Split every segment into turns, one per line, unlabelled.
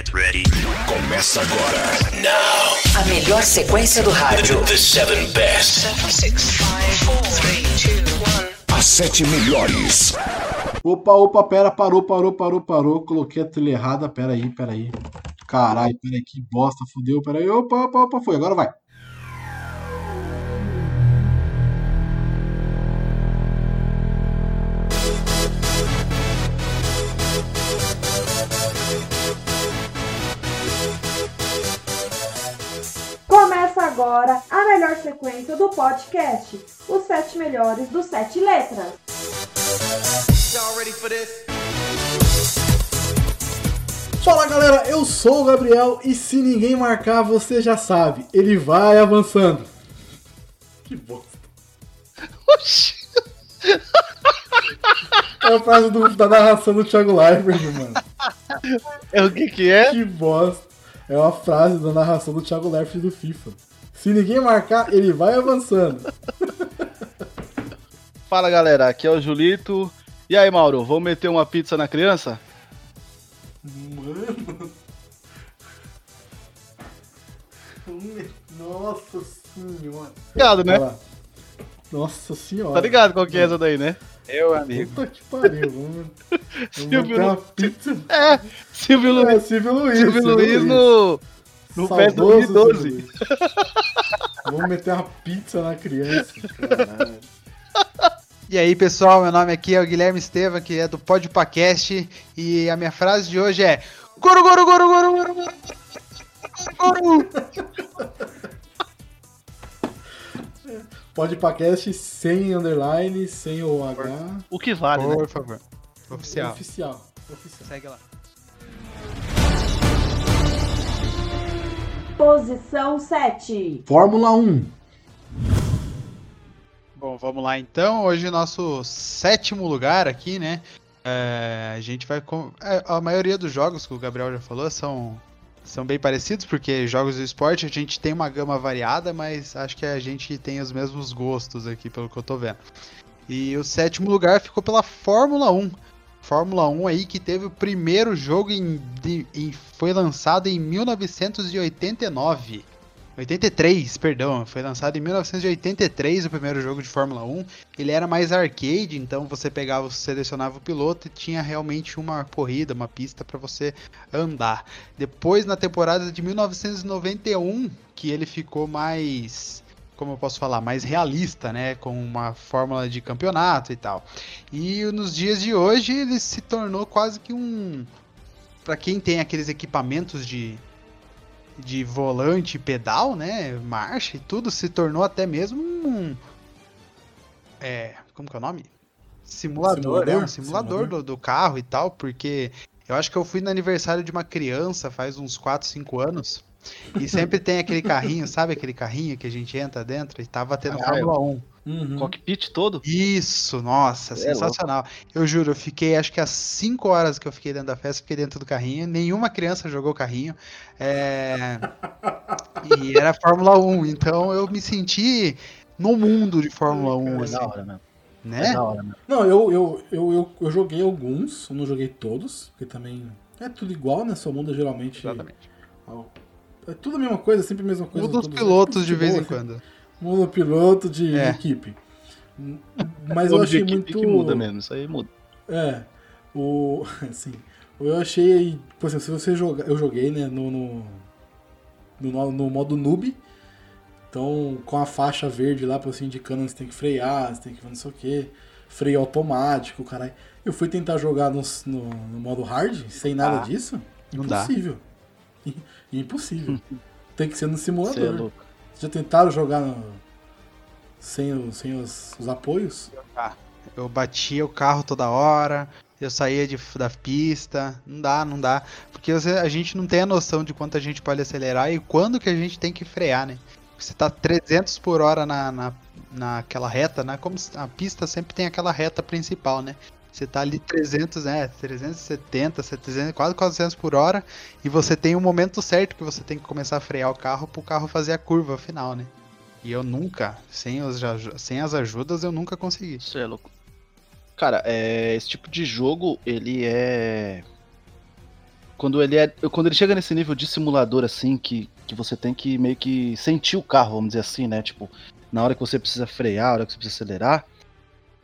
Get ready.
Começa agora.
A melhor sequência do rádio.
The seven best. As sete melhores.
Opa, opa, pera, parou, parou, parou, parou. Coloquei a trilha errada. Pera aí, pera aí. Caralho, pera aí, que bosta, fudeu. Pera aí, opa, opa, opa, foi. Agora vai.
Agora a melhor sequência do podcast, os sete melhores dos sete letras.
Fala galera, eu sou o Gabriel e se ninguém marcar, você já sabe, ele vai avançando. Que bosta.
Oxi.
É a frase do- da narração do Thiago Leifert, mano.
É o que que é?
Que bosta. É uma frase da narração do Thiago Leifert do FIFA. Se ninguém marcar, ele vai avançando.
Fala galera, aqui é o Julito. E aí, Mauro, vamos meter uma pizza na criança?
Mano. Nossa senhora.
Ligado, né?
Nossa senhora.
Tá ligado qual que é essa daí, né? Eu, amigo.
Puta que pariu. Vamos, vamos
Silvio Lu-
pizza.
É, Silvio
É,
Luiz.
Silvio Luiz.
Silvio Luiz no, no PES
Saudoso
2012.
Silvio Luiz. Vamos meter uma pizza na criança. Caralho.
E aí, pessoal, meu nome aqui é o Guilherme Estevam, que é do Podpacast, e a minha frase de hoje é Goro, goro, goro, goro, goro, goro, goro.
Pode podcast sem underline, sem o H.
O que vale, né?
Por favor. Oficial.
Oficial. Oficial.
Segue lá.
Posição 7.
Fórmula 1.
Bom, vamos lá então. Hoje nosso sétimo lugar aqui, né? É, a gente vai com. é, a maioria dos jogos que o Gabriel já falou são, são bem parecidos, porque jogos do esporte a gente tem uma gama variada, mas acho que a gente tem os mesmos gostos aqui, pelo que eu tô vendo. E o sétimo lugar ficou pela Fórmula 1. Fórmula 1 aí que teve o primeiro jogo em, de- em- foi lançado em 1989. 83, perdão, foi lançado em 1983 o primeiro jogo de Fórmula 1. Ele era mais arcade, então você pegava, selecionava o piloto e tinha realmente uma corrida, uma pista para você andar. Depois na temporada de 1991, que ele ficou mais, como eu posso falar, mais realista, né, com uma fórmula de campeonato e tal. E nos dias de hoje ele se tornou quase que um para quem tem aqueles equipamentos de de volante, pedal, né, marcha e tudo, se tornou até mesmo um é, como que é o nome? Simulador,
Simulador?
é um simulador,
Simulador.
Do, do carro e tal, porque eu acho que eu fui no aniversário de uma criança faz uns 4, 5 anos. E sempre tem aquele carrinho, sabe aquele carrinho que a gente entra dentro e tava tendo
Ah,
Fórmula 1.
Uhum.
Cockpit todo?
Isso, nossa,
É
sensacional. Eu juro, eu fiquei, acho que as 5 horas que eu fiquei dentro da festa, fiquei dentro do carrinho. Nenhuma criança jogou carrinho. É, E era Fórmula 1, então eu me senti no mundo de Fórmula 1,
É
assim,
da hora, né? É
né?
da hora, né?
Não, eu, eu, eu, eu, eu joguei alguns, eu não joguei todos, porque também é tudo igual, né? Só muda geralmente.
Exatamente.
É tudo a mesma coisa, sempre a mesma coisa.
Muda os pilotos de
futebol,
vez em quando.
Muda o piloto de
É.
equipe. Mas eu achei muito.
que muda mesmo, isso aí muda.
É. O. Assim. Eu achei. Por exemplo, se você jogar. Eu joguei, né? No. No, no, no modo noob. Então, com a faixa verde lá, pra você indicando onde você tem que frear, você tem que não sei o que. Freio automático, caralho. Eu fui tentar jogar no, no, no modo hard, sem nada
Ah,
disso.
não dá.
Impossível. Impossível. tem que ser no
Você é
simulador.
louco.
Já tentaram jogar no- sem, o- sem os, os apoios?
Eu batia o carro toda hora, eu saía de, da pista, não dá, não dá. Porque você- a gente não tem a noção de quanto a gente pode acelerar e quando que a gente tem que frear, né? Você tá 300 por hora na, na, naquela reta, né? Como a pista sempre tem aquela reta principal, né? Você tá ali 300, né? 370, 700, quase 400 por hora e você tem o momento certo que você tem que começar a frear o carro pro carro fazer a curva final, né? E eu nunca, sem, os, sem as ajudas, eu nunca consegui.
Isso é louco. Cara, é, esse tipo de jogo, ele é. quando ele é. Quando ele chega nesse nível de simulador, assim, que, que você tem que meio que sentir o carro, vamos dizer assim, né? Tipo, na hora que você precisa frear, na hora que você precisa acelerar.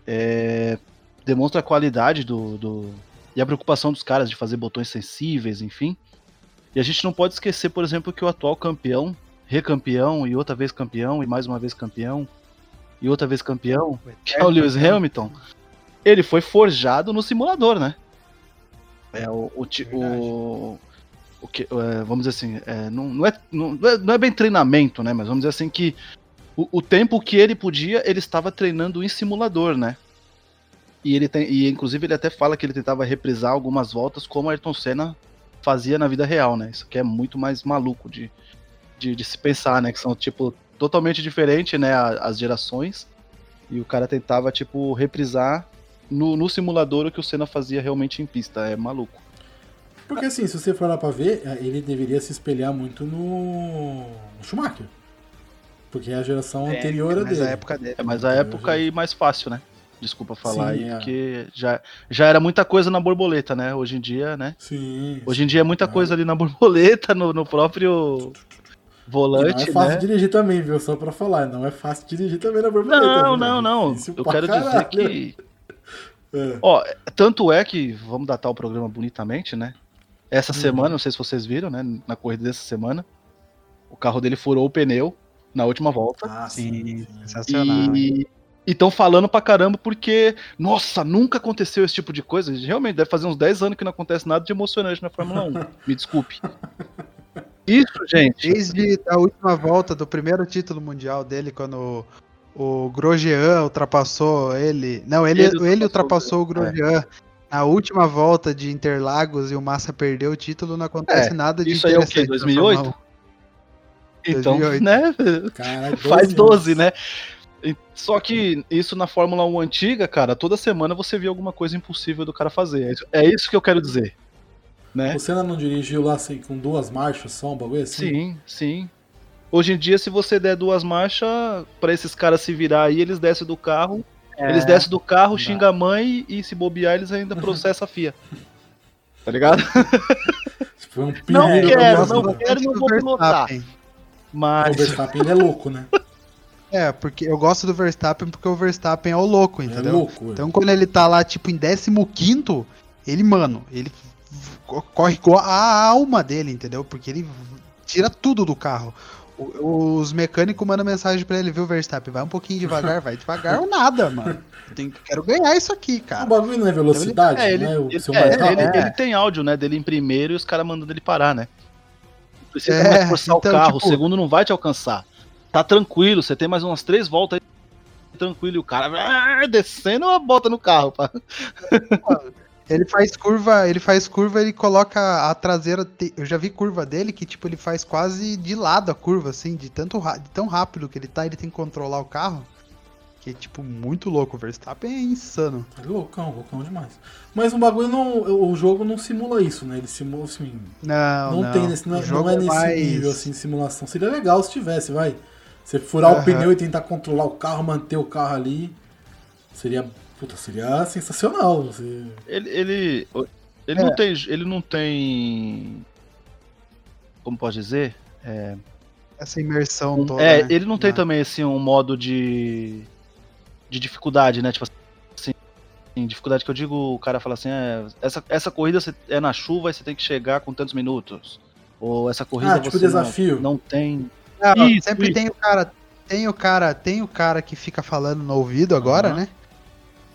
é, demonstra a qualidade do, do. E a preocupação dos caras de fazer botões sensíveis, enfim. E a gente não pode esquecer, por exemplo, que o atual campeão, recampeão, e outra vez campeão, e mais uma vez campeão, e outra vez campeão, que é o Lewis Hamilton, ele foi forjado no simulador, né? É o, o, o, o que, é, vamos dizer assim, é, não, não, é, não é- não é bem treinamento, né? Mas vamos dizer assim que o, o tempo que ele podia, ele estava treinando em simulador, né? E ele tem, e inclusive ele até fala que ele tentava reprisar algumas voltas como Ayrton Senna fazia na vida real, né? Isso que é muito mais maluco de, de, de se pensar, né? Que são tipo totalmente diferentes, né? As gerações. E o cara tentava tipo reprisar no, no simulador o que o Senna fazia realmente em pista. É maluco.
Porque assim, se você for lá pra ver, eh, ele deveria se espelhar muito no, no Schumacher. Porque é a geração anterior a
Mas
dele.
a época dele.
É, mas a época aí mais fácil, né? Desculpa falar
Sim,
aí,
é.
porque já, já era muita coisa na borboleta, né? Hoje em dia, né?
Sim.
Hoje em dia é muita
Ah.
coisa ali na borboleta, no, no próprio
E não
volante,
é fácil
né?
dirigir também, viu? Só pra falar. Não é fácil dirigir também na borboleta.
Não,
viu?
não, não.
Difícil
Eu quero dizer
caralho.
que.
É.
Ó, tanto é que, vamos datar o programa bonitamente, né? Essa
Uhum.
semana, não sei se vocês viram, né? Na corrida dessa semana, o carro dele furou o pneu na última volta.
Ah,
Sim,
sim. sim.
sensacional. hein?
E estão falando pra caramba porque, nossa, nunca aconteceu esse tipo de coisa. Realmente, deve fazer uns 10 anos que não acontece nada de emocionante na Fórmula 1. Me desculpe. Isso, gente.
Desde a última volta do primeiro título mundial dele, quando o Grosjean ultrapassou ele. Não, ele,
Ele
ele,
ultrapassou
ultrapassou o Grosjean. Na última volta de Interlagos e o Massa perdeu o título, não acontece
É,
nada de
isso aí é o quê?
interessante na
2008?
Fórmula 1.
Então,
2008.
né?
Caralho,
Faz 12,
anos.
né? Só que isso na Fórmula 1 antiga, cara, toda semana você via alguma coisa impossível do cara fazer. É isso- É isso que eu quero dizer. Né?
O Senna não dirigiu lá assim, com duas marchas só, um bagulho assim?
Sim, sim. Hoje em dia, se você der duas marchas, pra esses caras se virar aí, eles descem do carro. Eles descem do carro,
dá.
xingam a mãe e se bobear, eles ainda processam a FIA. Tá ligado?
Foi um
Não quero, não quero, não vou pilotar.
Verstappen.
O
Mas.
Verstappen ele é louco, né?
É, porque eu gosto do Verstappen porque o Verstappen é o louco,
Ele é
entendeu?
louco.
Então quando ele tá lá, tipo, em 15, ele, mano, ele co- corre igual a alma dele, entendeu? Porque ele tira tudo do carro. O- Os mecânicos mandam mensagem pra ele, viu, Verstappen? Vai um pouquinho devagar, vai devagar ou nada, mano. Eu tenho- quero ganhar isso aqui,
O
cara.
bagulho não é velocidade,
É, ele,
né? O
ele-
seu
é, ele-
rápido.
ele tem áudio, né, dele em primeiro e os caras mandando ele parar, né? Precisa
É,
mais forçar
então,
o carro,
tipo-
o segundo não vai te alcançar. Tá tranquilo, você tem mais umas três voltas aí, tranquilo, e o cara ah, descendo a bota no carro, pá.
Ele faz curva, ele faz curva, ele coloca a traseira. te- Eu já vi curva dele que, tipo, ele faz quase de lado a curva, assim, de tanto de tão rápido que ele tá, ele tem que controlar o carro. Que é, tipo, muito louco. O Verstappen é insano.
É loucão, loucão demais. Mas o bagulho não. O jogo não simula isso, né? Ele simula assim.
Não,
Não,
não.
tem nesse, não,
O
é-
jogo
não é nesse
mais-
nível assim de simulação. Seria legal se tivesse, vai. Você furar o
Aham.
pneu e tentar controlar o carro, manter o carro ali. Seria. Puta, seria sensacional. Você...
Ele, ele, ele
É.
não tem, ele não tem, como pode dizer?
Essa imersão toda.
é,
né?
ele não tem
Na-
também assim um modo de de dificuldade, né? Tipo assim, dificuldade que eu digo, o cara fala assim, é, essa, essa corrida é na chuva e você tem que chegar com tantos minutos. Ou essa corrida
Ah, tipo
você não-
desafio.
Não, tem.
Não,
Isso,
sempre
isso.
tem o cara. Tem o cara, tem o cara que fica falando no ouvido agora,
Aham.
né?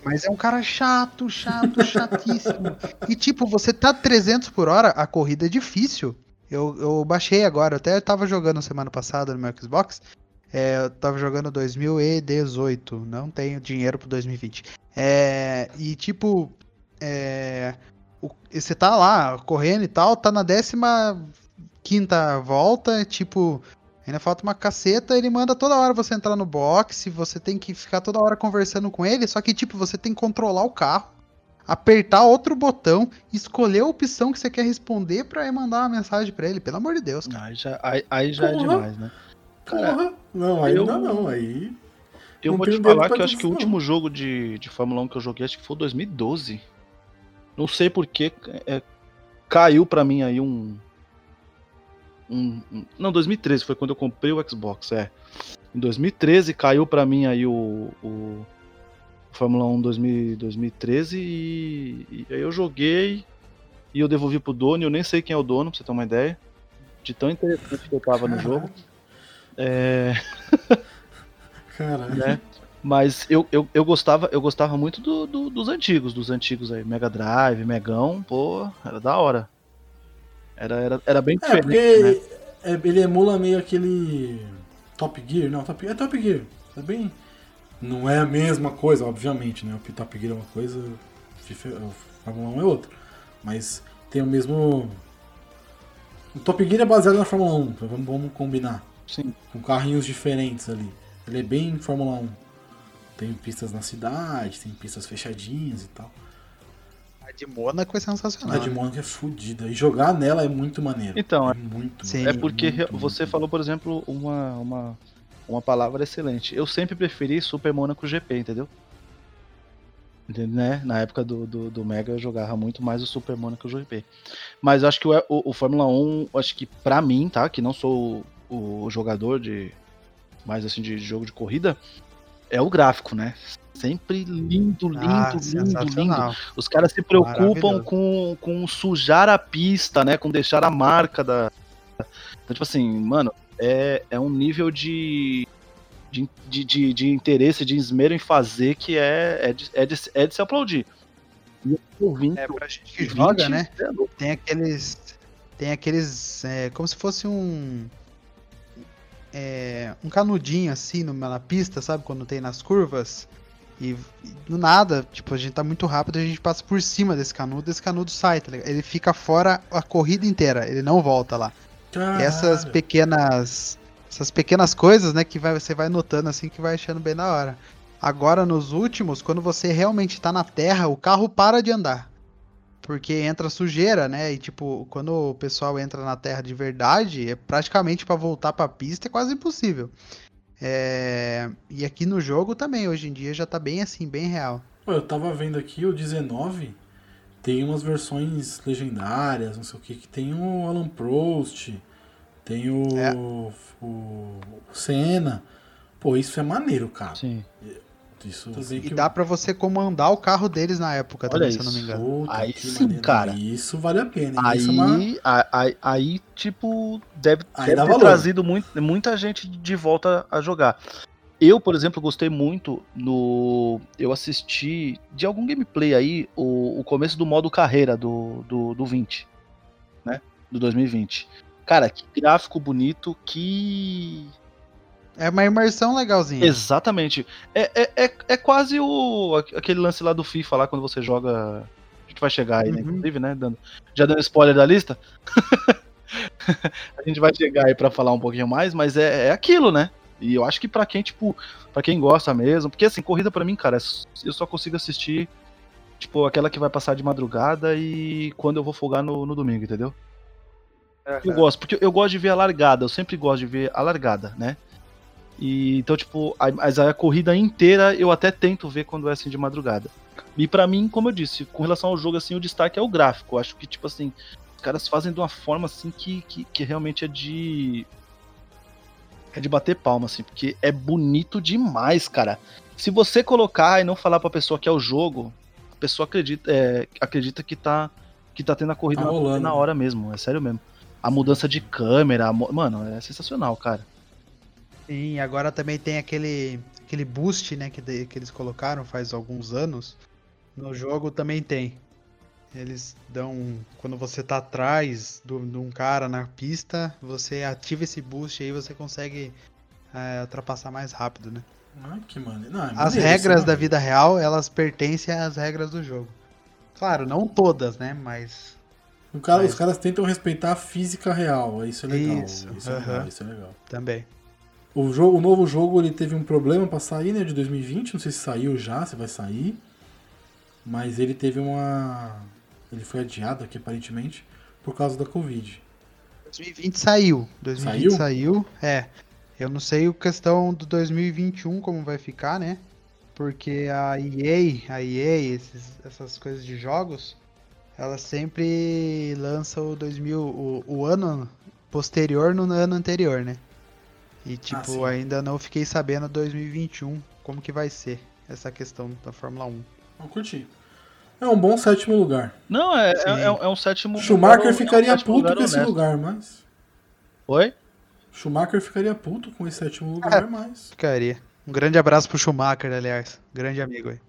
Mas é um cara chato, chato, chatíssimo. E tipo, você tá 300 por hora, a corrida é difícil. Eu, eu baixei agora, eu até tava jogando semana passada no meu Xbox. É, eu tava jogando 2018, não tenho dinheiro pro 2020. É, e tipo, é, o- você tá lá correndo e tal, tá na décima quinta volta, tipo, ainda falta uma caceta, ele manda toda hora você entrar no box, você tem que ficar toda hora conversando com ele, só que tipo, você tem que controlar o carro, apertar outro botão, escolher a opção que você quer responder pra ir mandar uma mensagem pra ele, pelo amor de Deus, cara.
Aí já, aí, aí já é demais, né? Cara,
Porra. Não, aí
eu-
não, não. Aí.
eu
Não
vou te falar que eu acho que o último jogo de, de Fórmula 1 que eu joguei, acho que foi 2012. Não sei porquê. É, caiu pra mim aí um, um, um- Não, 2013 foi quando eu comprei o Xbox, é. Em 2013 caiu pra mim aí o. o Fórmula 1 2000, 2013 e, e aí eu joguei e eu devolvi pro dono. Eu nem sei quem é o dono, pra você ter uma ideia. De tão interessante que eu tava no jogo. É.
Caralho.
né? Mas eu, eu, eu gostava eu gostava muito do, do- dos antigos, dos antigos aí, Mega Drive, Megão, pô, era da hora. Era, era, era bem
É,
diferente,
porque
né?
é- ele emula meio aquele Top Gear, não, Top, é Top Gear. É bem. Não é a mesma coisa, obviamente, né? O Top Gear é uma coisa, dife- o Fórmula 1 é outra. Mas tem o mesmo. O Top Gear é baseado na Fórmula 1, então vamos, vamos combinar.
Sim.
Com carrinhos diferentes ali. Ele é bem Fórmula 1. Tem pistas na cidade, tem pistas fechadinhas e tal.
A de Mônaco é sensacional.
A de Mônaco é fodida. E jogar nela é muito maneiro.
Então,
é
é-
muito
Sim.
É porque
muito,
você
muito.
falou, por exemplo, uma, uma, uma palavra excelente. Eu sempre preferi Super Monaco GP, entendeu? Entende, Né? Na época do, do, do Mega eu jogava muito mais o Super Monaco GP. Mas eu acho que o, o, o Fórmula 1, acho que pra mim, tá? Que não sou o, o jogador de mais assim de jogo de corrida, é o gráfico, né? Sempre lindo, lindo,
Ah,
lindo, lindo. Os caras se preocupam com, com sujar a pista, né? Com deixar a marca da. Então, tipo assim, mano, é, é um nível de, de, de, de, de interesse, de esmero em fazer que é, é, de, é, de, é de se aplaudir. E o 20,
É, pra gente que
20,
joga, né?
é.
Tem aqueles. Tem aqueles. é, como se fosse um. é, um canudinho assim no- na pista, sabe? Quando tem nas curvas. E, e do nada, tipo, a gente tá muito rápido, a gente passa por cima desse canudo, esse canudo sai, tá ligado? Ele fica fora a corrida inteira, ele não volta lá.
Caralho.
Essas pequenas. Essas pequenas coisas, né, que vai, você vai notando assim que vai achando bem da hora. Agora, nos últimos, quando você realmente tá na terra, o carro para de andar. Porque entra sujeira, né? E tipo, quando o pessoal entra na terra de verdade, é praticamente pra voltar pra pista é quase impossível. É, E aqui no jogo também, hoje em dia já tá bem assim, bem real.
Pô, eu tava vendo aqui o 19 tem umas versões legendárias, não sei o que, que tem o Alan Prost, tem o,
É.
o Senna. Pô, isso é maneiro, cara.
Sim.
Isso bem
E
que
dá pra você comandar o carro deles na época
Olha
também, se eu não me
isso.
engano.
Puta,
Aí sim,
maneiro.
cara.
Isso vale a pena. hein?
Aí,
Isso é uma...
aí, aí, tipo, deve,
Aí
deve ter
valor.
trazido muito, muita gente de volta a jogar. Eu, por exemplo, gostei muito no. Eu assisti de algum gameplay aí o, o começo do modo carreira do, do, do 20, né? Do 2020. Cara, que gráfico bonito, que.
É uma imersão legalzinha.
Exatamente. É, é, é, é quase o, aquele lance lá do FIFA, lá quando você joga. A gente vai chegar aí, né?
Uhum.
Inclusive, né? Dando, já dando spoiler da lista. a gente vai chegar aí pra falar um pouquinho mais, mas é, é aquilo, né? E eu acho que pra quem, tipo, pra quem gosta mesmo, porque assim, corrida pra mim, cara, é eu só consigo assistir, tipo, aquela que vai passar de madrugada e quando eu vou folgar no, no domingo, entendeu? Eu gosto, porque eu gosto de ver a largada, eu sempre gosto de ver a largada, né? E então, tipo, a, mas a corrida inteira eu até tento ver quando é assim de madrugada. E pra mim, como eu disse, com relação ao jogo, assim, o destaque é o gráfico. Eu acho que, tipo assim, os caras fazem de uma forma assim que, que, que realmente é de. É de bater palma, assim, porque é bonito demais, cara. Se você colocar e não falar pra pessoa que é o jogo, a pessoa acredita, é, acredita que tá, que tá tendo a corrida
Tá
na- na hora mesmo, é sério mesmo. A mudança de câmera, a mano, é sensacional, cara.
Sim, agora também tem aquele, aquele boost, né, que, de- que eles colocaram faz alguns anos. No jogo também tem. Eles dão. Quando você tá atrás de um cara na pista, você ativa esse boost e aí você consegue é, ultrapassar mais rápido, né?
Ai, que maneiro. Não, é
As
maneiro, isso é
regras da vida real, elas pertencem às regras do jogo. Claro, não todas, né? Mas. Mas-
Os caras tentam respeitar a física real, isso é legal.
Isso,
Isso, é legal, isso é legal.
Também.
O, jogo, o novo jogo ele teve um problema pra sair, né, de 2020, não sei se saiu já, se vai sair. Mas ele teve uma. Ele foi adiado aqui aparentemente por causa da Covid.
2020 saiu. 2020
Saiu?
saiu? É. Eu não sei o questão do 2021 como vai ficar, né? Porque a EA, a EA, esses- essas coisas de jogos, ela sempre lança o 2000, o, o ano posterior no ano anterior, né? E tipo,
sim.
ainda não fiquei sabendo 2021 como que vai ser essa questão da Fórmula 1.
Não curti. É um bom sétimo lugar.
Não, é,
Sim.
é, é um sétimo
Schumacher
lugar,
ficaria
é um
puto
lugar
com esse lugar, mas.
Oi?
Schumacher ficaria puto com esse sétimo lugar, mas.
Ficaria. Um grande abraço pro Schumacher, aliás. Grande amigo aí.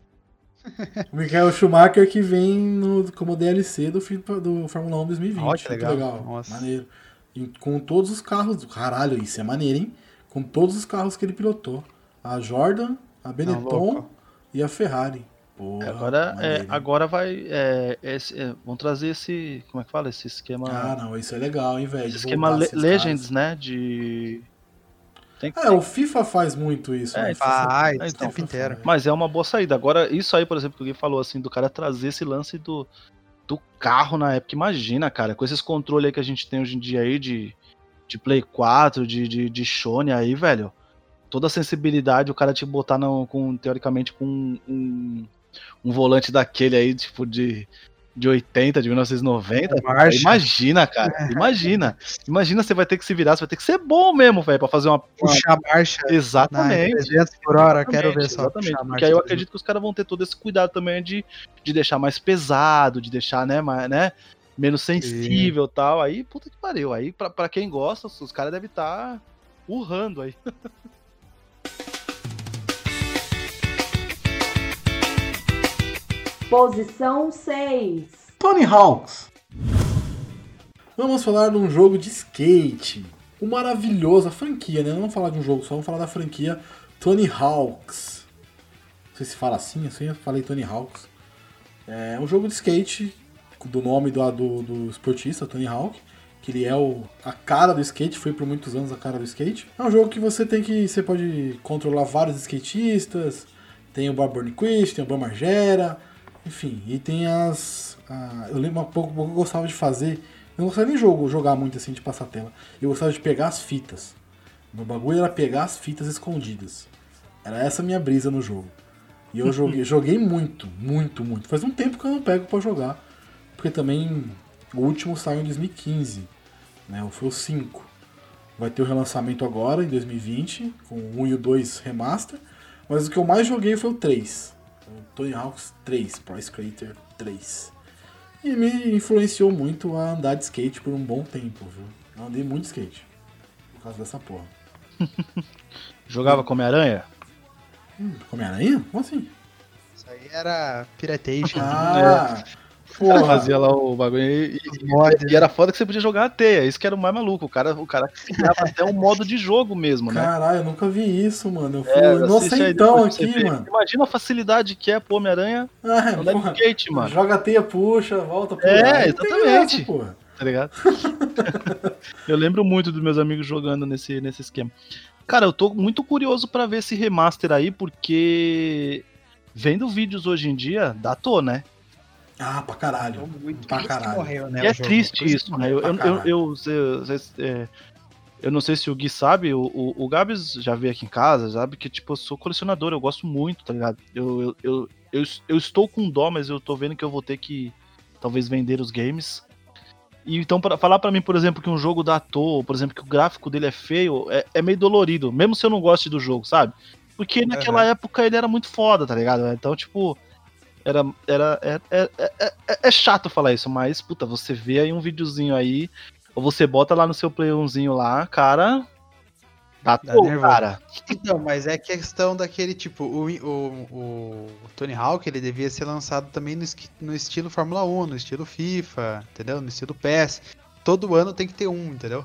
O Michael Schumacher que vem no, como DLC do, do Fórmula 1 2020.
Ó, que
Muito
legal. Nossa.
Maneiro. E com todos os carros. Caralho, isso é maneiro, hein? Com todos os carros que ele pilotou. A Jordan, a Benetton
louco.
e a Ferrari. Porra,
Agora, é, agora vai. É, esse, é, vão trazer esse. Como é que fala? Esse esquema.
Ah, não, isso é legal, hein, velho.
esquema Le- Legends, né? De. Tem.
É, o FIFA faz muito isso.
É,
né?
Faz, o
então,
tempo inteiro.
Mas é uma boa saída. Agora, isso aí, por exemplo, que alguém falou assim, do cara trazer esse lance do, do carro na época. Imagina, cara, com esses controles aí que a gente tem hoje em dia aí de, de Play 4, de, de, de aí, velho. Toda a sensibilidade, o cara te botar no, com, teoricamente, com um, um volante daquele aí, tipo, de, de 80, de 1990.
Marcha.
Imagina, cara. Imagina. Imagina, você vai ter que se virar, você vai ter que ser bom mesmo, velho, pra fazer uma.
Puxar marcha
Exatamente.
300 por hora, quero ver só.
Exatamente. Porque aí eu
300.
acredito que os caras vão ter todo esse cuidado também de, de deixar mais pesado, de deixar, né, mais, né menos sensível e tal. Aí, puta que pariu. Aí, pra, pra quem gosta, os caras devem estar urrando aí.
Posição 6.
Tony Hawks. Vamos falar de um jogo de skate. O maravilhoso, a franquia, né? Não vamos falar de um jogo só, vamos falar da franquia Tony Hawks. Não sei se fala assim, assim eu falei Tony Hawks. É um jogo de skate do nome do, do, do esportista, Tony Hawk. Que ele é o, a cara do skate, foi por muitos anos a cara do skate. É um jogo que você tem que. Você pode controlar vários skatistas. Tem o Bob Burnquist, tem o Bam Margera, enfim, e tem as. a- eu lembro um pouco, pouco que eu gostava de fazer. Eu não gostava nem jogo, jogar muito assim de passar tela. Eu gostava de pegar as fitas. Meu bagulho era pegar as fitas escondidas. Era essa minha brisa no jogo. E eu joguei, joguei muito, muito, muito. Faz um tempo que eu não pego pra jogar. Porque também o último saiu em 2015. Né? Foi o 5. Vai ter o relançamento agora, em 2020, com o 1 e o 2 remaster. Mas o que eu mais joguei foi o 3. Tony Hawk's 3, Pro Skater 3. E me influenciou muito a andar de skate por um bom tempo, viu? Eu andei muito de skate. Por causa dessa porra.
Jogava com Homem-Aranha?
Hum, Homem-Aranha? Como assim?
Isso aí era piratation.
Ah!
Cara
Porra!
fazia lá o bagulho e, e- e era foda que você podia jogar a teia. Isso que era o mais maluco. O cara, o cara criava até um modo de jogo mesmo, né?
Caralho, eu nunca vi isso, mano. Eu fui
É,
inocentão aqui, mano.
Imagina a facilidade que é pro Homem-Aranha
Ah, porra.
skate, mano.
Joga a teia, puxa, volta pro
É, exatamente.
graça, porra.
tá ligado? eu lembro muito dos meus amigos jogando nesse, nesse esquema. Cara, eu tô muito curioso pra ver esse remaster aí, porque vendo vídeos hoje em dia, datou, né?
Ah, pra caralho.
Muito
Pra caralho.
morreu, né,
e é
jogo.
triste isso, né? Eu, eu, eu, eu, eu- vocês, é, eu não sei se o Gui sabe, o, o, o Gabs já veio aqui em casa, sabe que, tipo, eu sou colecionador, eu gosto muito, tá ligado? Eu, eu, eu, eu, eu estou com dó, mas eu tô vendo que eu vou ter que talvez vender os games. E então, para falar pra mim, por exemplo, que um jogo datou, ou, por exemplo, que o gráfico dele é feio, é, é meio dolorido, mesmo se eu não goste do jogo, sabe? Porque naquela época ele era muito foda, tá ligado? Então, tipo, era, era, é, é, é, é- é chato falar isso, mas, puta, você vê aí um videozinho aí, ou você bota lá no seu Play 1zinho lá, cara.
Dá
Datou,
nervoso.
cara.
Então, mas é questão daquele tipo, o, o, o Tony Hawk ele devia ser lançado também no, no estilo Fórmula 1, no estilo FIFA, entendeu? No estilo PES. Todo ano tem que ter um, entendeu?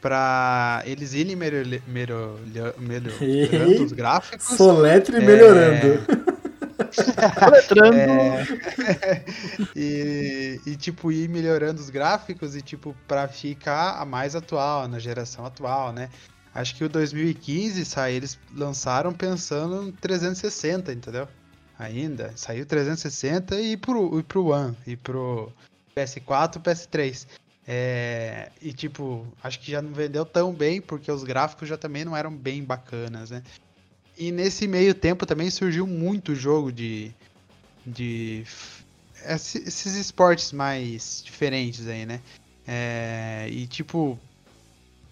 Pra eles irem melhor- melhor- melhorando os gráficos.
Soletre
É.
melhorando.
Soletrando.
É, e, e, tipo, ir melhorando os gráficos e, tipo, pra ficar a mais atual, na geração atual, né? Acho que o 2015 sai, eles lançaram pensando em 360, entendeu? Ainda. Saiu 360 e pro, e pro One, e pro PS4 PS3. É, e tipo, acho que já não vendeu tão bem, porque os gráficos já também não eram bem bacanas, né? E nesse meio tempo também surgiu muito jogo de. de esse- esses esportes mais diferentes aí, né? É, e tipo,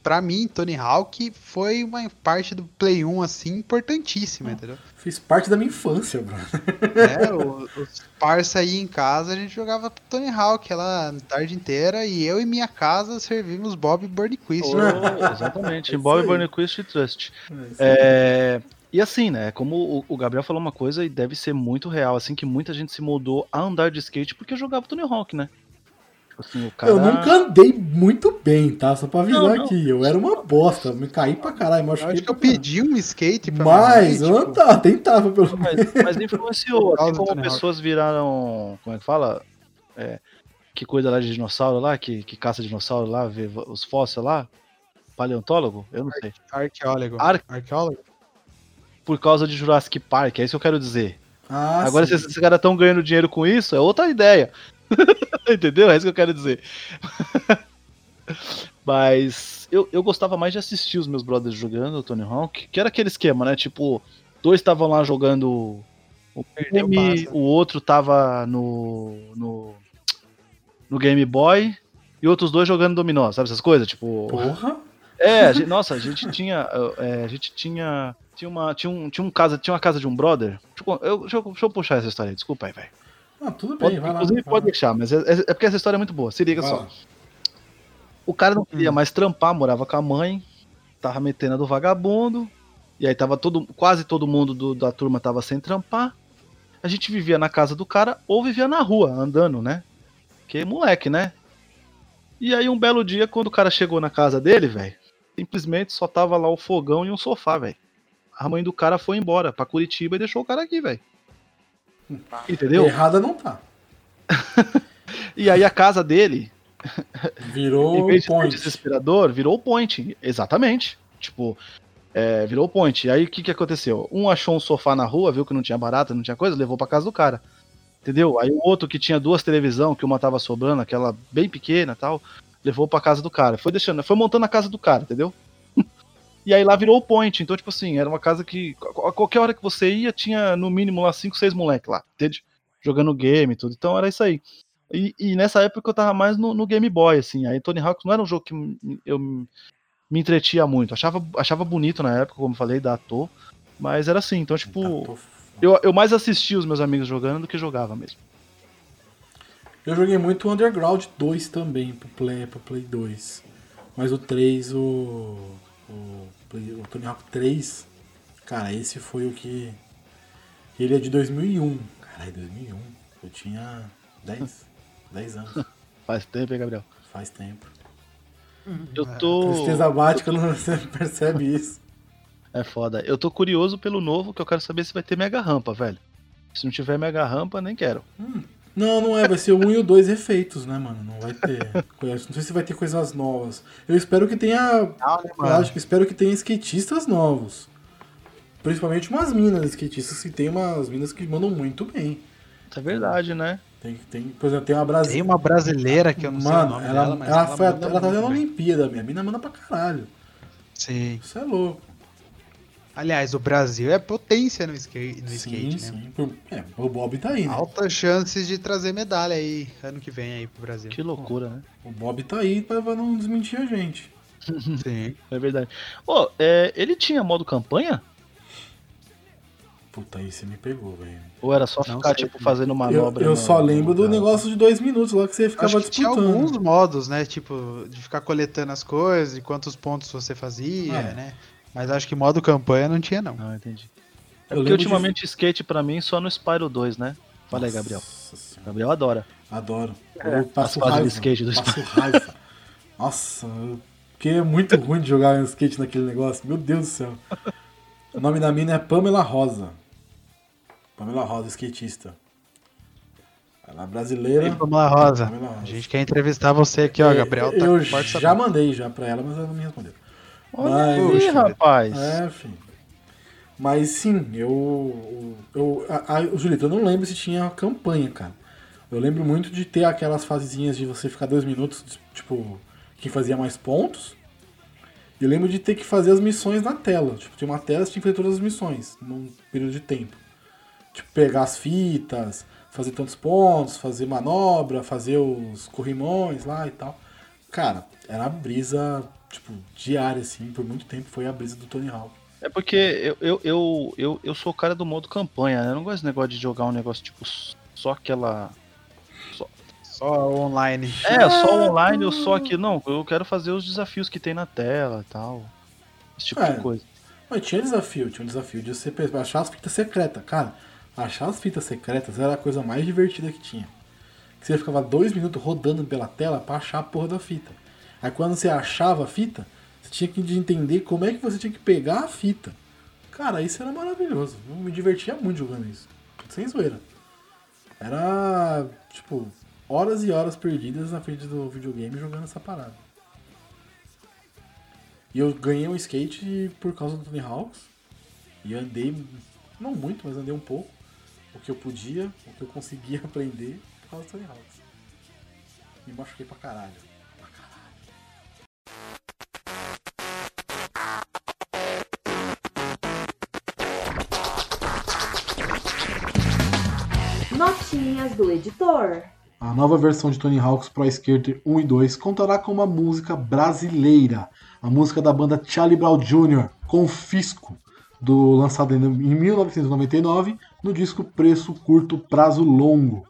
pra mim, Tony Hawk foi uma parte do Play 1 assim importantíssima, entendeu?
Fiz parte da minha infância, bro.
É, o- os parça aí em casa, a gente jogava Tony Hawk lá a tarde inteira e eu e minha casa servimos Bob Burnquist.
Oh, exatamente,
É
Bob. Burnquist e Trust. É, e assim, né? Como o, Gabriel falou uma coisa e deve ser muito real, assim, que muita gente se mudou a andar de skate porque jogava Tony Hawk, né? Assim, o cara...
Eu nunca andei muito bem, tá? Só pra avisar
Não, não.
aqui. Eu era uma bosta. Me caí pra caralho,
Eu
machuquei
acho que eu pedi um skate pra
Mas
mãe, tipo,
andava, tentava pelo
Mas, mas influenciou, assim como pessoas viraram. Como é que fala? É, que cuida lá de dinossauro lá, que, que caça dinossauro lá, vê os fósseis lá. Paleontólogo? Eu não sei.
arqueólogo.
Ar-
Arqueólogo?
Por causa de Jurassic Park, é isso que eu quero dizer.
Ah,
Agora, se
sim.
esses caras estão ganhando dinheiro com isso, é outra ideia. Entendeu? É isso que eu quero dizer. Mas eu, eu gostava mais de assistir os meus brothers jogando o Tony Hawk, que era aquele esquema, né? Tipo, dois estavam lá jogando o game,
passa.
o outro tava no, no, no Game Boy e outros dois jogando dominó, sabe essas coisas? Tipo,
Porra.
é, a gente- nossa, a gente tinha. é, a gente tinha. Tinha uma, tinha, um, tinha, um casa, tinha uma casa de um brother. Deixa eu, eu- deixa eu, deixa eu puxar essa história aí, desculpa aí, velho.
Ah, tudo
Pode-
bem, vai lá.
Inclusive
vai
pode
lá.
deixar, mas é, é- é porque essa história é muito boa. Se liga
Vai
só.
lá.
O cara não queria
Hum.
mais trampar, morava com a mãe, tava metendo a do vagabundo, e aí tava todo, quase todo mundo do- da turma tava sem trampar. A gente vivia na casa do cara ou vivia na rua, andando, né? Que moleque, né? E aí um belo dia, quando o cara chegou na casa dele, velho, simplesmente só tava lá o fogão e um sofá, velho. A mãe do cara foi embora pra Curitiba e deixou o cara aqui, velho. Entendeu?
Errada não tá.
E aí a casa dele, em
Virou
vez de
point.
desesperador, virou o point. Exatamente. Tipo, é, virou o point. E aí o que, que aconteceu? Um achou um sofá na rua, viu que não tinha barata, não tinha coisa, levou pra casa do cara. Entendeu? Aí o outro que tinha duas televisão, que uma tava sobrando, aquela bem pequena e tal, levou pra casa do cara. Foi deixando, foi montando a casa do cara, entendeu? E aí lá virou o point. Então, tipo assim, era uma casa que a qualquer hora que você ia, tinha no mínimo lá cinco, seis moleques lá, entende? Jogando game e tudo. Então era isso aí. E, e nessa época eu tava mais no, no Game Boy, assim. Aí Tony Hawk não era um jogo que eu me entretia muito. Achava, achava bonito na época, como eu falei, da Atô. Mas era assim, então, tipo,
f-
eu, eu mais assistia os meus amigos jogando do que jogava mesmo.
Eu joguei muito o Underground 2 também pro Play, pro Play 2. Mas o 3, o. O, Play- o Tony Hawk 3, cara, esse foi o que. Ele é de 2001. Caralho, 2001. Eu tinha 10, 10 anos.
Faz tempo, hein, Gabriel?
Faz tempo.
Eu tô.
Tristeza bate quando você percebe isso.
É foda. Eu tô curioso pelo novo, que eu quero saber se vai ter mega rampa, velho. Se não tiver mega rampa, nem quero.
Não, não é. Vai ser o 1 e o 2 refeitos, né, mano? Não vai ter. Não sei se vai ter coisas novas. Eu espero que tenha.
Não, né,
Eu
mano?
acho que espero que tenha skatistas novos. Principalmente umas minas skatistas que tem umas minas que mandam muito bem.
Isso é verdade, né?
Tem, tem, por exemplo, tem uma
Tem
brasileira.
uma brasileira que eu não sei o
Mano,
nome
ela,
dela, mas
ela, foi, ela tá na
bem.
Olimpíada, minha mina manda pra caralho.
Sim.
Isso é louco.
Aliás, o Brasil é potência no skate, no skate
sim,
né?
sim. Por- É, o Bob tá aí, né?
Altas chances de trazer medalha aí ano que vem aí pro Brasil.
Que loucura, né?
O Bob tá aí pra não desmentir a gente.
Sim.
É verdade. Ô, é, ele tinha modo campanha?
Puta, aí você me pegou, velho.
Ou era só
Não
ficar,
sei.
tipo, fazendo
Eu,
manobra?
eu
no-
só lembro do negócio de dois minutos lá que você ficava
Acho que tinha
disputando.
alguns modos, né? Tipo, de ficar coletando as coisas e quantos pontos você fazia,
É.
né? Mas acho que modo campanha não tinha, não.
Ah, entendi. É porque
lembro de-
ultimamente skate pra mim só no Spyro 2, né? Fala aí, Gabriel.
Nossa senhora.
Gabriel adora.
Adoro.
É,
eu passo
as
raiva.
skate do
passo raiva. Nossa, eu- porque é muito ruim de jogar skate naquele negócio. Meu Deus do céu. O nome da mina é Pamela Rosa. Pamela Rosa, skatista. Ela é brasileira.
Vamos lá, Rosa.
Pamela Rosa.
A gente quer entrevistar você aqui, ó,
É,
Gabriel. Tá
eu já mandei já pra ela, mas ela não me respondeu.
Olha
Mas-
aí, rapaz.
É, enfim. Mas sim, eu. eu a, a, o Julito, eu não lembro se tinha campanha, cara. Eu lembro muito de ter aquelas fasezinhas de você ficar dois minutos, tipo, quem fazia mais pontos. E eu lembro de ter que fazer as missões na tela. Tipo, tinha uma tela, você tinha que fazer todas as missões num período de tempo. Tipo, pegar as fitas, fazer tantos pontos, fazer manobra, fazer os corrimões lá e tal. Cara, era a brisa, tipo, diária, assim, por muito tempo foi a brisa do Tony Hawk.
É porque eu, eu, eu, eu, eu sou o cara do modo campanha, né? Eu não gosto desse negócio de jogar um negócio tipo só aquela.
Só online.
É, só online ou só aqui. Não, eu quero fazer os desafios que tem na tela e tal. Esse tipo
É.
de coisa.
Mas tinha desafio, tinha um desafio de você achar as fitas secretas. Cara, achar as fitas secretas era a coisa mais divertida que tinha. Que você ficava dois minutos rodando pela tela pra achar a porra da fita. Aí quando você achava a fita, você tinha que entender como é que você tinha que pegar a fita. Cara, isso era maravilhoso. Eu me divertia muito jogando isso. Sem zoeira. Era, tipo, horas e horas perdidas na frente do videogame jogando essa parada. E eu ganhei um skate por causa do Tony Hawks. E andei, não muito, mas andei um pouco. O que eu podia, o que eu conseguia aprender por causa do Tony Hawks. Me machuquei pra caralho.
Notinhas do editor.
A nova versão de Tony Hawk's Pro Skater 1 e 2 contará com uma música brasileira, a música da banda Charlie Brown Jr., Confisco, do lançado em 1999 no disco Preço Curto Prazo Longo.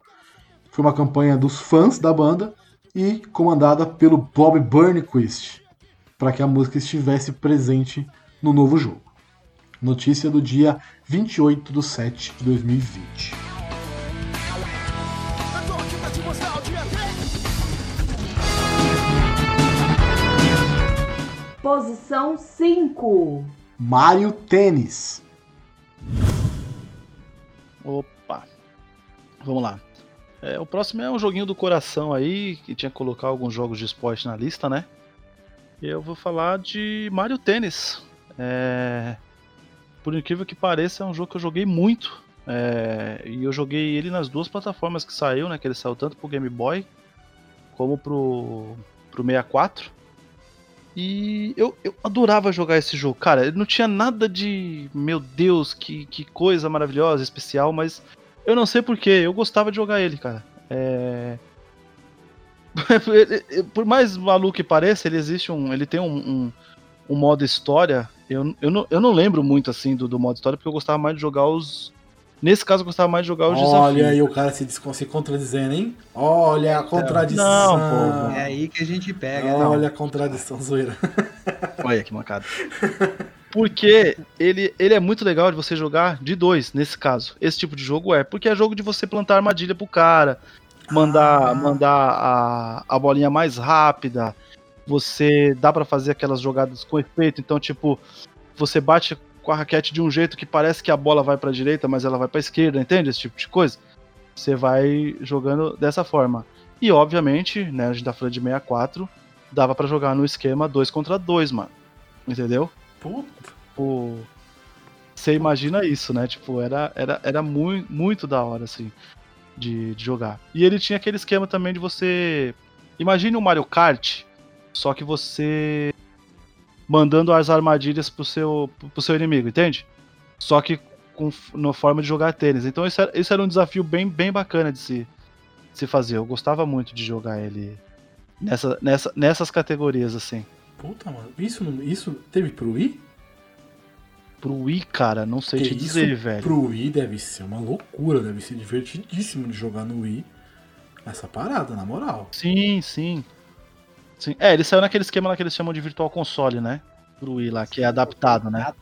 Foi uma campanha dos fãs da banda e comandada pelo Bob Burnquist, para que a música estivesse presente no novo jogo. Notícia do dia 28 de 7 de 2020.
Posição 5.
Mario Tênis.
Opa. Vamos lá. É, o próximo é um joguinho do coração aí, que tinha que colocar alguns jogos de esporte na lista, né? Eu vou falar de Mario Tênis. É, Por incrível que pareça, é um jogo que eu joguei muito. É, E eu joguei ele nas duas plataformas que saiu, né? Que ele saiu tanto pro Game Boy como pro, pro 64. E eu, eu adorava jogar esse jogo. Cara, ele não tinha nada de. Meu Deus, que, que coisa maravilhosa, especial, mas eu não sei porquê, eu gostava de jogar ele, cara. É. Por mais maluco que pareça, ele existe um. Ele tem um, um, um modo história. Eu, eu, não, eu não lembro muito assim do, do modo história, porque eu gostava mais de jogar os. Nesse caso, eu gostava mais de jogar os
Olha
desafios.
aí o cara se, se contradizendo, hein? Olha a contradição.
Não, pô,
É aí que a gente pega. não.
Olha a contradição, zoeira.
Olha que mancada. Porque ele, ele é muito legal de você jogar de dois, nesse caso. Esse tipo de jogo é. Porque é jogo de você plantar armadilha pro cara, mandar,
Ah.
mandar a, a bolinha mais rápida. Você dá pra fazer aquelas jogadas com efeito. Então, tipo, você bate com a raquete de um jeito que parece que a bola vai pra direita, mas ela vai pra esquerda, entende? Esse tipo de coisa. Você vai jogando dessa forma. E, obviamente, né, a gente tá falando de 64, dava pra jogar no esquema 2 contra 2, mano. Entendeu?
Puta.
Tipo, você imagina isso, né? Tipo, era, era, era muito, muito da hora, assim, de, de jogar. E ele tinha aquele esquema também de você. Imagine um Mario Kart, só que você mandando as armadilhas pro seu, pro seu inimigo, entende? Só que com na forma de jogar tênis. Então isso era, isso era um desafio bem, bem bacana de se, de se fazer. Eu gostava muito de jogar ele nessa, nessa, nessas categorias, assim.
Puta, mano. Isso, isso teve pro Wii?
Pro Wii, cara, não sei
Que
te dizer, velho.
Pro Wii deve ser uma loucura, deve ser divertidíssimo de jogar no Wii. Essa parada, na moral.
Sim, sim. Sim. É, ele saiu naquele esquema lá que eles chamam de Virtual Console, né? Pro Wii lá, que é adaptado, né?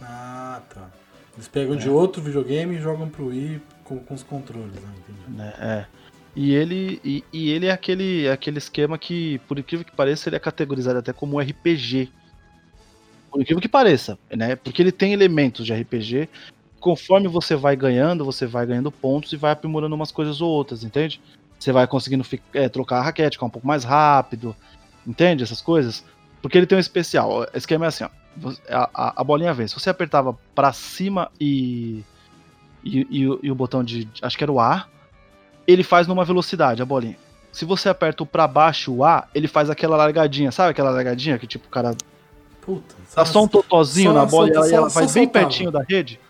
Ah, tá. Eles pegam de outro videogame e jogam pro Wii com, com os controles, né?
Né, É. E ele, e, e ele é aquele, aquele esquema que, por incrível que pareça, ele é categorizado até como RPG. Por incrível que pareça, né? Porque ele tem elementos de RPG. Conforme você vai ganhando, você vai ganhando pontos e vai aprimorando umas coisas ou outras, entende? Você vai conseguindo é, trocar a raquete, ficar um pouco mais rápido, entende? Essas coisas. Porque ele tem um especial. O esquema é assim, ó. A, a- bolinha vem. Se você apertava pra cima e, e, e o- e o botão de. Acho que era o A, ele faz numa velocidade, a bolinha. Se você aperta o pra baixo o A, ele faz aquela largadinha, sabe aquela largadinha que tipo o cara
Puta.
dá só um totozinho
só-
na bola
só-
e ela,
só-
vai bem
soltava.
pertinho da rede?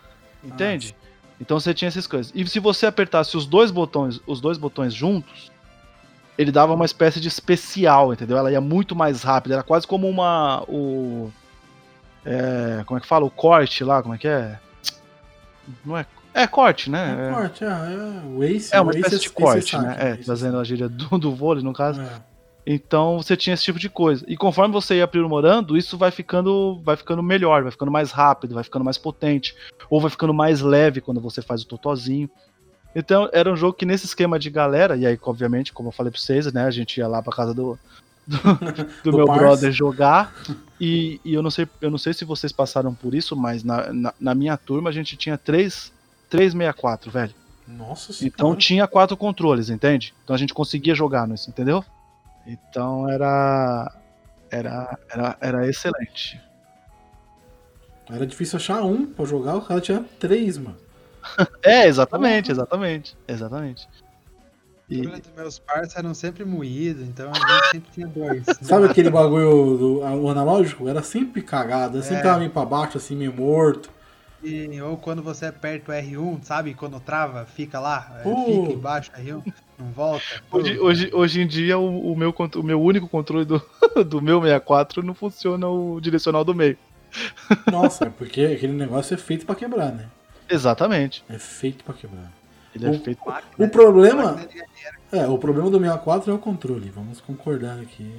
Entende? Então você tinha essas coisas. E se você apertasse os dois botões, os dois botões juntos, ele dava uma espécie de especial, entendeu? Ela ia muito mais rápido, era quase como uma o é, como é que fala? O corte lá, como é que é? Não é é corte, né?
É, corte, é, é, o Ace,
É uma
Ace
espécie de corte, né? É, trazendo a gíria do, do vôlei, no caso.
É.
Então você tinha esse tipo de coisa. E conforme você ia aprimorando, isso vai ficando, vai ficando melhor, vai ficando mais rápido, vai ficando mais potente, ou vai ficando mais leve quando você faz o totozinho. Então era um jogo que nesse esquema de galera, e aí obviamente, como eu falei pra vocês, né, a gente ia lá pra casa do do, do
Do
meu brother jogar. E, e eu não sei, eu não sei se vocês passaram por isso, mas na, na, na minha turma a gente tinha três 364, velho.
Nossa senhora.
Então tinha quatro controles, entende? Então a gente conseguia jogar nisso, entendeu? Então era. Era, era, era excelente.
Era difícil achar um pra jogar, o cara tinha três, mano.
É, exatamente, exatamente. Exatamente.
O
E,
dos meus parceiros eram sempre moídos, então a gente sempre tinha dois.
Sabe aquele bagulho do o analógico? Era sempre cagado, era sempre
É.
tava meio pra baixo, assim, meio morto.
E- ou quando você aperta o R1, sabe? Quando trava, fica lá, é,
Uh.
fica embaixo, R1, não volta.
hoje, hoje, hoje em dia, o, o meu, o meu único controle do, do meu 64 não funciona o direcional do meio.
Nossa, é porque aquele negócio é feito pra quebrar, né?
Exatamente.
É feito pra quebrar.
Ele é
O-
feito.
O problema. É, o problema do 64 é o controle. Vamos concordar aqui.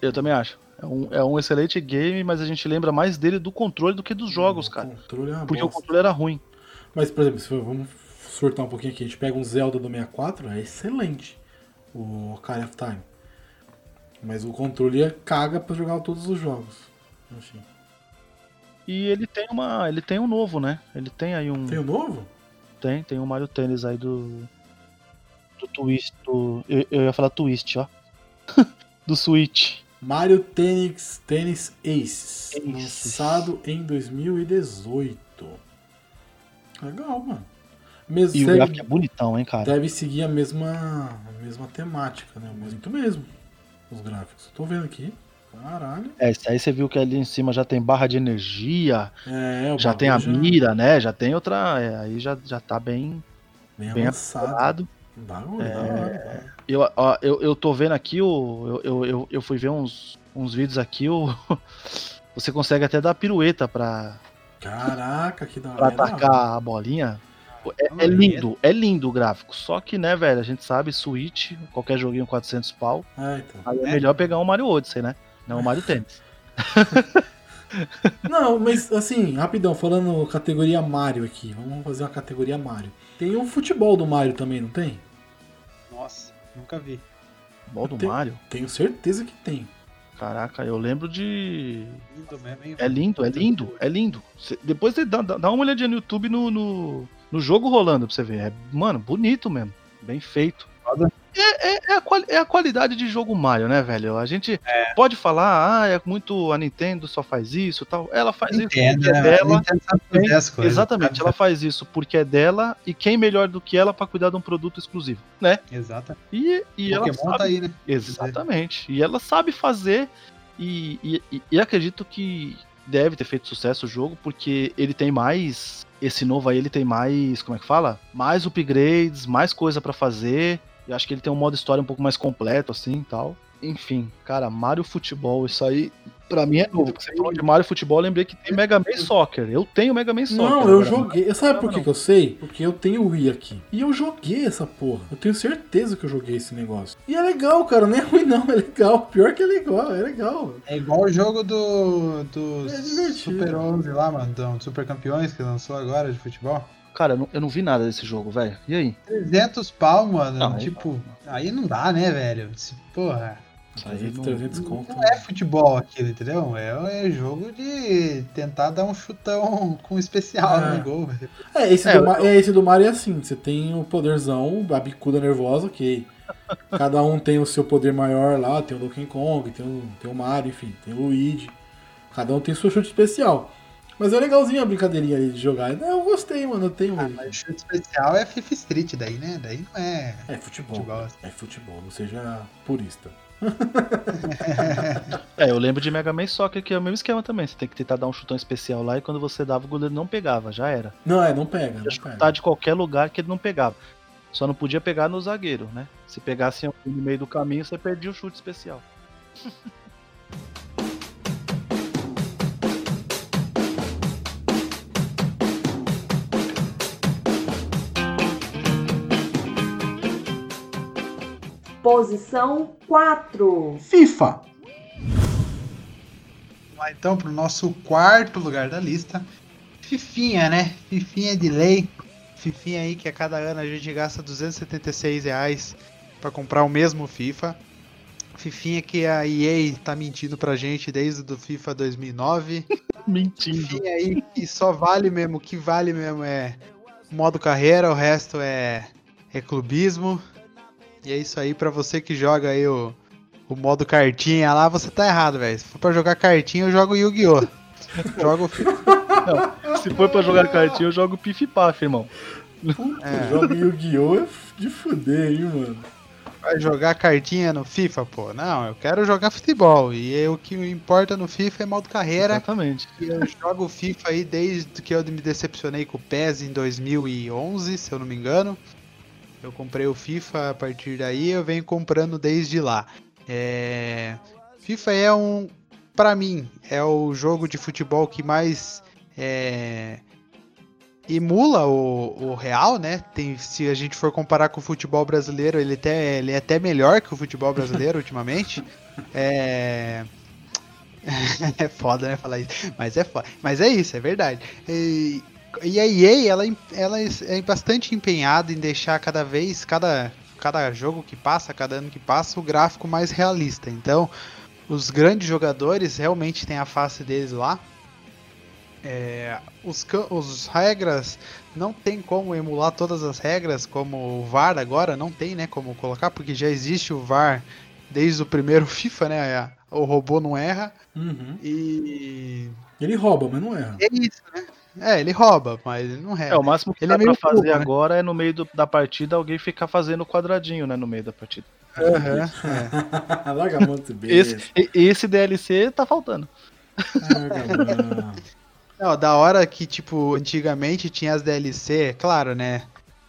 Eu também acho. É um, é um excelente game, mas a gente lembra mais dele do controle do que dos jogos,
o
cara.
controle é uma
Porque o
bosta.
controle era ruim.
Mas, por exemplo, se for- vamos surtar um pouquinho aqui, a gente pega um Zelda do 64, é excelente. O Ocarina of Time. Mas o controle é caga pra jogar todos os jogos. Enfim.
E ele tem uma. Ele tem um novo, né? Ele tem aí um.
Tem o novo?
Tem, tem um Mario Tennis aí do. Do Twist. Do, eu, eu ia falar Twist, ó. do Switch.
Mario Tennis, Tennis Aces.
Aces.
Lançado em 2018. Legal, mano. Mesmo,
E o
segue-
gráfico é bonitão, hein, cara.
deve seguir a mesma, a mesma temática, né? Muito mesmo. Os gráficos. Tô vendo aqui. Caralho.
É, esse aí você viu que ali em cima já tem barra de energia,
É, o
já tem a
bagulho
mira, né? Já tem outra. é, aí já, já tá bem,
Bem,
bem
avançado.
apurado.
Bagulho, da
É.
hora.
Eu, ó, eu, eu tô vendo aqui, o, eu, eu, eu, eu fui ver uns, uns vídeos aqui, o, você consegue até dar pirueta pra,
Caraca, que da
pra
hora.
atacar a bolinha. É,
Uma
é lindo, é lindo o gráfico. Só que, né, velho, a gente sabe, Switch, qualquer joguinho 400 pau,
É, então.
aí é
É.
melhor pegar um Mario Odyssey, né? Não o Mario Tennis.
Não, mas assim, rapidão, falando categoria Mario aqui. Vamos fazer uma categoria Mario. Tem o futebol do Mario também, não tem?
Nossa, nunca vi.
Bol do
Tem-
Mario?
Tenho certeza que tem.
Caraca, eu lembro de.
Lindo mesmo, hein?
É lindo, é lindo, é lindo. Cê- depois você dá, dá dá uma olhadinha no YouTube no, no, no jogo rolando pra você ver. É, mano, bonito mesmo. Bem feito.
Foda.
É, é, é, a quali- é a qualidade de jogo Mario, né, velho? A gente pode falar, ah, é muito. A Nintendo só faz isso e tal. Ela faz
Entendo,
isso porque é
né?
dela.
Nintendo fazer as coisas.
Exatamente, ela faz isso porque é dela e quem melhor do que ela pra cuidar de um produto exclusivo, né?
Exato.
E, e ela
Pokémon
sabe
tá aí, né?
Exatamente. E ela sabe fazer. E, e, e- e acredito que deve ter feito sucesso o jogo, porque ele tem mais. Esse novo aí, ele tem mais. Como é que fala? Mais upgrades, mais coisa pra fazer. Eu acho que ele tem um modo história um pouco mais completo, assim e tal. Enfim, cara, Mario Futebol, isso aí. Pra mim é novo. Você falou de Mario Futebol, eu lembrei que tem Mega Man Soccer. Eu tenho Mega Man Soccer.
Não, eu joguei. Sabe por que, que eu sei? Porque eu tenho o Wii aqui. E eu joguei essa porra. Eu tenho certeza que eu joguei esse negócio. E é legal, cara. Não é ruim, não. É legal. Pior que é legal. É legal.
É igual o jogo do, do
É.
Super 11 lá, mano, do Super Campeões que lançou agora de futebol.
Cara, eu não, eu não vi nada desse jogo, velho. E aí?
300 pau, mano.
Não, aí
tipo, aí não dá, né, velho? Porra,
Isso aí
300,
não-
300 conto.
não é futebol aquilo, entendeu? É, é jogo de tentar dar um chutão com especial
É.
no gol, velho.
É, esse,
É,
do,
eu-
é, esse do Mario é assim. Você tem o poderzão, a bicuda nervosa, ok. Cada um tem o seu poder maior lá. Tem o Donkey Kong, tem o, tem o Mario, enfim. Tem o Luigi. Cada um tem seu chute especial. Mas é legalzinho a brincadeirinha ali de jogar. Eu gostei, mano. Eu tenho
Ah, mas chute especial é FIFA Street daí, né? Daí não é
É futebol.
futebol.
É futebol, não seja purista.
É, eu lembro de Mega Man Soccer que é o mesmo esquema também. Você tem que tentar dar um chutão especial lá e quando você dava o goleiro não pegava, já era.
Não, é, não pega, não
chutar
pega.
de qualquer lugar que ele não pegava. Só não podia pegar no zagueiro, né? Se pegasse no meio do caminho, você perdia o chute especial.
Posição 4.
FIFA.
Vamos lá então pro nosso quarto lugar da lista. Fifinha, né? Fifinha de lei. Fifinha aí que a cada ano a gente gasta 276 reais pra comprar o mesmo FIFA. Fifinha que a EA tá mentindo pra gente desde o FIFA 2009.
Mentindo.
Fifinha aí que só vale mesmo, o que vale mesmo é modo carreira, o resto é, é clubismo. E é isso aí pra você que joga aí o, o modo cartinha lá, você tá errado, velho. Se for pra jogar cartinha, eu jogo Yu-Gi-Oh! Jogo o FIFA.
Se for pra jogar cartinha, eu jogo Pif Paf, irmão.
É.
Jogo Yu-Gi-Oh! é de fuder, hein, mano.
Vai jogar cartinha no FIFA, pô? Não, eu quero jogar futebol. E é o que importa no FIFA é modo carreira.
Exatamente.
E eu jogo FIFA aí desde que eu me decepcionei com o PES em 2011, se eu não me engano. Eu comprei o FIFA a partir daí, eu venho comprando desde lá. É... FIFA é um, Pra mim, é o jogo de futebol que mais é, emula o, o real, né? Tem, se a gente for comparar com o futebol brasileiro, ele, até, ele é até melhor que o futebol brasileiro ultimamente. É... é foda, né, falar isso. Mas é foda. Mas é isso, é verdade. E, e a EA, ela, ela é bastante empenhada em deixar cada vez, cada, cada jogo que passa, cada ano que passa, o gráfico mais realista. Então, os grandes jogadores realmente têm a face deles lá. É, os, os regras não tem como emular todas as regras, como o VAR agora não tem, né, como colocar, porque já existe o VAR desde o primeiro FIFA, né? O robô não erra
Uhum.
e
Ele rouba, mas não erra.
é isso, né? É, ele rouba, mas ele não erra.
É, o máximo que
Ele
dá
é meio
pra fazer
né?
agora é no meio do- da partida alguém ficar fazendo quadradinho, né, no meio da partida.
Aham, é.
Larga mão desse
Esse, esse DLC tá faltando.
Larga.
Não, da hora que, tipo, antigamente tinha as DLC, claro, né?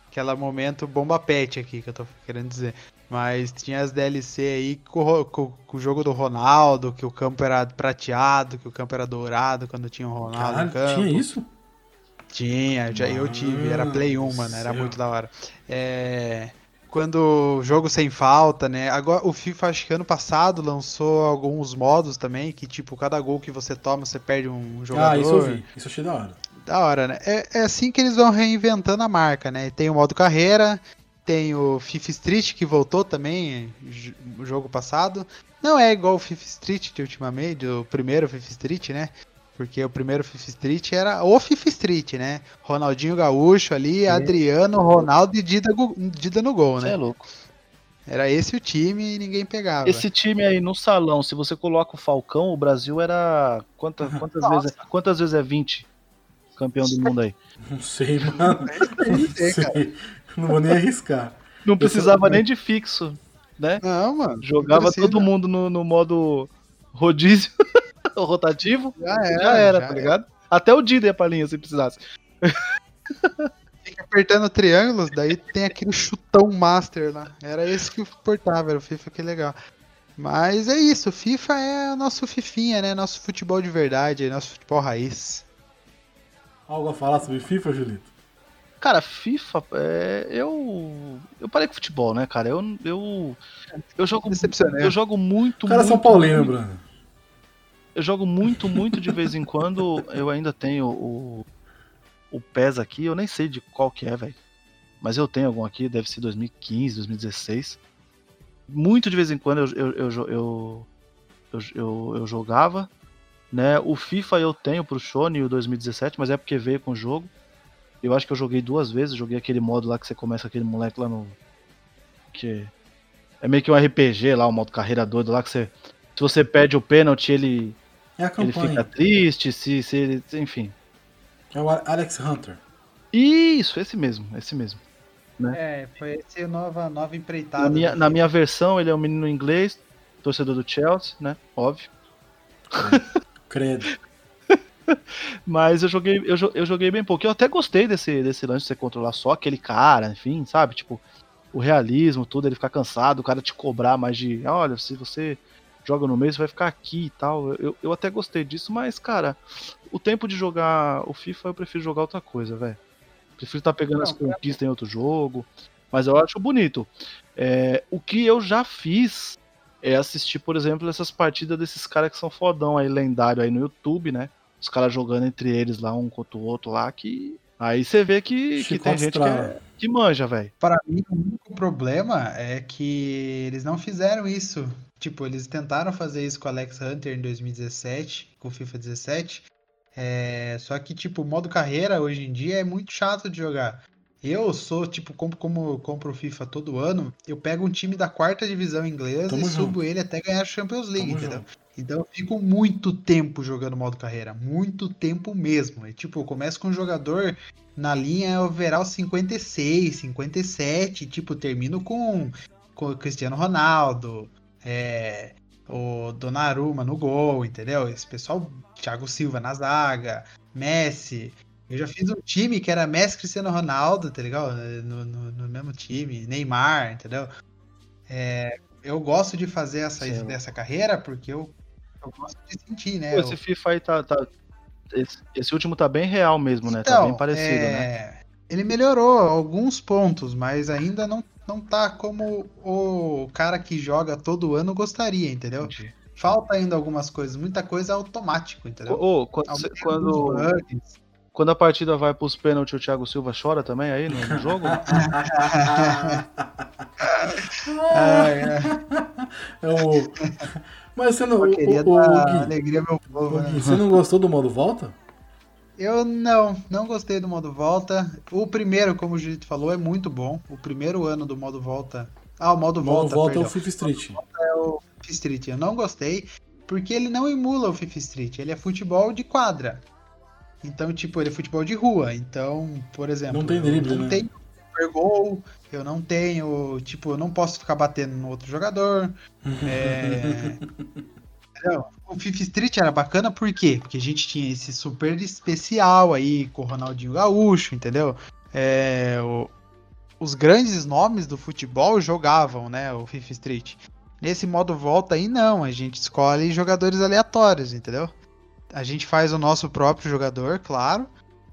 Aquela momento bomba pet aqui que eu tô querendo dizer. Mas tinha as DLC aí com, com- com o jogo do Ronaldo, que o campo era prateado, que o campo era dourado quando tinha o Ronaldo
Caralho,
no campo.
tinha isso?
Tinha, já, eu tive, era Play 1,
Mano
era muito da hora. É, quando jogo sem falta, né? Agora o FIFA acho que ano passado lançou alguns modos também, que tipo, cada gol que você toma, você perde um jogador.
Ah, isso eu vi. Isso achei da hora.
Da hora, né? É, é assim que eles vão reinventando a marca, né? Tem o modo carreira, tem o FIFA Street que voltou também, o jogo passado. Não é igual o FIFA Street de ultimamente, do primeiro FIFA Street, né? Porque o primeiro FIFA Street era o FIFA Street, né? Ronaldinho Gaúcho ali, Adriano, Ronaldo e Dida, Dida no gol,
Você
né?
é louco.
Era esse o time e ninguém pegava.
Esse time aí no salão, se você coloca o Falcão, o Brasil era. Quanta, quantas,
Nossa.
vezes, quantas vezes é 20 campeão do mundo aí?
Não sei, mano. Não sei. Não vou nem arriscar.
Não precisava nem de fixo, né?
Não, mano.
Jogava todo mundo no, no modo rodízio rotativo,
Já era,
já era,
já
tá ligado? Até o Dida ia pra linha se precisasse.
Fica apertando triângulos, daí tem aquele chutão master lá. Era esse que importava, era o FIFA que legal. Mas é isso, FIFA é o nosso fifinha, né? Nosso futebol de verdade, nosso futebol raiz.
Algo a falar sobre FIFA, Julito?
Cara, FIFA, é, eu. Eu parei com futebol, né, cara? Eu. Eu, eu jogo. Eu jogo muito,
O cara é
muito.
São Paulino,
muito-
Bruno.
Eu jogo muito, muito de vez em quando. Eu ainda tenho o, o PES aqui, eu nem sei de qual que é, velho. Mas eu tenho algum aqui, deve ser 2015, 2016. Muito de vez em quando eu, eu, eu, jo- eu, eu, eu, eu jogava. Né? O FIFA eu tenho pro Shone o 2017, mas é porque veio com o jogo. Eu acho que eu joguei duas vezes, joguei aquele modo lá que você começa aquele moleque lá no. Que é meio que um RPG lá, o modo carreira doido lá que você. Se você perde o pênalti, ele,
É a
ele
campanha.
fica triste, se, se ele. Enfim.
É o Alex Hunter.
Isso, esse mesmo, esse mesmo.
É, foi esse nova, nova empreitada.
Na minha, na minha versão, ele é um menino inglês, torcedor do Chelsea, né? Óbvio.
Credo.
Mas eu joguei, eu, eu joguei bem pouco. Eu até gostei desse, desse lance de você controlar só aquele cara, enfim, sabe? Tipo, o realismo, tudo, ele ficar cansado, o cara te cobrar mais de. Olha, se você joga no você vai ficar aqui e tal. Eu, eu até gostei disso, mas, cara, o tempo de jogar o FIFA, eu prefiro jogar outra coisa, velho. Prefiro estar pegando
Não,
as conquistas em outro jogo. Mas eu acho bonito. É, o que eu já fiz é assistir, por exemplo, essas partidas desses caras que são fodão aí, lendário aí no YouTube, né? Os caras jogando entre eles lá, um contra o outro lá, que. Aí você vê que, que tem gente que, é- que manja, velho.
Para mim, o único problema é que eles não fizeram isso. Tipo, eles tentaram fazer isso com o Alex Hunter em 2017, com o FIFA 17. É, só que, tipo, o modo carreira hoje em dia é muito chato de jogar. Eu sou, tipo, como, como eu compro o FIFA todo ano, eu pego um time da quarta divisão inglesa
Tamo
e
junto.
subo ele até ganhar a Champions League,
Tamo
entendeu?
junto.
Então eu fico muito tempo jogando modo carreira, muito tempo mesmo. E, tipo, eu começo com um jogador na linha overall 56, 57, tipo, termino com, com o Cristiano Ronaldo, é, o Donnarumma no gol, entendeu? Esse pessoal, Thiago Silva na zaga, Messi. Eu já fiz um time que era Messi, Cristiano Ronaldo, tá ligado? No, no- no mesmo time, Neymar, entendeu? É, eu gosto de fazer essa,
Sim.
dessa carreira porque eu, eu gosto de sentir, né?
Pô,
Eu-
esse FIFA aí tá. tá- esse, esse último tá bem real mesmo, né? tá
Então,
bem parecido, né?
é, Ele melhorou alguns pontos, mas ainda não, não tá como o cara que joga todo ano gostaria, entendeu?
Entendi.
Falta ainda algumas coisas, muita coisa é automático, entendeu?
Ô, quando, cê- quando a partida vai pros pênaltis, o Thiago Silva chora também aí no, no jogo?
Ah, é.
É o. Mas você não.
Eu
O,
queria
o, o
dar
Gui,
alegria meu povo,
o
né?
Gui, você não gostou do modo volta?
Eu não, não gostei do modo volta. O primeiro, como o Julito falou, é muito bom. O primeiro ano do modo volta. Ah, o modo
O modo
volta,
volta é o FIFA Street.
é o FIFA Street. Eu não gostei, porque ele não emula o FIFA Street. Ele é futebol de quadra. Então, tipo, ele é futebol de rua. Então, por exemplo,
Não tem drible,
não
né?
super gol, eu não tenho, tipo, eu não posso ficar batendo no outro jogador. É... O FIFA Street era bacana por quê? Porque a gente tinha esse super especial aí com o Ronaldinho Gaúcho, entendeu? É, o- os grandes nomes do futebol jogavam, né, o FIFA Street. Nesse modo volta aí não, a gente escolhe jogadores aleatórios, entendeu? A gente faz o nosso próprio jogador, claro,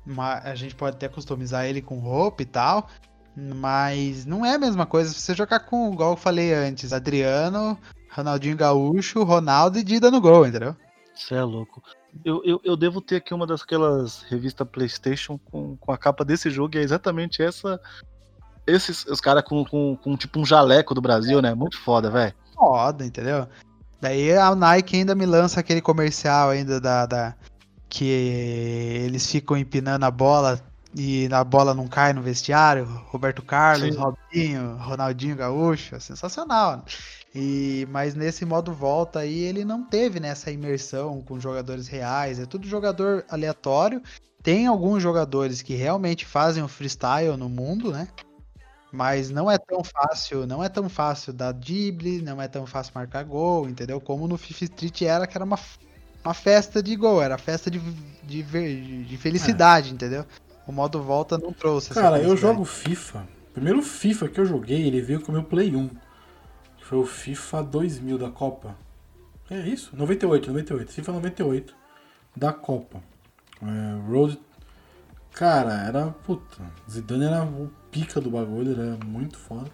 mas a gente pode até customizar ele com roupa e tal, mas não é a mesma coisa se você jogar com, igual eu falei antes, Adriano, Ronaldinho Gaúcho, Ronaldo e Dida no gol, entendeu?
Você é louco. Eu, eu, eu devo ter aqui uma daquelas revistas PlayStation com, com a capa desse jogo e é exatamente essa. Esses os caras com, com, com tipo um jaleco do Brasil, né? Muito foda, velho.
Foda, entendeu? Daí a Nike ainda me lança aquele comercial ainda da, da que eles ficam empinando a bola e a bola não cai no vestiário. Roberto Carlos,
Sim.
Robinho, Ronaldinho Gaúcho, é sensacional. né? E mas nesse modo volta aí ele não teve nessa imersão com jogadores reais, é tudo jogador aleatório. Tem alguns jogadores que realmente fazem o freestyle no mundo, né? Mas não é tão fácil, não é tão fácil dar drible, não é tão fácil marcar gol, entendeu? Como no FIFA Street era, que era uma, uma festa de gol, era festa de, de, de felicidade, entendeu? O modo volta não trouxe
Cara, eu jogo FIFA. O primeiro FIFA que eu joguei, ele veio com o meu Play 1. Que foi o FIFA 2000 da Copa. É isso? 98, 98. FIFA 98 da Copa. É, Road. Cara, era. Puta. Zidane era o pica do bagulho, ele era muito foda.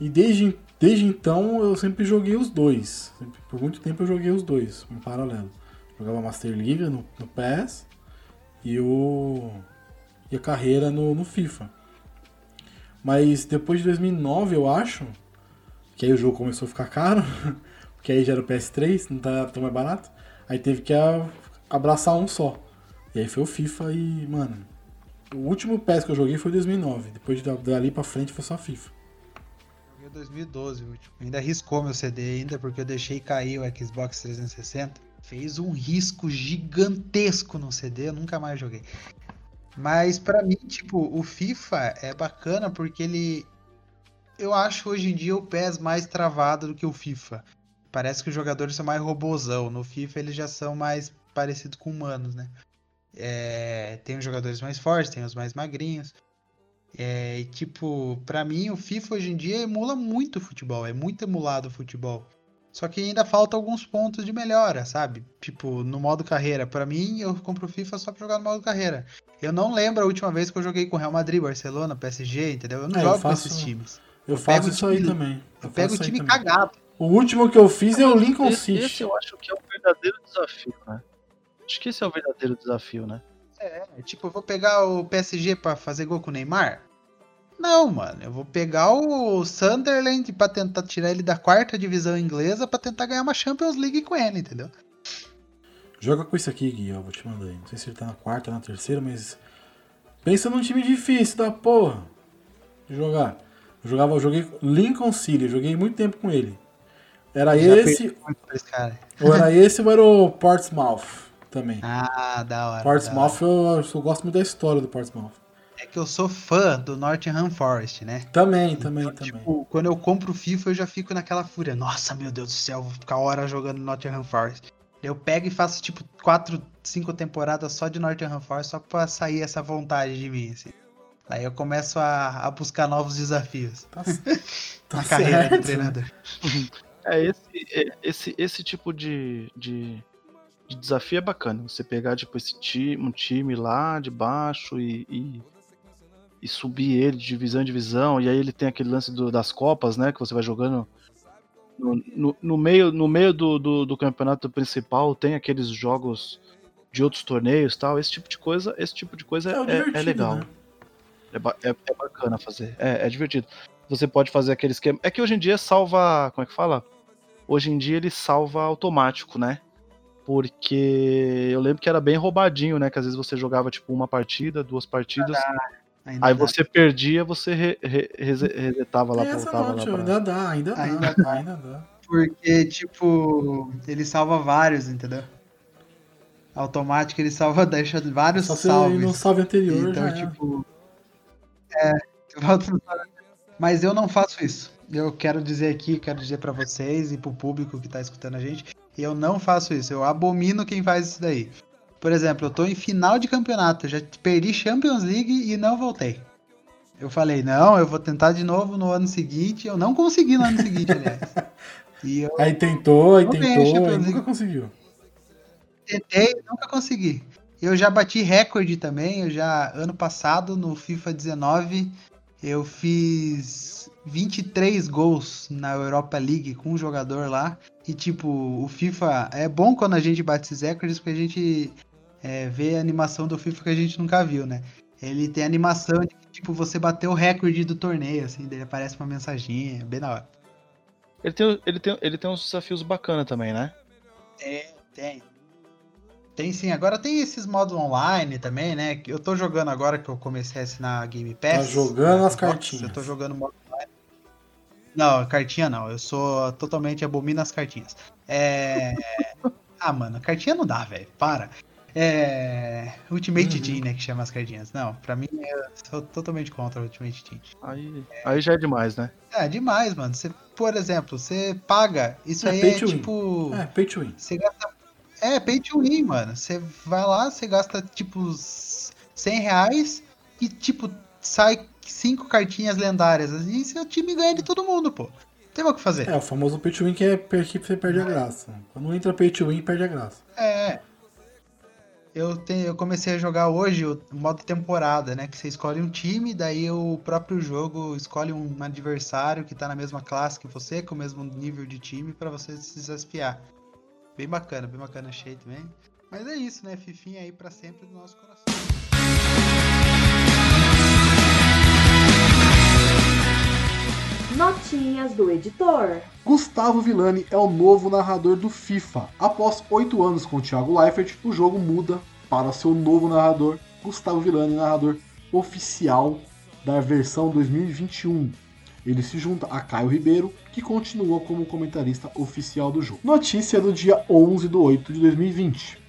E desde, desde então eu sempre joguei os dois. Sempre- por muito tempo eu joguei os dois, em paralelo. Jogava Master League no, no PES e o. E a carreira no, no FIFA. Mas depois de 2009, eu acho, que aí o jogo começou a ficar caro, porque aí já era o PS3, não tá tão mais barato. Aí teve que abraçar um só. E aí foi o FIFA e, mano, o último PES que eu joguei foi 2009. Depois da- dali pra frente foi só FIFA.
Joguei 2012 o último. Ainda riscou meu CD ainda, porque eu deixei cair o Xbox 360. Fez um risco gigantesco no CD, eu nunca mais joguei. Mas pra mim, tipo, o FIFA é bacana porque ele. Eu acho hoje em dia o PES mais travado do que o FIFA. parece que os jogadores são mais robozão. No FIFA eles já são mais parecidos com humanos, né? É, tem os jogadores mais fortes, tem os mais magrinhos. É, tipo, pra mim o FIFA hoje em dia emula muito o futebol, é muito emulado o futebol. Só que ainda falta alguns pontos de melhora, sabe? Tipo, no modo carreira. Pra mim, eu compro o FIFA só pra jogar no modo carreira. Eu não lembro a última vez que eu joguei com Real Madrid, Barcelona, PSG, entendeu? Eu não
É, eu
jogo
faço-
com esses times.
Eu
Eu
faço isso
o
aí também.
Eu
faço
pego o time
também.
cagado.
O último que eu fiz é o Lincoln
esse,
City.
esse eu acho que é o verdadeiro desafio, né? Acho que esse é o verdadeiro desafio, né?
É, tipo, eu vou pegar o PSG pra fazer gol com o Neymar? Não, mano. Eu vou pegar o Sunderland pra tentar tirar ele da quarta divisão inglesa pra tentar ganhar uma Champions League com ele, entendeu?
Joga com isso aqui, Gui, ó. Vou te mandar aí. Não sei se ele tá na quarta ou na terceira, mas. Pensa num time difícil da porra. De jogar. Eu jogava, eu joguei Lincoln City, joguei muito tempo com ele. Era esse, ou era esse ou era o Portsmouth também.
Ah, da hora. da
Portsmouth, eu, eu gosto muito da história do Portsmouth.
É que eu sou fã do Nottingham Forest, né?
Também, também,
Então,
também.
tipo, quando eu compro o FIFA, eu já fico naquela fúria. Nossa, meu Deus do céu, vou ficar hora jogando Nottingham Forest. Eu pego e faço, tipo, quatro, cinco temporadas só de Nottingham Forest, só pra sair essa vontade de mim, assim. Aí eu começo a, a buscar novos desafios
Tá, tá
na carreira
certo.
do treinador.
É, esse, é, esse, esse tipo de, de, de desafio é bacana. Você pegar, tipo, esse time, um time lá de baixo e, e, e subir ele de divisão em divisão. E aí ele tem aquele lance do- das copas, né? Que você vai jogando no, no, no meio, no meio do, do, do campeonato principal, tem aqueles jogos de outros torneios tal. Esse tipo de coisa, esse tipo de coisa
É,
é, é
divertido,
legal.
né?
É, é- é bacana fazer. É, é divertido. Você pode fazer aquele esquema. É que hoje em dia salva. Como é que fala? Hoje em dia ele salva automático, né? Porque eu lembro que era bem roubadinho, né? Que às vezes você jogava tipo uma partida, duas partidas.
Ainda
aí
dá.
você perdia, você re- re- rese- resetava lá,
essa
voltava
não,
lá pra...
ainda dá, ainda dá,
Ainda
ainda dá.
Porque, tipo, ele salva vários, entendeu? Automático ele salva, deixa vários
Só você ir no
salves.
salve anterior
Então,
já
tipo. É, volta no salve. mas eu não faço isso. Eu quero dizer aqui, quero dizer pra vocês e pro público que tá escutando a gente, eu não faço isso. Eu abomino quem faz isso daí. Por exemplo, eu tô em final de campeonato, já perdi Champions League e não voltei. Eu falei, não, eu vou tentar de novo no ano seguinte. Eu não consegui no ano seguinte, aliás. Eu
Aí tentou, aí tentou, aí nunca conseguiu.
tentei nunca consegui. Eu já bati recorde também. Eu já, ano passado, no FIFA 19, eu fiz 23 gols na Europa League com um jogador lá. E, tipo, o FIFA é bom quando a gente bate esses recordes porque a gente é, vê a animação do FIFA que a gente nunca viu, né? Ele tem animação de que, tipo, você bateu o recorde do torneio, assim, daí aparece uma mensaginha, é bem da hora.
Ele tem, ele, tem, ele tem uns desafios bacanas também, né?
Tem, tem. Tem sim. Agora tem esses modos online também, né? que Eu tô jogando agora que eu comecei a assinar Game Pass.
Tá jogando
na
as cartinhas.
Eu tô jogando modo online. Não, cartinha não. Eu sou totalmente abomino as cartinhas. É. ah, mano, cartinha não dá, velho. Para. É. Ultimate
Uhum.
Team, né? Que chama as cartinhas. Não, pra mim eu sou totalmente contra o Ultimate Team.
Aí, aí já é demais, né?
É, demais, mano. Você, por exemplo, você paga. Isso
É
aí é
to win.
tipo.
É, pay to win.
Você gasta. É, pay to win, mano. Você vai lá, você gasta tipo 100 reais e tipo sai cinco cartinhas lendárias. E seu time ganha de todo mundo, pô. Tem mais o que fazer.
É, o famoso pay to win que é per- que você perde a graça. Quando entra pay to win, perde a graça.
É. Eu, tenho, eu comecei a jogar hoje o modo temporada, né? Que você escolhe um time, daí o próprio jogo escolhe um adversário que tá na mesma classe que você, com o mesmo nível de time, pra você se desafiar. Bem bacana, bem bacana, achei também. Mas é isso, né? Fifinha aí pra sempre do nosso coração.
Notinhas do editor.
Gustavo Villani é o novo narrador do FIFA. Após oito anos com o Thiago Leifert, o jogo muda para seu novo narrador, Gustavo Villani, narrador oficial da versão 2021. Ele se junta a Caio Ribeiro, que continua como comentarista oficial do jogo. Notícia do dia 11 de 8 de 2020.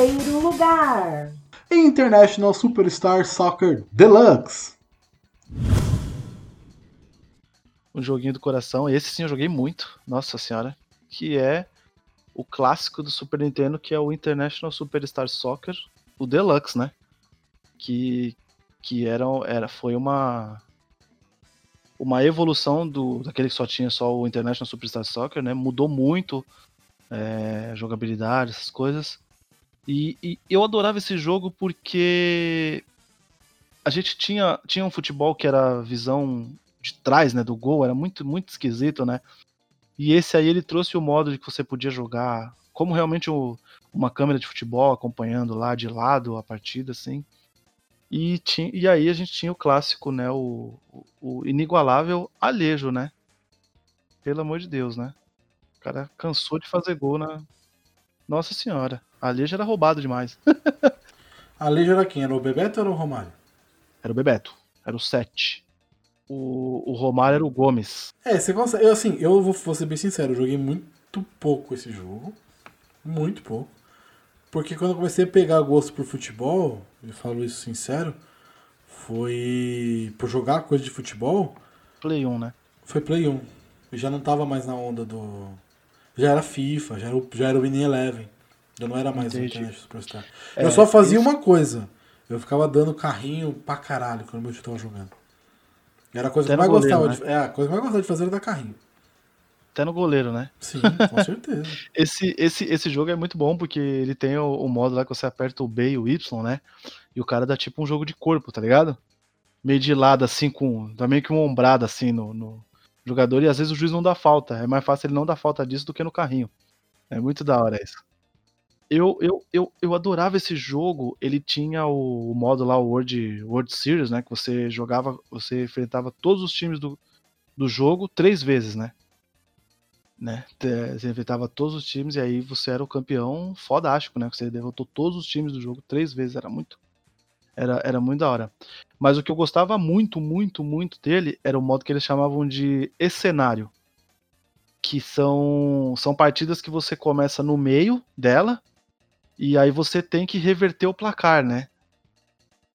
Terceiro lugar.
International Superstar Soccer Deluxe.
Um joguinho do coração, esse sim eu joguei muito, nossa senhora, que é o clássico do Super Nintendo, que é o International Superstar Soccer, o Deluxe, né? Que, que era, era, foi uma uma evolução do daquele que só tinha só o International Superstar Soccer, né? Mudou muito é, jogabilidade, essas coisas. E, e, eu adorava esse jogo porque a gente tinha, tinha um futebol que era visão de trás, né, do gol, era muito muito esquisito, né? E esse aí ele trouxe o modo de que você podia jogar como realmente o, uma câmera de futebol acompanhando lá de lado a partida, assim. E, tinha, e aí a gente tinha o clássico, né? O, o, inigualável Alejo, né? Pelo amor de Deus, né? O cara cansou de fazer gol na. Nossa senhora. Alejo era roubado demais.
Alejo era quem? Era o Bebeto ou era o Romário?
Era o Bebeto. Era o 7. O, o Romário era o Gomes.
É, você consegue. Eu, assim, eu vou, vou ser bem sincero, eu joguei muito pouco esse jogo. Muito pouco. Porque quando eu comecei a pegar gosto por futebol, eu falo isso sincero, foi por jogar coisa de futebol.
Play 1, né?
Foi Play 1. Eu já não tava mais na onda do. Já era FIFA, já era o, já era o Winning Eleven. Já não era mais
Entendi.
Internet Superstar.
É,
eu só fazia
isso-
uma coisa. Eu ficava dando carrinho pra caralho quando meu tio tava jogando. Era a coisa que eu
Até
mais
no goleiro,
gostava de. É, a coisa que mais gostava de fazer era dar carrinho.
Até no goleiro, né?
Sim, com certeza.
Esse, esse, esse jogo é muito bom porque ele tem o, o modo lá que você aperta o B e o Y, né? E o cara dá tipo um jogo de corpo, tá ligado? Meio de lado, assim, com. Dá meio que uma ombrada assim no, no jogador e às vezes o juiz não dá falta. É mais fácil ele não dar falta disso do que no carrinho. É muito da hora isso. Eu, eu, eu, eu adorava esse jogo. Ele tinha o, o modo lá, o World, World Series, né? Que você jogava, você enfrentava todos os times do, do jogo três vezes, né? né? Você enfrentava todos os times e aí você era o campeão fodástico, né? Você derrotou todos os times do jogo três vezes, era muito. Era, era muito da hora. Mas o que eu gostava muito, muito, muito dele era o modo que eles chamavam de escenário. Que são, são partidas que você começa no meio dela e aí você tem que reverter o placar, né?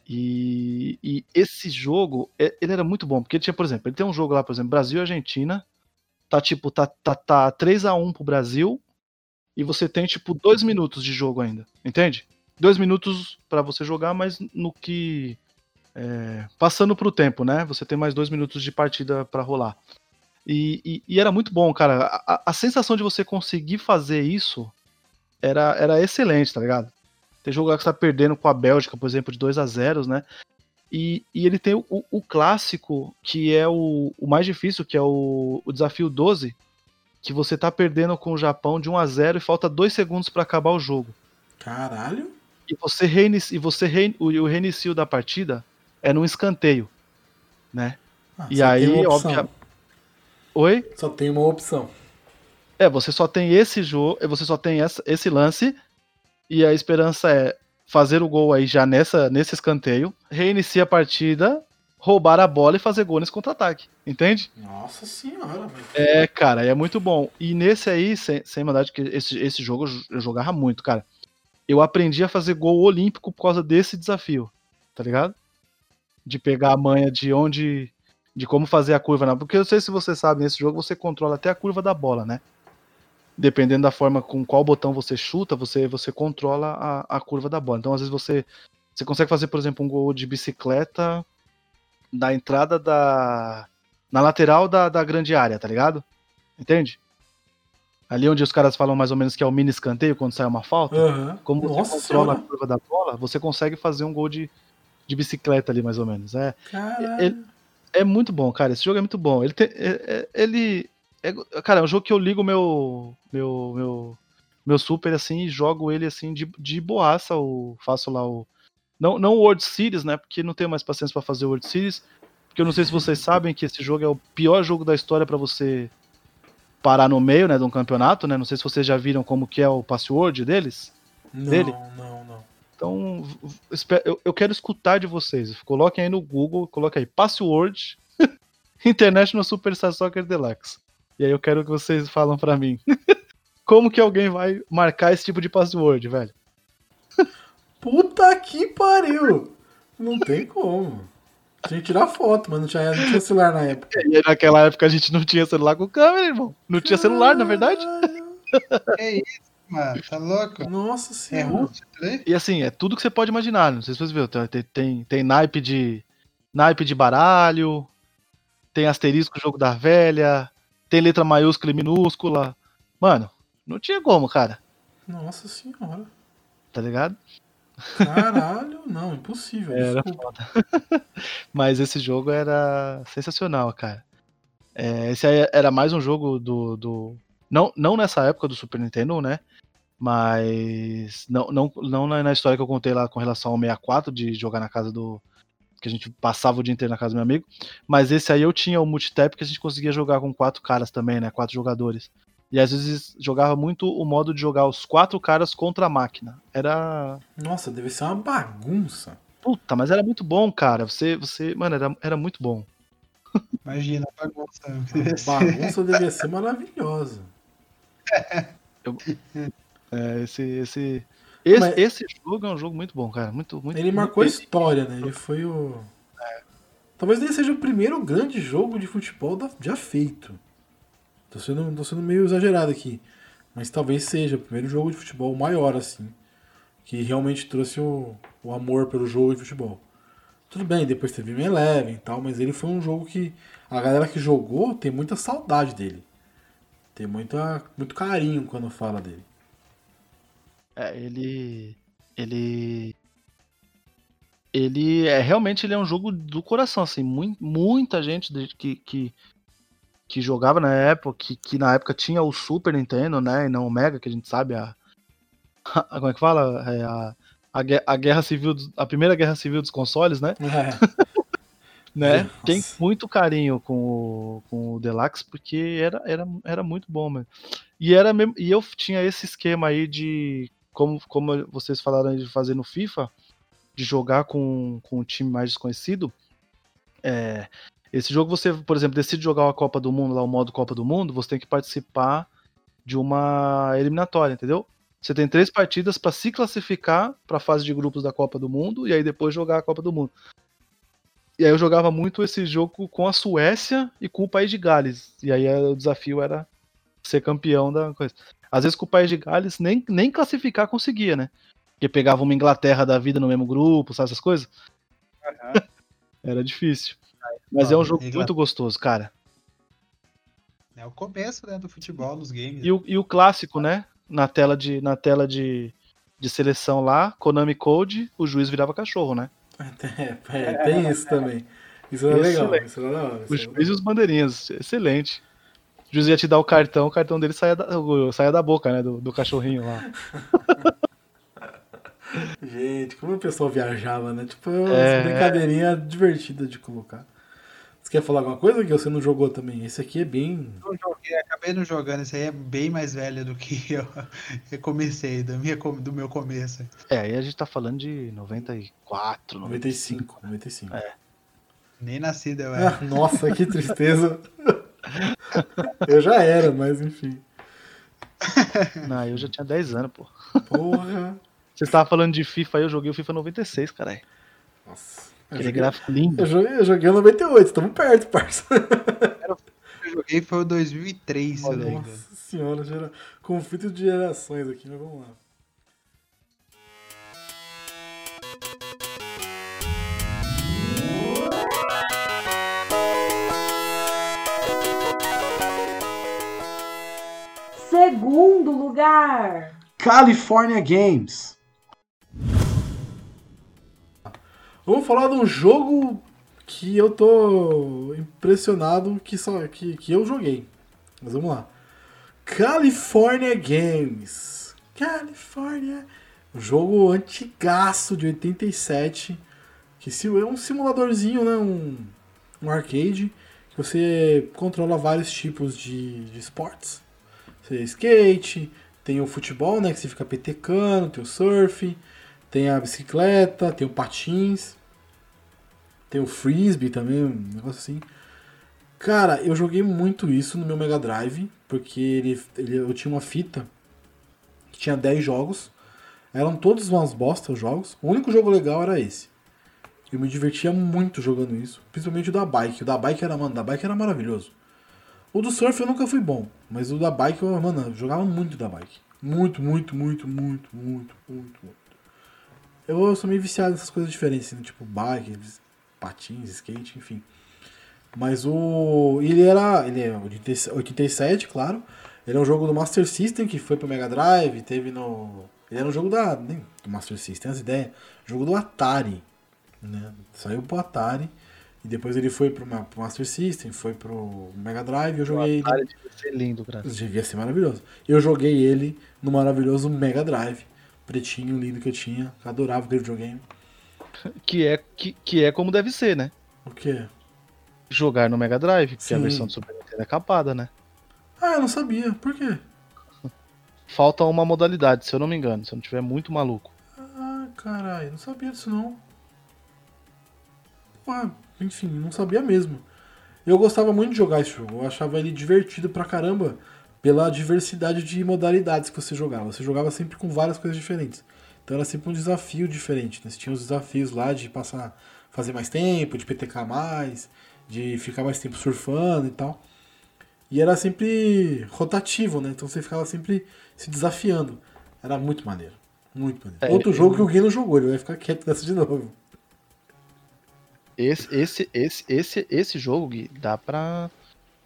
E, e esse jogo, é- ele era muito bom, porque ele tinha, por exemplo, ele tem um jogo lá, por exemplo, Brasil e Argentina, tá tipo, tá, tá, tá 3x1 pro Brasil e você tem tipo dois minutos de jogo ainda, entende? Dois minutos pra você jogar, mas no que. É, passando pro tempo, né? Você tem mais dois minutos de partida pra rolar. E, e- e era muito bom, cara. A, a- sensação de você conseguir fazer isso era, era excelente, tá ligado? Tem jogo lá que você tá perdendo com a Bélgica, por exemplo, de 2 a 0 né? E, e ele tem o, o clássico, que é o, o mais difícil, que é o, o desafio 12, que você tá perdendo com o Japão de 1 a 0 e falta 2 segundos pra acabar o jogo.
Caralho.
E você, reinicia, e você rein, o, o reinicio da partida é num escanteio, né?
Ah,
E aí, obvia- Oi?
Só tem uma opção.
É, você só tem esse jogo, você só tem essa- esse lance e a esperança é fazer o gol aí já nessa nesse escanteio, reinicia a partida, roubar a bola e fazer gol nesse contra-ataque, entende?
Nossa senhora, velho.
É, cara, é muito bom. E nesse aí, sem, sem maldade, que esse, esse jogo eu jo- eu jogava muito, cara. Eu aprendi a fazer gol olímpico por causa desse desafio, tá ligado? De pegar a manha de onde. De como fazer a curva. Não. Porque eu sei se você sabe, nesse jogo você controla até a curva da bola, né? Dependendo da forma com qual botão você chuta, você, você controla a, a curva da bola. Então, às vezes, você, você consegue fazer, por exemplo, um gol de bicicleta da entrada da. na lateral da, da grande área, tá ligado? Entende? Ali onde os caras falam mais ou menos que é o mini escanteio quando sai uma falta.
Aham.
Como você
Nossa
controla a curva da bola, você consegue fazer um gol de, de bicicleta ali, mais ou menos. É, ele- é muito bom, cara. Esse jogo é muito bom. Ele tem, é- é- ele é, cara, é um jogo que eu ligo meu meu meu meu super assim e jogo ele assim de, de boaça, o faço lá o não não o World Series, né? Porque não tenho mais paciência pra fazer o World Series, porque eu não sei se vocês sabem que esse jogo é o pior jogo da história pra você parar no meio, né, de um campeonato, né? Não sei se vocês já viram como que é o password deles.
Não,
dele?
não, não.
Então, eu, eu quero escutar de vocês. Coloquem aí no Google, coloquem aí password International Superstar Soccer Deluxe. E aí eu quero que vocês falam pra mim. Como que alguém vai marcar esse tipo de password, velho?
Puta que pariu! Não tem como. Tinha que tirar foto, mas não tinha, não tinha celular na época.
E naquela época a gente não tinha celular com câmera, irmão. Não tinha celular, na verdade.
Que isso, mano? Tá louco?
Nossa
É
senhora.
daí?
E assim, é tudo que você pode imaginar. Não sei se você viu. Tem, tem, tem, naipe de. Naipe de baralho. Tem asterisco jogo da velha. Tem letra maiúscula e minúscula. Mano, não tinha como, cara.
Nossa senhora.
Tá ligado?
Caralho, não, impossível.
Era
desculpa.
Mas esse jogo era sensacional, cara. É, esse aí era mais um jogo do. do... Não, não nessa época do Super Nintendo, né? Mas. Não, não, não na história que eu contei lá com relação ao 64, de jogar na casa do. Que a gente passava o dia inteiro na casa do meu amigo. Mas esse aí eu tinha o multitap que a gente conseguia jogar com quatro caras também, né? Quatro jogadores. E às vezes jogava muito o modo de jogar os quatro caras contra a máquina. Era.
Nossa, deve ser uma bagunça.
Puta, mas era muito bom, cara. Você. você mano, era, era muito bom.
Imagina a bagunça.
A bagunça devia ser maravilhosa.
É, esse, esse, esse,
Mas-
esse jogo é um jogo muito bom, cara. Muito, muito,
Ele
muito
marcou a história, né? Ele foi o. Talvez ele seja o primeiro grande jogo de futebol da- já feito. Tô sendo, tô sendo meio exagerado aqui. Mas talvez seja o primeiro jogo de futebol maior, assim. Que realmente trouxe o, o amor pelo jogo de futebol. Tudo bem, depois teve o Eleven e tal, mas ele foi um jogo que a galera que jogou tem muita saudade dele. Tem muita, muito carinho quando fala dele.
É, ele. Ele. Ele é realmente ele é um jogo do coração, assim. mui- muita gente que, que, que jogava na época, que, que na época tinha o Super Nintendo, né? E não o Mega, que a gente sabe a. a- como é que fala? É a, a, a guerra civil, a primeira guerra civil dos consoles, né?
É.
né?
Nossa.
Tem muito carinho com o, com o Deluxe, porque era, era, era muito bom, mano. E, era mesmo, e eu tinha esse esquema aí de, como, como vocês falaram de fazer no FIFA, de jogar com, com um time mais desconhecido. É, esse jogo você, por exemplo, decide jogar a Copa do Mundo, lá o modo Copa do Mundo, você tem que participar de uma eliminatória, entendeu? Você tem três partidas para se classificar para a fase de grupos da Copa do Mundo e aí depois jogar a Copa do Mundo. E aí eu jogava muito esse jogo com a Suécia e com o País de Gales. E aí eh, o desafio era ser campeão da coisa. Às vezes com o País de Gales nem, nem classificar conseguia, né? Porque pegava uma Inglaterra da vida no mesmo grupo, sabe essas coisas? Era difícil. Mas é um jogo
Inglaterra.
muito gostoso, cara.
É o começo né, do futebol nos games.
E o, e o clássico, né? Na tela de, na tela de, de seleção lá, Konami Code, o juiz virava cachorro, né?
É, é, tem isso também. Isso era legal.
Excelente.
Isso era da hora.
O
isso era
juiz e os bandeirinhas, excelente. O juiz ia te dar o cartão, o cartão dele saia da, saia da boca, né? Do, do cachorrinho lá.
Gente, como o pessoal viajava, né? Tipo, é
É.
uma brincadeirinha divertida de colocar. Você quer falar alguma coisa que você não jogou também? Esse aqui é bem.
Eu joguei, acabei não jogando, esse aí é bem mais velho do que eu, eu comecei, do, minha, do meu começo.
É, aí a gente tá falando de 94, 95.
95, 95.
É.
Nem nascido eu era.
Ah, nossa, que tristeza. Eu já era, mas enfim.
Não, eu já tinha 10 anos, pô.
Porra.
Você estava falando de FIFA aí, eu joguei o FIFA 96, caralho.
Nossa. Eu
Aquele
joguei,
gráfico lindo.
eu joguei, eu joguei o 98, estamos perto, parça.
Eu joguei foi o 2003, se eu
Olha
não engano.
Nossa senhora, gera... conflito de gerações aqui, mas vamos lá.
Segundo lugar.
California Games.
Vamos falar de um jogo que eu tô impressionado que, só, que, que eu joguei. Mas vamos lá. California Games. California. Um jogo antigaço de 87. Que se- é um simuladorzinho, né? Um, um arcade. Que você controla vários tipos de, de esportes. Você skate, tem o futebol, né? Que você fica petecando, tem o surf, tem a bicicleta, tem o patins, tem o frisbee também, um negócio assim. Cara, eu joguei muito isso no meu Mega Drive, porque ele, ele- eu tinha uma fita que tinha 10 jogos. Eram todos umas bosta os jogos. O único jogo legal era esse. Eu me divertia muito jogando isso. Principalmente o da bike. O da bike era, mano, da bike era maravilhoso. O do surf eu nunca fui bom. Mas o da bike, eu, mano, eu jogava muito da bike. Muito, muito, muito, muito, muito, muito, muito. Eu sou meio viciado nessas coisas diferentes, né? tipo bike, patins, skate, enfim. Mas o. Ele era. Ele é 87, claro. Ele é um jogo do Master System que foi pro Mega Drive, teve no. Ele era um jogo da. Do Master System, as ideias. Jogo do Atari. Né? Saiu pro Atari. E depois ele foi pro, pro Master System, foi pro Mega Drive. Eu joguei ele.
devia ser lindo, cara.
Devia ser maravilhoso. Eu joguei ele no maravilhoso Mega Drive. Pretinho, lindo que eu tinha. Adorava aquele videogame.
Que é, que, que é como deve ser, né?
O quê?
Jogar no Mega Drive, porque a
Sim.
versão do Super Nintendo é capada, né?
Ah, eu não sabia. Por quê?
Falta uma modalidade, se eu não me engano, se eu não tiver muito maluco.
Ah, caralho, não sabia disso não. Ah, enfim, não sabia mesmo. Eu gostava muito de jogar esse jogo, eu achava ele divertido pra caramba pela diversidade de modalidades que você jogava. Você jogava sempre com várias coisas diferentes. Então era sempre um desafio diferente. Né? Você tinha os desafios lá de passar, fazer mais tempo, de PTK mais, de ficar mais tempo surfando e tal. E era sempre rotativo, né? Então você ficava sempre se desafiando. Era muito maneiro. Muito maneiro.
É,
Outro
eu-
jogo que o Gui não jogou, ele vai ficar quieto nessa de novo.
Esse, esse, esse, esse, esse jogo, Gui, dá pra,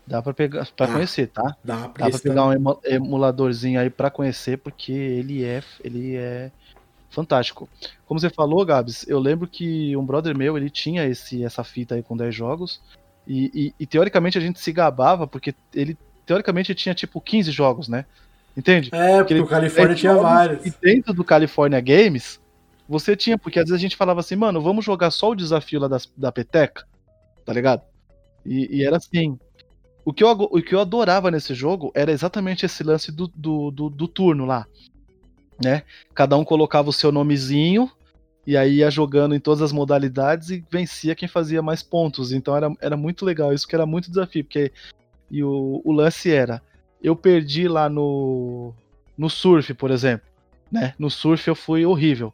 dá pra, pegar, pra conhecer, tá?
Dá, porque
Dá pra pegar um emu- emuladorzinho aí pra conhecer, porque ele é, ele é fantástico. Como você falou, Gabs, eu lembro que um brother meu, ele tinha esse, essa fita aí com 10 jogos, e, e- e teoricamente a gente se gabava, porque ele, teoricamente, tinha tipo 15 jogos, né? Entende?
É, porque
Aquele
o Califórnia
dez
tinha vários.
E dentro do California Games, você tinha, porque às vezes a gente falava assim, mano, vamos jogar só o desafio lá das, da peteca, tá ligado? E, e era assim. O que, eu, o que eu adorava nesse jogo era exatamente esse lance do, do, do, do turno lá. Né? Cada um colocava o seu nomezinho e aí ia jogando em todas as modalidades e vencia quem fazia mais pontos. Então era, era muito legal, isso que era muito desafio, porque e o, o lance era, eu perdi lá no, no surf, por exemplo. Né? No surf eu fui horrível.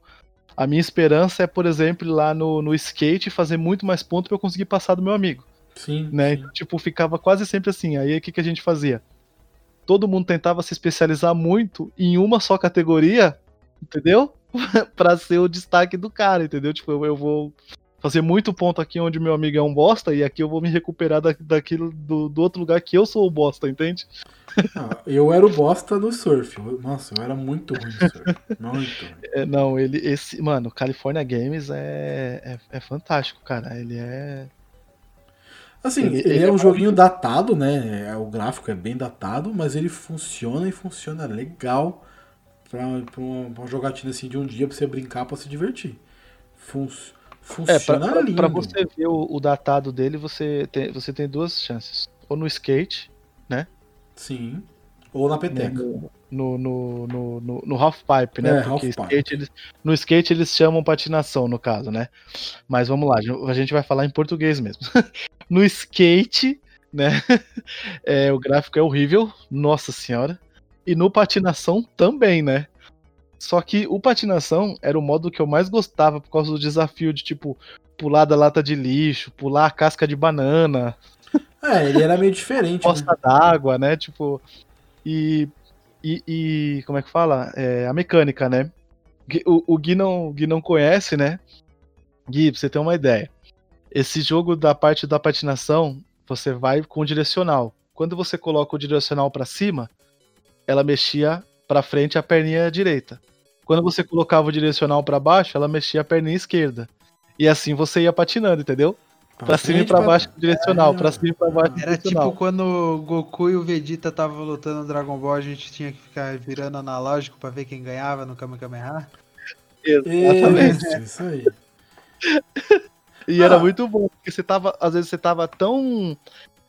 A minha esperança é, por exemplo, ir lá no, no skate fazer muito mais pontos pra eu conseguir passar do meu amigo
Sim,
né?
sim.
Então, tipo, ficava quase sempre assim. Aí o que, que a gente fazia? Todo mundo tentava se especializar muito em uma só categoria, entendeu? pra ser o destaque do cara, entendeu? Tipo, eu, eu vou fazer muito ponto aqui onde meu amigo é um bosta e aqui eu vou me recuperar da, daquilo do, do outro lugar que eu sou o bosta, entende?
Ah, eu era o bosta do surf. Nossa, eu era muito ruim no surf. muito ruim.
É, não, ele, esse, mano, California Games é, é, é fantástico, cara. Ele é.
Assim,
Ele-
ele,
ele
é
é
um joguinho datado, né? É, O gráfico é bem datado, mas ele funciona e funciona legal pra, pra, uma, pra uma jogatina assim de um dia pra você brincar, pra se divertir. Fun,
É, pra,
funciona
pra-
lindo.
pra você ver o, o datado dele, você tem, você tem duas chances. Ou no skate,
Sim. Ou na peteca.
no, no, no, no, no, no half pipe, né?
É,
Porque
half pipe.
skate, eles, no skate eles chamam patinação, no caso, né? Mas vamos lá, a gente vai falar em português mesmo. no skate, né? É, o gráfico é horrível, nossa senhora. E no patinação também, né? Só que o patinação era o modo que eu mais gostava por causa do desafio de, tipo, pular da lata de lixo, pular a casca de banana,
É, ele era meio diferente. né?
poça d'água, né? Tipo, e, e, e como é que fala? É, a mecânica, né? O, o Gui, não, o Gui não conhece, né? Gui, pra você ter uma ideia. Esse jogo da parte da patinação, você vai com o direcional. Quando você coloca o direcional pra cima, ela mexia pra frente a perninha direita. Quando você colocava o direcional pra baixo, ela mexia a perninha esquerda. E assim você ia patinando, entendeu? Pra cima e pra baixo direcional,
É,
pra cima e pra baixo
Era
direcional.
tipo quando o Goku e o Vegeta estavam lutando no Dragon Ball, a gente tinha que ficar virando analógico pra ver quem ganhava no Kamehameha.
Exatamente.
Isso, isso aí.
E era
Ah.
muito bom, porque você tava, às vezes você tava tão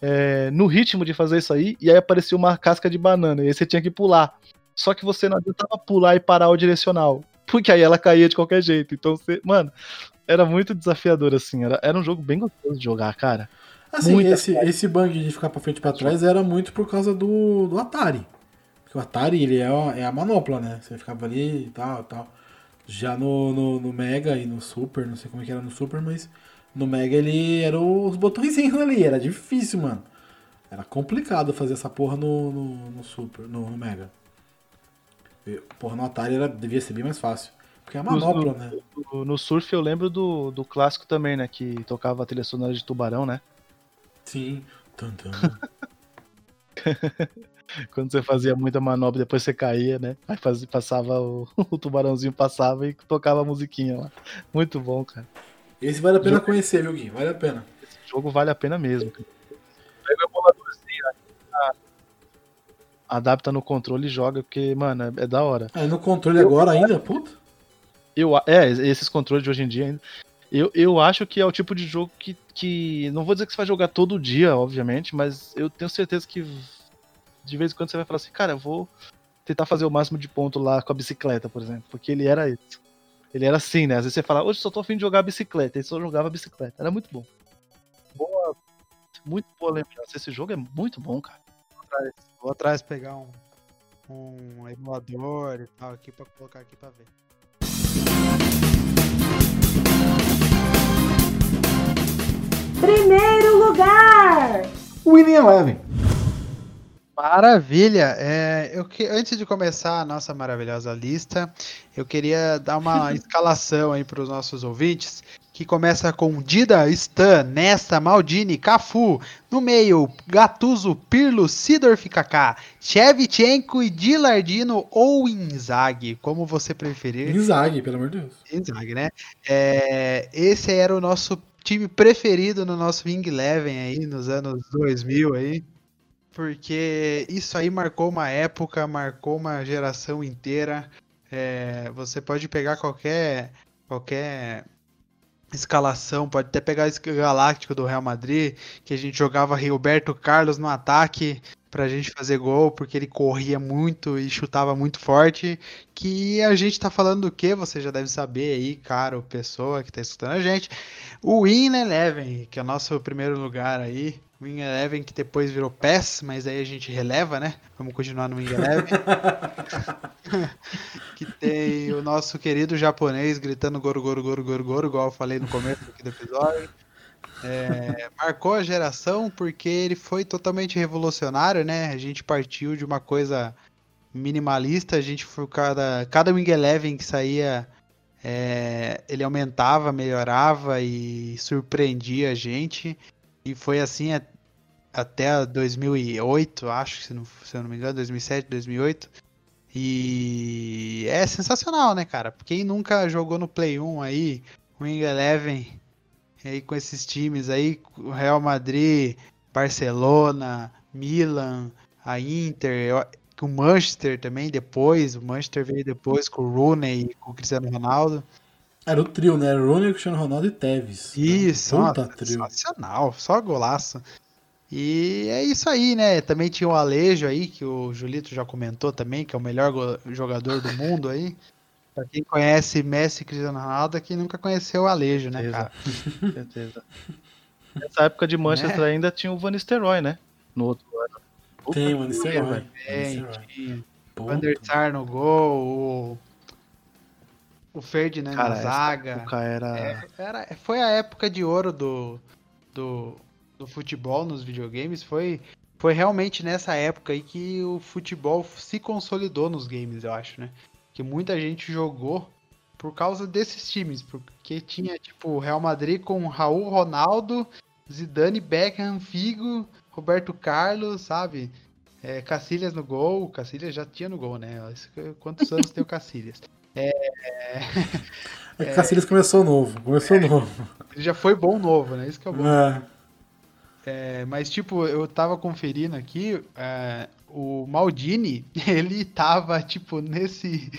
é, no ritmo de fazer isso aí, e aí aparecia uma casca de banana, e aí você tinha que pular. Só que você não adiantava pular e parar o direcional, porque aí ela caía de qualquer jeito. Então você, mano, era muito desafiador assim, era, era um jogo bem gostoso de jogar, cara.
Assim,
Muita
esse, esse bug de ficar pra frente e pra trás era muito por causa do, do Atari. Porque o Atari, ele é a, é a manopla, né? Você ficava ali e tal, tal. Já no, no, no Mega e no Super, não sei como é que era no Super, mas no Mega ele era os botõezinhos ali, era difícil, mano. Era complicado fazer essa porra no, no, no Super, no, no Mega. Porra, no Atari era, devia ser bem mais fácil. Porque é a manopla, né?
No, no surf eu lembro do, do clássico também, né? Que tocava a trilha sonora de tubarão, né?
Sim. Tum, tum.
Quando você fazia muita manobra, depois você caía, né? Aí fazia, passava o, o tubarãozinho passava e tocava a musiquinha lá. Muito bom, cara.
Esse vale a pena conhecer, viu, Gui? Vale a pena.
Esse jogo vale a pena mesmo. cara. Pega o emuladorzinho, a- adapta no controle e joga, porque, mano, é, é da hora.
Ah, no controle agora ainda, puta?
Eu, é, esses controles de hoje em dia ainda. Eu, eu acho que é o tipo de jogo que, que. Não vou dizer que você vai jogar todo dia, obviamente, mas eu tenho certeza que de vez em quando você vai falar assim, cara, eu vou tentar fazer o máximo de ponto lá com a bicicleta, por exemplo. Porque ele era isso. Ele era assim, né? Às vezes você fala, hoje só tô afim de jogar bicicleta. E só jogava bicicleta. Era muito bom. Boa. Muito boa lembrança. Esse jogo é muito bom, cara.
Vou atrás pegar um, um emulador e tal aqui pra colocar aqui pra ver.
Primeiro lugar!
Winning Eleven.
Maravilha! É, eu que, antes de começar a nossa maravilhosa lista, eu queria dar uma escalação aí para os nossos ouvintes, que começa com Dida, Stan, Nesta, Maldini, Cafu, no meio, Gattuso, Pirlo, Sidorf, Kaká, Shevchenko e Dilardino ou Inzaghi, como você preferir.
Inzaghi, pelo amor de Deus.
Inzaghi, né? É, esse era o nosso time preferido no nosso Wing Eleven aí, nos anos 2000 aí. Porque isso aí marcou uma época, marcou uma geração inteira. É, você pode pegar qualquer, qualquer escalação, pode até pegar esse Galáctico do Real Madrid, que a gente jogava Roberto Carlos no ataque pra gente fazer gol, porque ele corria muito e chutava muito forte. Que a gente tá falando do que? Você já deve saber aí, caro pessoa que tá escutando a gente. O Win Eleven, que é o nosso primeiro lugar aí. Wing Eleven que depois virou PES, mas aí a gente releva, né? Vamos continuar no Wing Eleven. que tem o nosso querido japonês gritando goro, goro, goro, goro, goro, igual eu falei no começo do episódio. É, marcou a geração porque ele foi totalmente revolucionário, né? A gente partiu de uma coisa minimalista, a gente foi cada, cada Wing Eleven que saía, é, ele aumentava, melhorava e surpreendia a gente. E foi assim a- até 2008, acho, se, não, se eu não me engano, 2007, 2008. E é sensacional, né, cara? Quem nunca jogou no Play 1 aí, Wing Eleven, aí com esses times aí, Real Madrid, Barcelona, Milan, a Inter, o Manchester também depois, o Manchester veio depois com o Rooney, com o Cristiano Ronaldo.
Era o trio, né? Era o Rooney, Cristiano Ronaldo e Tevez.
Isso,
Puta
nossa,
trio.
sensacional, só golaço. E é isso aí, né? Também tinha o Alejo aí, que o Julito já comentou também, que é o melhor jogador do mundo aí. Pra quem conhece Messi e Cristiano Ronaldo, quem nunca conheceu o Alejo, né,
Certeza.
cara?
certeza. Nessa época de Manchester ainda tinha o Van Nistelrooy, né? No outro ano.
Tem, é ruim.
Tem, tinha. Van der Sar no gol, o, o Ferdinand
Cara,
na zaga.
era.
É, era, foi a época de ouro do, do, do futebol nos videogames. Foi, foi realmente nessa época aí que o futebol se consolidou nos games, eu acho, né? Que muita gente jogou por causa desses times. Porque tinha, tipo, o Real Madrid com Raul Ronaldo, Zidane, Beckham, Figo, Roberto Carlos, sabe? É, Cacilhas no gol. Cacilhas já tinha no gol, né? Quantos anos tem o Cacilhas?
É que Cacilhas começou novo. Começou novo.
Ele já foi bom novo, né? Isso que é bom.
É.
É, mas, tipo, eu tava conferindo aqui, é, o Maldini, ele tava, tipo, nesse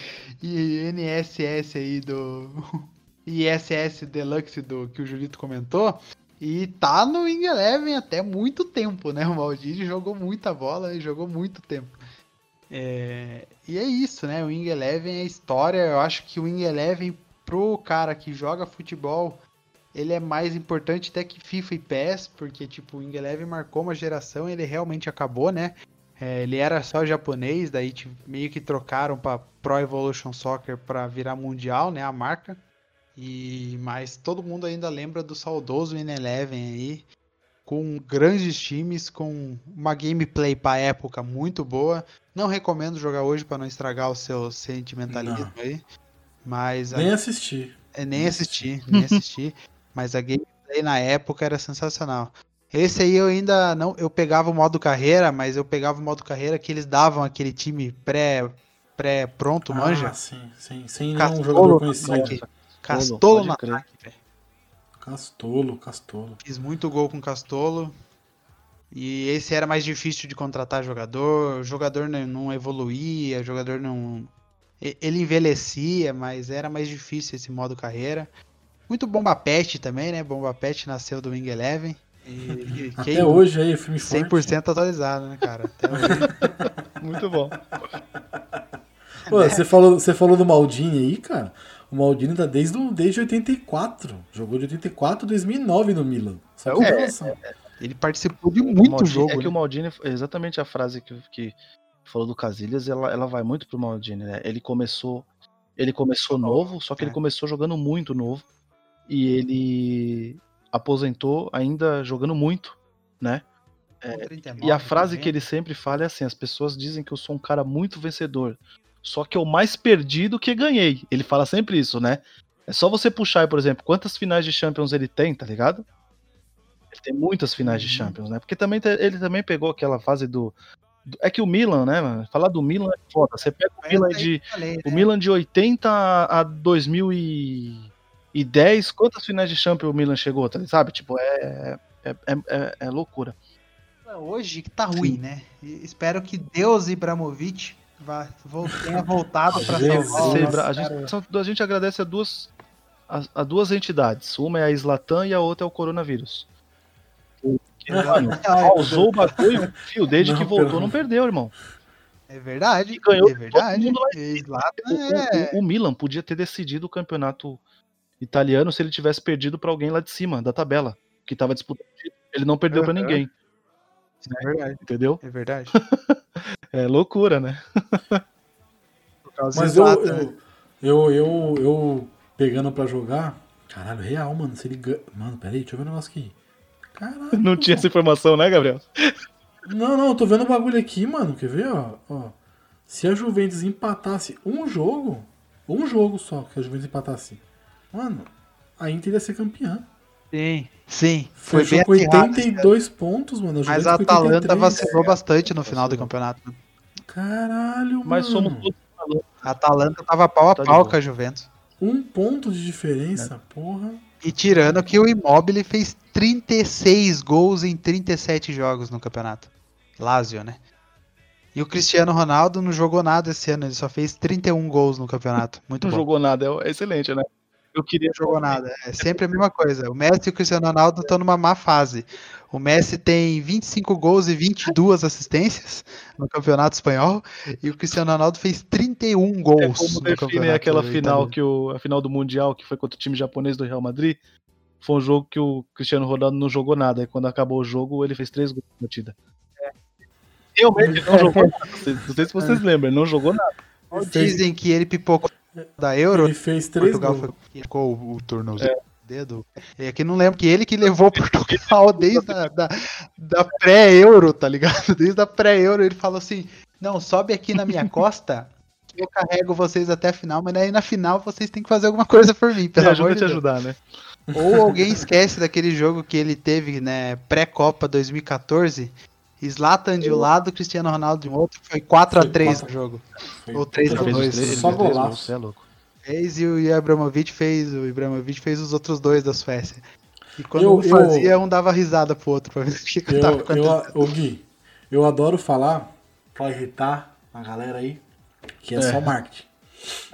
INSS aí do. ISS Deluxe do que o Julito comentou. E tá no Wing Eleven até muito tempo, né? O Maldini jogou muita bola e jogou muito tempo. É, e é isso, né? O Wing Eleven é história. Eu acho que o Wing Eleven, pro cara que joga futebol, ele é mais importante até que FIFA e PES, porque tipo, o Wing Eleven marcou uma geração, ele realmente acabou, né? É, ele era só japonês, daí tipo, meio que trocaram para Pro Evolution Soccer para virar mundial, né, a marca. E mas todo mundo ainda lembra do saudoso Eleven aí, com grandes times, com uma gameplay para época muito boa. Não recomendo jogar hoje para não estragar o seu sentimentalismo
Não.
aí. Mas a-
Nem assisti.
é, nem assisti, nem assisti. mas a gameplay na época era sensacional. Esse aí eu ainda não. Eu pegava o modo carreira, mas eu pegava o modo carreira que eles davam aquele time pré, pré pronto, manja.
Ah, sim, sim. Sem nenhum
Castolo
jogador
no
conhecido.
Castolo ataque, velho.
Castolo, Castolo.
Fiz muito gol com Castolo. E esse era mais difícil de contratar jogador. O jogador não, evoluía, o jogador não. Ele envelhecia, mas era mais difícil esse modo carreira. Muito Bomba Pet também, né? Bomba Pet nasceu do Wing Eleven. E,
Até
quem-
hoje aí, filme forte.
100% atualizado, né, cara? Até hoje.
Muito bom.
Pô, você, falou, você falou do Maldini aí, cara. O Maldini tá desde, o- desde 84. Jogou de 84 a 2009 no Milan. Só que
É,
noção.
Ele participou de muito
Maldini-
jogo.
É que
né?
o Maldini, exatamente a frase que, que falou do Casilhas, ela, ela vai muito pro Maldini, né? Ele começou, ele começou novo, só que ele
É.
começou jogando muito novo e ele aposentou ainda jogando muito, né?
Com 39,
E a frase que
40.
ele sempre fala é assim: as pessoas dizem que eu sou um cara muito vencedor, só que eu mais perdi do que ganhei. Ele fala sempre isso, né? É só você puxar, por exemplo, quantas finais de Champions ele tem, tá ligado? Ele tem muitas finais de
Uhum.
Champions, né? Porque também ele também pegou aquela fase do. É que o Milan, né, mano? Falar do Milan é foda. Você pega o
Mas
Milan de. O
né?
Milan de 80 a 2010, quantas finais de Champions o Milan chegou, tá? Sabe? Tipo, é, é, é, é- é loucura.
Hoje que tá ruim, né? E espero que Deus Ibrahimovic vol- tenha voltado pra
Jesus.
salvar o
Você-
nosso
a, gente, são- a gente agradece a duas, a, a duas entidades. Uma é a Slatan e a outra é o coronavírus. Que, mano, causou o bagulho, fio, desde
Não,
que voltou não perdeu, irmão.
É verdade,
E ganhou
é verdade.
O, o-
é...
o- o Milan podia ter decidido o campeonato italiano se ele tivesse perdido pra alguém lá de cima da tabela, que tava disputando. o título. Ele não perdeu pra
Aham.
ninguém,
é verdade,
entendeu?
é verdade.
É loucura, né?
Mas eu,
Zlatan, né?
eu, eu, eu, eu pegando pra jogar. Caralho, real, mano. Se ele ganha. Mano, peraí, deixa eu ver um negócio aqui. Caralho.
Não tinha essa informação, né, Gabriel?
Não, não, eu tô vendo o bagulho aqui, mano. Quer ver, ó? ó. Se a Juventus empatasse um jogo, um jogo só que a Juventus empatasse, mano, a Inter ia ser campeã.
Sim, sim. Foi
Fechou
bem
com
acirrado esse ano.
82 pontos, mano.
Mas a Atalanta
83.
vacilou bastante no final do campeonato. né?
Caralho,
Mas
mano.
somos todos
A Atalanta tava pau a
Tá
pau com a Juventus.
Um ponto de diferença,
É.
porra.
E tirando que o Immobile fez 36 gols em 37 jogos no campeonato. Lazio, né? E o Cristiano Ronaldo não jogou nada esse ano, ele só fez 31 gols no campeonato. Muito
não
bom.
jogou nada, é excelente, né? Eu queria
Não jogou nada. É sempre a mesma coisa. O Messi e o Cristiano Ronaldo estão numa má fase. O Messi tem 25 gols e 22 assistências no Campeonato Espanhol e o Cristiano Ronaldo fez 31
É
gols
como
no
define
Campeonato
aquela final que o a final do mundial que foi contra o time japonês do Real Madrid. Foi um jogo que o Cristiano Ronaldo não jogou nada. E quando acabou o jogo, ele fez três gols na partida. Realmente não jogou nada. Não sei se vocês lembram, ele não jogou nada.
Dizem que ele pipocou da Euro.
ele fez três
Portugal
gols.
foi, ficou o, o tornozelo. Dedo. É que não lembro que ele que levou Portugal desde a da, da pré-euro, tá ligado? Desde a pré-euro ele falou assim: não, sobe aqui na minha costa, que eu carrego vocês até a final, mas aí na final vocês têm que fazer alguma coisa por mim,
Me
pelo
ajuda
amor de
te
Deus.
ajudar, né?
Ou alguém esquece daquele jogo que ele teve, né, pré-copa 2014, Zlatan de um lado, Cristiano Ronaldo de outro, foi 4x3
Foi
o
quatro-
jogo.
Foi-
Ou três
Ele
a
fez os
dois,
três- ele
só
fez três
golaço.
gols, Você é louco.
fez e o Ibrahimovic fez, o Ibrahimovic fez os outros dois da Suécia. E quando
Eu-
um
eu-
fazia, um dava risada pro outro pra ver o que,
Eu,
tava
eu, ô Gui, eu adoro falar pra irritar a galera aí, que é, só marketing.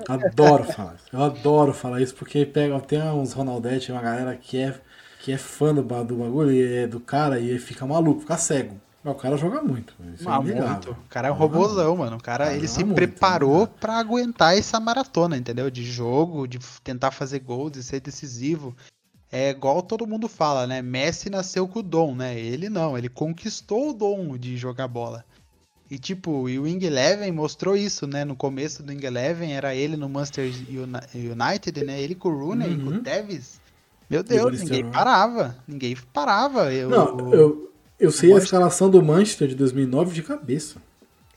Adoro falar isso. Eu adoro falar isso, porque pega, tem uns Ronaldete, uma galera que é, que é fã do, do bagulho, e é do cara, e fica maluco, fica cego. Mas o cara joga muito. Isso é
Ah, muito. O cara é um robôzão, mano. O cara,
Cara,
ele se
muito,
preparou
né?
pra aguentar essa maratona, entendeu? De jogo, de tentar fazer gol, de ser decisivo. É igual todo mundo fala, né? Messi nasceu com o dom, né? Ele não, ele conquistou o dom de jogar bola. E tipo, e o Wing Eleven mostrou isso, né? No começo do Wing Eleven era ele no Manchester Uni- United, né? Ele com o Rooney, com
Uhum.
o Tevez. Meu Deus, ninguém parava. Ninguém parava. Eu,
Não, eu, eu sei a escalação do Manchester de 2009 de cabeça.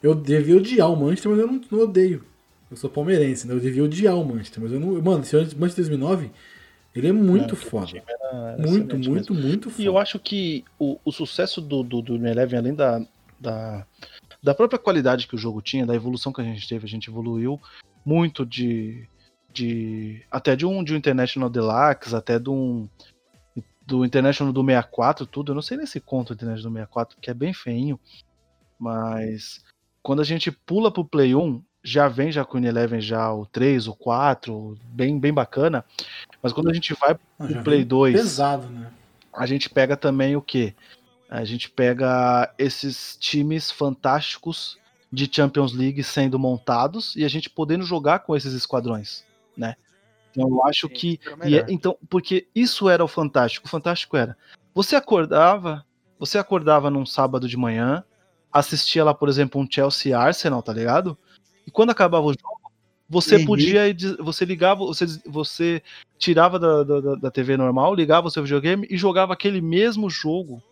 Eu devia odiar o Manchester, mas eu não, não odeio. Eu sou palmeirense, né? Eu devia odiar o Manchester, mas eu não. Mano, esse Manchester 2009, ele é muito
Não,
foda.
time era
Muito, muito,
mesmo.
muito foda.
E eu acho que o, o sucesso do, do, do Eleven, além da, da, da própria qualidade que o jogo tinha, da evolução que a gente teve, a gente evoluiu muito de. de até de um, de um International Deluxe, até de um. Do International do 64, tudo. Eu não sei nem se conta o International do 64, que é bem feinho. Mas quando a gente pula pro Play 1, já vem já com o Eleven já o 3, o 4, bem, bem bacana. Mas quando a gente vai
Ah, já
o Play
vem
2.
Pesado, né?
a gente pega também o quê? A gente pega esses times fantásticos de Champions League sendo montados e a gente podendo jogar com esses esquadrões, né? Então eu acho que
Era o
e é- então porque isso era o fantástico. O fantástico era você acordava, você acordava num sábado de manhã, assistia lá, por exemplo, um Chelsea Arsenal, tá ligado? E quando acabava o jogo, você
Uhum.
podia, você ligava, você, você tirava da, da, da- TV normal, ligava o seu videogame e jogava aquele mesmo jogo,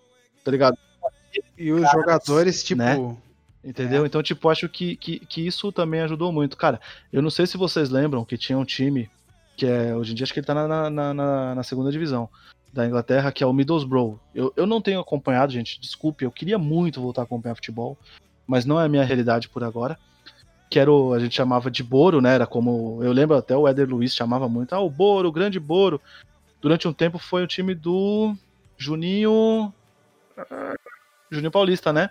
tá ligado?
E os jogadores, tipo.
né? Entendeu? Então, tipo, acho que, que, que isso também ajudou muito. Cara, eu não sei se vocês lembram que tinha um time que é, hoje em dia acho que ele tá na, na, na, na segunda divisão da Inglaterra, que é o Middlesbrough. Eu, eu não tenho acompanhado, gente, desculpe, eu queria muito voltar a acompanhar futebol, mas não é a minha realidade por agora. Que era o, a gente chamava de Boro, né? Era como. Eu lembro até o Éder Luiz chamava muito, ah, o Boro, o grande Boro. Durante um tempo foi o time do Juninho. Juninho Paulista, né?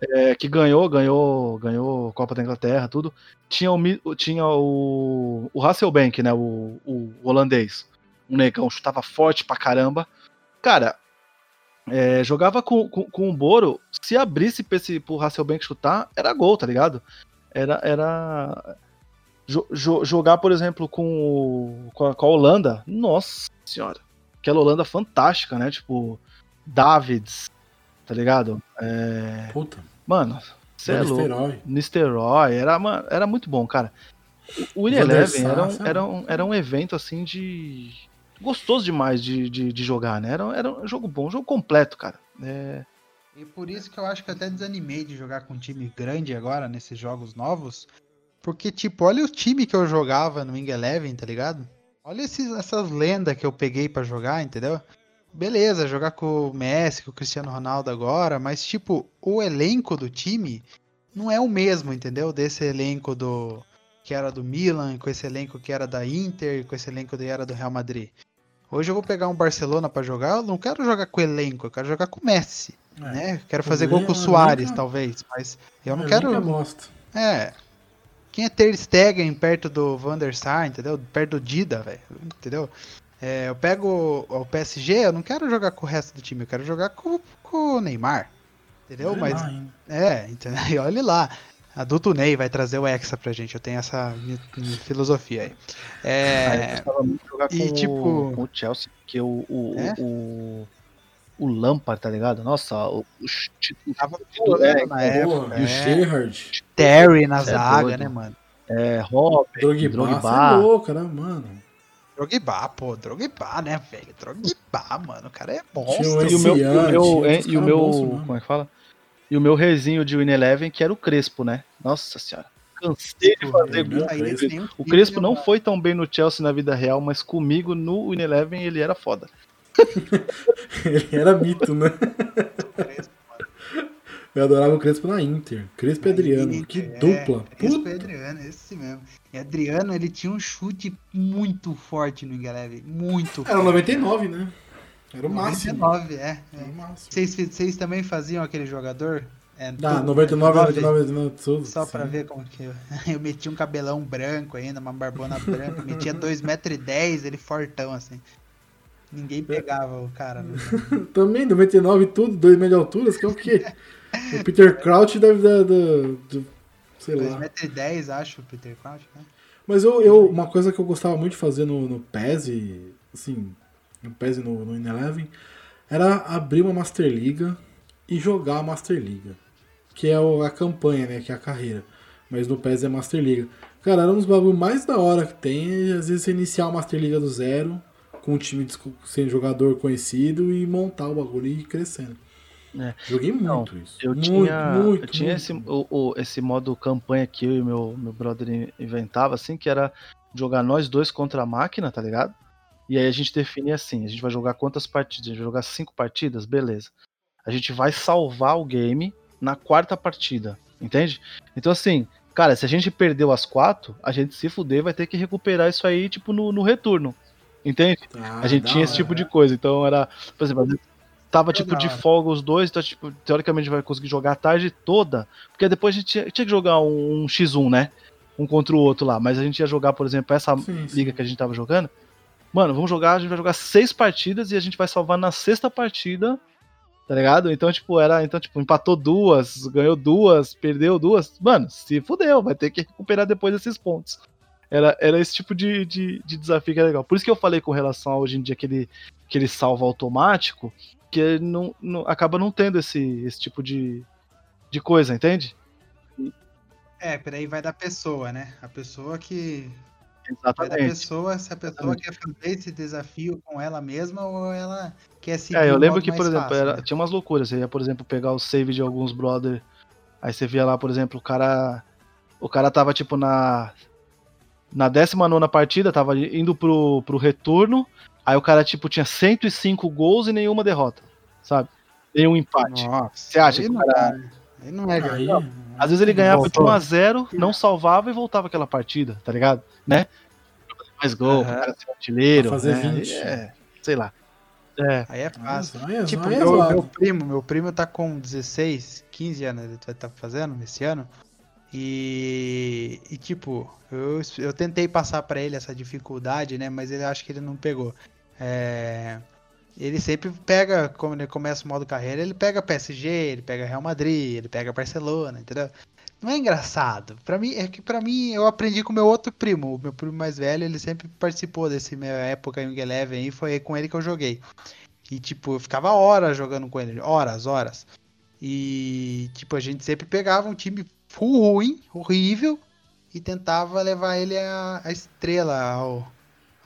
É, que ganhou, ganhou, ganhou Copa da Inglaterra, tudo. Tinha o, tinha o, o Hasselbank, né? O, o holandês. Um negão, chutava forte pra caramba. Cara, é, jogava com, com, com o Boro. Se abrisse pra esse, pro Hasselbank chutar, era gol, tá ligado? Era. era jo- jo- jogar, por exemplo, com, o- com, a, com a Holanda. Nossa senhora. Aquela Holanda fantástica, né? Tipo, Davids, tá ligado? É,
Puta.
Mano, você é louco.
Nisterói.
Era, mano, era muito bom, cara. O
der
Eleven era, um, era, um, era um evento assim de. gostoso demais de, de, de jogar, né? Era, era um jogo bom, um jogo completo, cara. É,
E por isso que eu acho que eu até desanimei de jogar com um time grande agora, nesses jogos novos. Porque, tipo, olha o time que eu jogava no Wing Eleven, tá ligado? Olha esses, essas lendas que eu peguei pra jogar, entendeu? Beleza, jogar com o Messi, com o Cristiano Ronaldo agora, mas, tipo, o elenco do time não é o mesmo, entendeu? Desse elenco do que era do Milan, com esse elenco que era da Inter, com esse elenco que era do Real Madrid. Hoje eu vou pegar um Barcelona pra jogar, eu não quero jogar com o elenco, eu quero jogar com o Messi
É.
né? Quero fazer gol com o Soares,
elenco-
talvez, mas eu não
É,
quero.
bosta.
É. Quem é Ter Stegen perto do Van der Sar, entendeu? Perto do Dida, velho, entendeu? É, eu pego o, o PSG, eu não quero jogar com o resto do time, eu quero jogar com, com o Neymar, entendeu?
Olha
mas
hein?
é, entendeu? E olha lá. Adulto Ney vai trazer o Hexa pra gente, eu tenho essa mi- mi- filosofia aí.
Aí eu
É,
gostava muito de jogar com,
e,
o-
tipo-
com o Chelsea, porque o, o,
É?
o, o Lampard, tá ligado? Nossa, o, o, o
tava
chute-
voando
é,
na época.
E o
é.
Gerrard,
Terry na
é
zaga,
doido.
né, mano?
é, Robert,
Drogba,
Drogba.
você é louco, né, mano?
Drogba, pô, Drogba, né, velho? Drogba, mano, o cara é monstro.
E o meu, e o meu, e o meu como é que fala? E o meu rezinho de Win Eleven, que era o Crespo, né? Nossa senhora. Cansei de fazer gol. O Crespo não
mano.
foi tão bem no Chelsea na vida real, mas comigo no Win Eleven ele era foda.
Ele era mito, né? Eu adorava o Crespo na Inter. Crespo e Adriano. Que
É,
dupla.
Crespo
Puta.
e Adriano, esse mesmo. E Adriano, ele tinha um chute muito forte no Ingeleve. Muito
Era o 99, né? Era o máximo.
99, é.
Era
é.
o máximo.
Vocês, vocês também faziam aquele jogador? É,
Da
tudo-
99, 99, 99, tudo.
Só pra
sim.
ver como que eu... eu metia um cabelão branco ainda, uma barbona branca, metia 2,10m, ele fortão assim. Ninguém pegava o cara. né?
Também, 99 tudo, 2 metros de altura, você quer o quê? O Peter Crouch deve dar. da- do- sei lá.
2,10m, acho, o Peter Crouch, né?
Mas eu, eu, uma coisa que eu gostava muito de fazer no, no PES, e, assim, no PES e no, no In-Eleven, era abrir uma Master Liga e jogar a Master Liga. que é a campanha, né? Que é a carreira. Mas no PES é Master Liga. Cara, era um dos bagulho mais da hora que tem. Às vezes você iniciar o Master Liga do zero, com um time sem jogador conhecido e montar o bagulho e ir crescendo.
É.
Joguei
Não,
muito isso.
Eu
muito,
tinha,
muito,
eu tinha
muito.
esse, o, o- esse modo campanha que eu e meu, meu brother in- inventava, assim, que era jogar nós dois contra a máquina, tá ligado? E aí a gente define assim, a gente vai jogar quantas partidas? A gente vai jogar cinco partidas? Beleza. A gente vai salvar o game na quarta partida, entende? Então assim, cara, se a gente perdeu as quatro, a gente se fuder vai ter que recuperar isso aí, tipo, no, no retorno, entende?
Ah,
A gente tinha esse
hora.
tipo de coisa. Então era, por exemplo, tava tipo de folga os dois, então tipo, teoricamente a gente vai conseguir jogar a tarde toda, porque depois a gente tinha, tinha que jogar um, X1, né? Um contra o outro lá, mas a gente ia jogar, por exemplo, essa
Sim, sim.
liga que a gente tava jogando. Mano, vamos jogar, a gente vai jogar seis partidas e a gente vai salvar na sexta partida. Tá ligado? Então, tipo, era. Então, tipo, empatou duas, ganhou duas, perdeu duas. Mano, se fudeu, vai ter que recuperar depois esses pontos. Era, era esse tipo de, de, de desafio que é legal. Por isso que eu falei com relação a hoje em dia que ele, que ele salva automático, que não, não- acaba não tendo esse, esse tipo de, de coisa, entende?
É, peraí, vai da pessoa, né? A pessoa que. Vai da
Exatamente.
pessoa, se a pessoa
Exatamente.
quer fazer esse desafio com ela mesma ou ela quer seguir
É, eu lembro que, por exemplo,
fácil,
era-
né?
tinha umas loucuras. Você ia, por exemplo, pegar o save de alguns brother. Aí você via lá, por exemplo, o cara. O cara tava, tipo, na. Na 19 partida, tava indo pro, pro retorno. Aí o cara, tipo, tinha 105 gols e nenhuma derrota. Sabe? Nenhum empate.
Nossa,
Você acha que o
não
cara-
né? Aí não é,
Aí.
Às vezes ele ganhava de
Voltou.
1x0, não salvava e voltava aquela partida, tá ligado? Né? Mais gol, o cara ser artilheiro.
Pra fazer
né?
20.
É, sei lá. É,
Aí é fácil.
É-
Tipo,
aí é
meu,
zoado.
meu primo, meu primo tá com 16, 15 anos, ele vai estar fazendo esse ano. E, e tipo, eu, eu tentei passar pra ele essa dificuldade, né? Mas ele acho que ele não pegou. É, ele sempre pega, quando ele começa o modo carreira, ele pega PSG, ele pega Real Madrid, ele pega Barcelona, entendeu? Não é engraçado. Para mim, é que para mim eu aprendi com meu outro primo, o meu primo mais velho, ele sempre participou desse minha época em Eleven aí, foi com ele que eu joguei. E tipo, eu ficava horas jogando com ele, horas, horas. E tipo, a gente sempre pegava um time ruim, horrível, e tentava levar ele a, a estrela ao.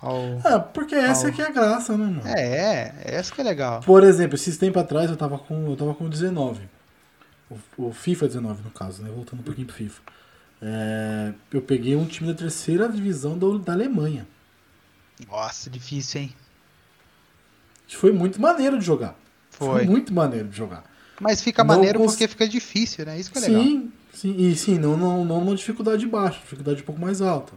ao...
É, porque essa
Ao-
aqui é a graça, né, mano?
É, é, essa que é legal.
Por exemplo, esses tempos atrás eu tava com, eu tava com 19. O, o FIFA 19, no caso, né? Voltando um pouquinho pro FIFA. É, eu peguei um time da terceira divisão da, da Alemanha.
Nossa, difícil, hein?
Foi muito maneiro de jogar.
Foi.
muito maneiro de jogar.
Mas fica
Não
maneiro
cons-
porque fica difícil, né? Isso que é legal.
Sim, sim, e sim, não, não, não uma dificuldade baixa, dificuldade um pouco mais alta.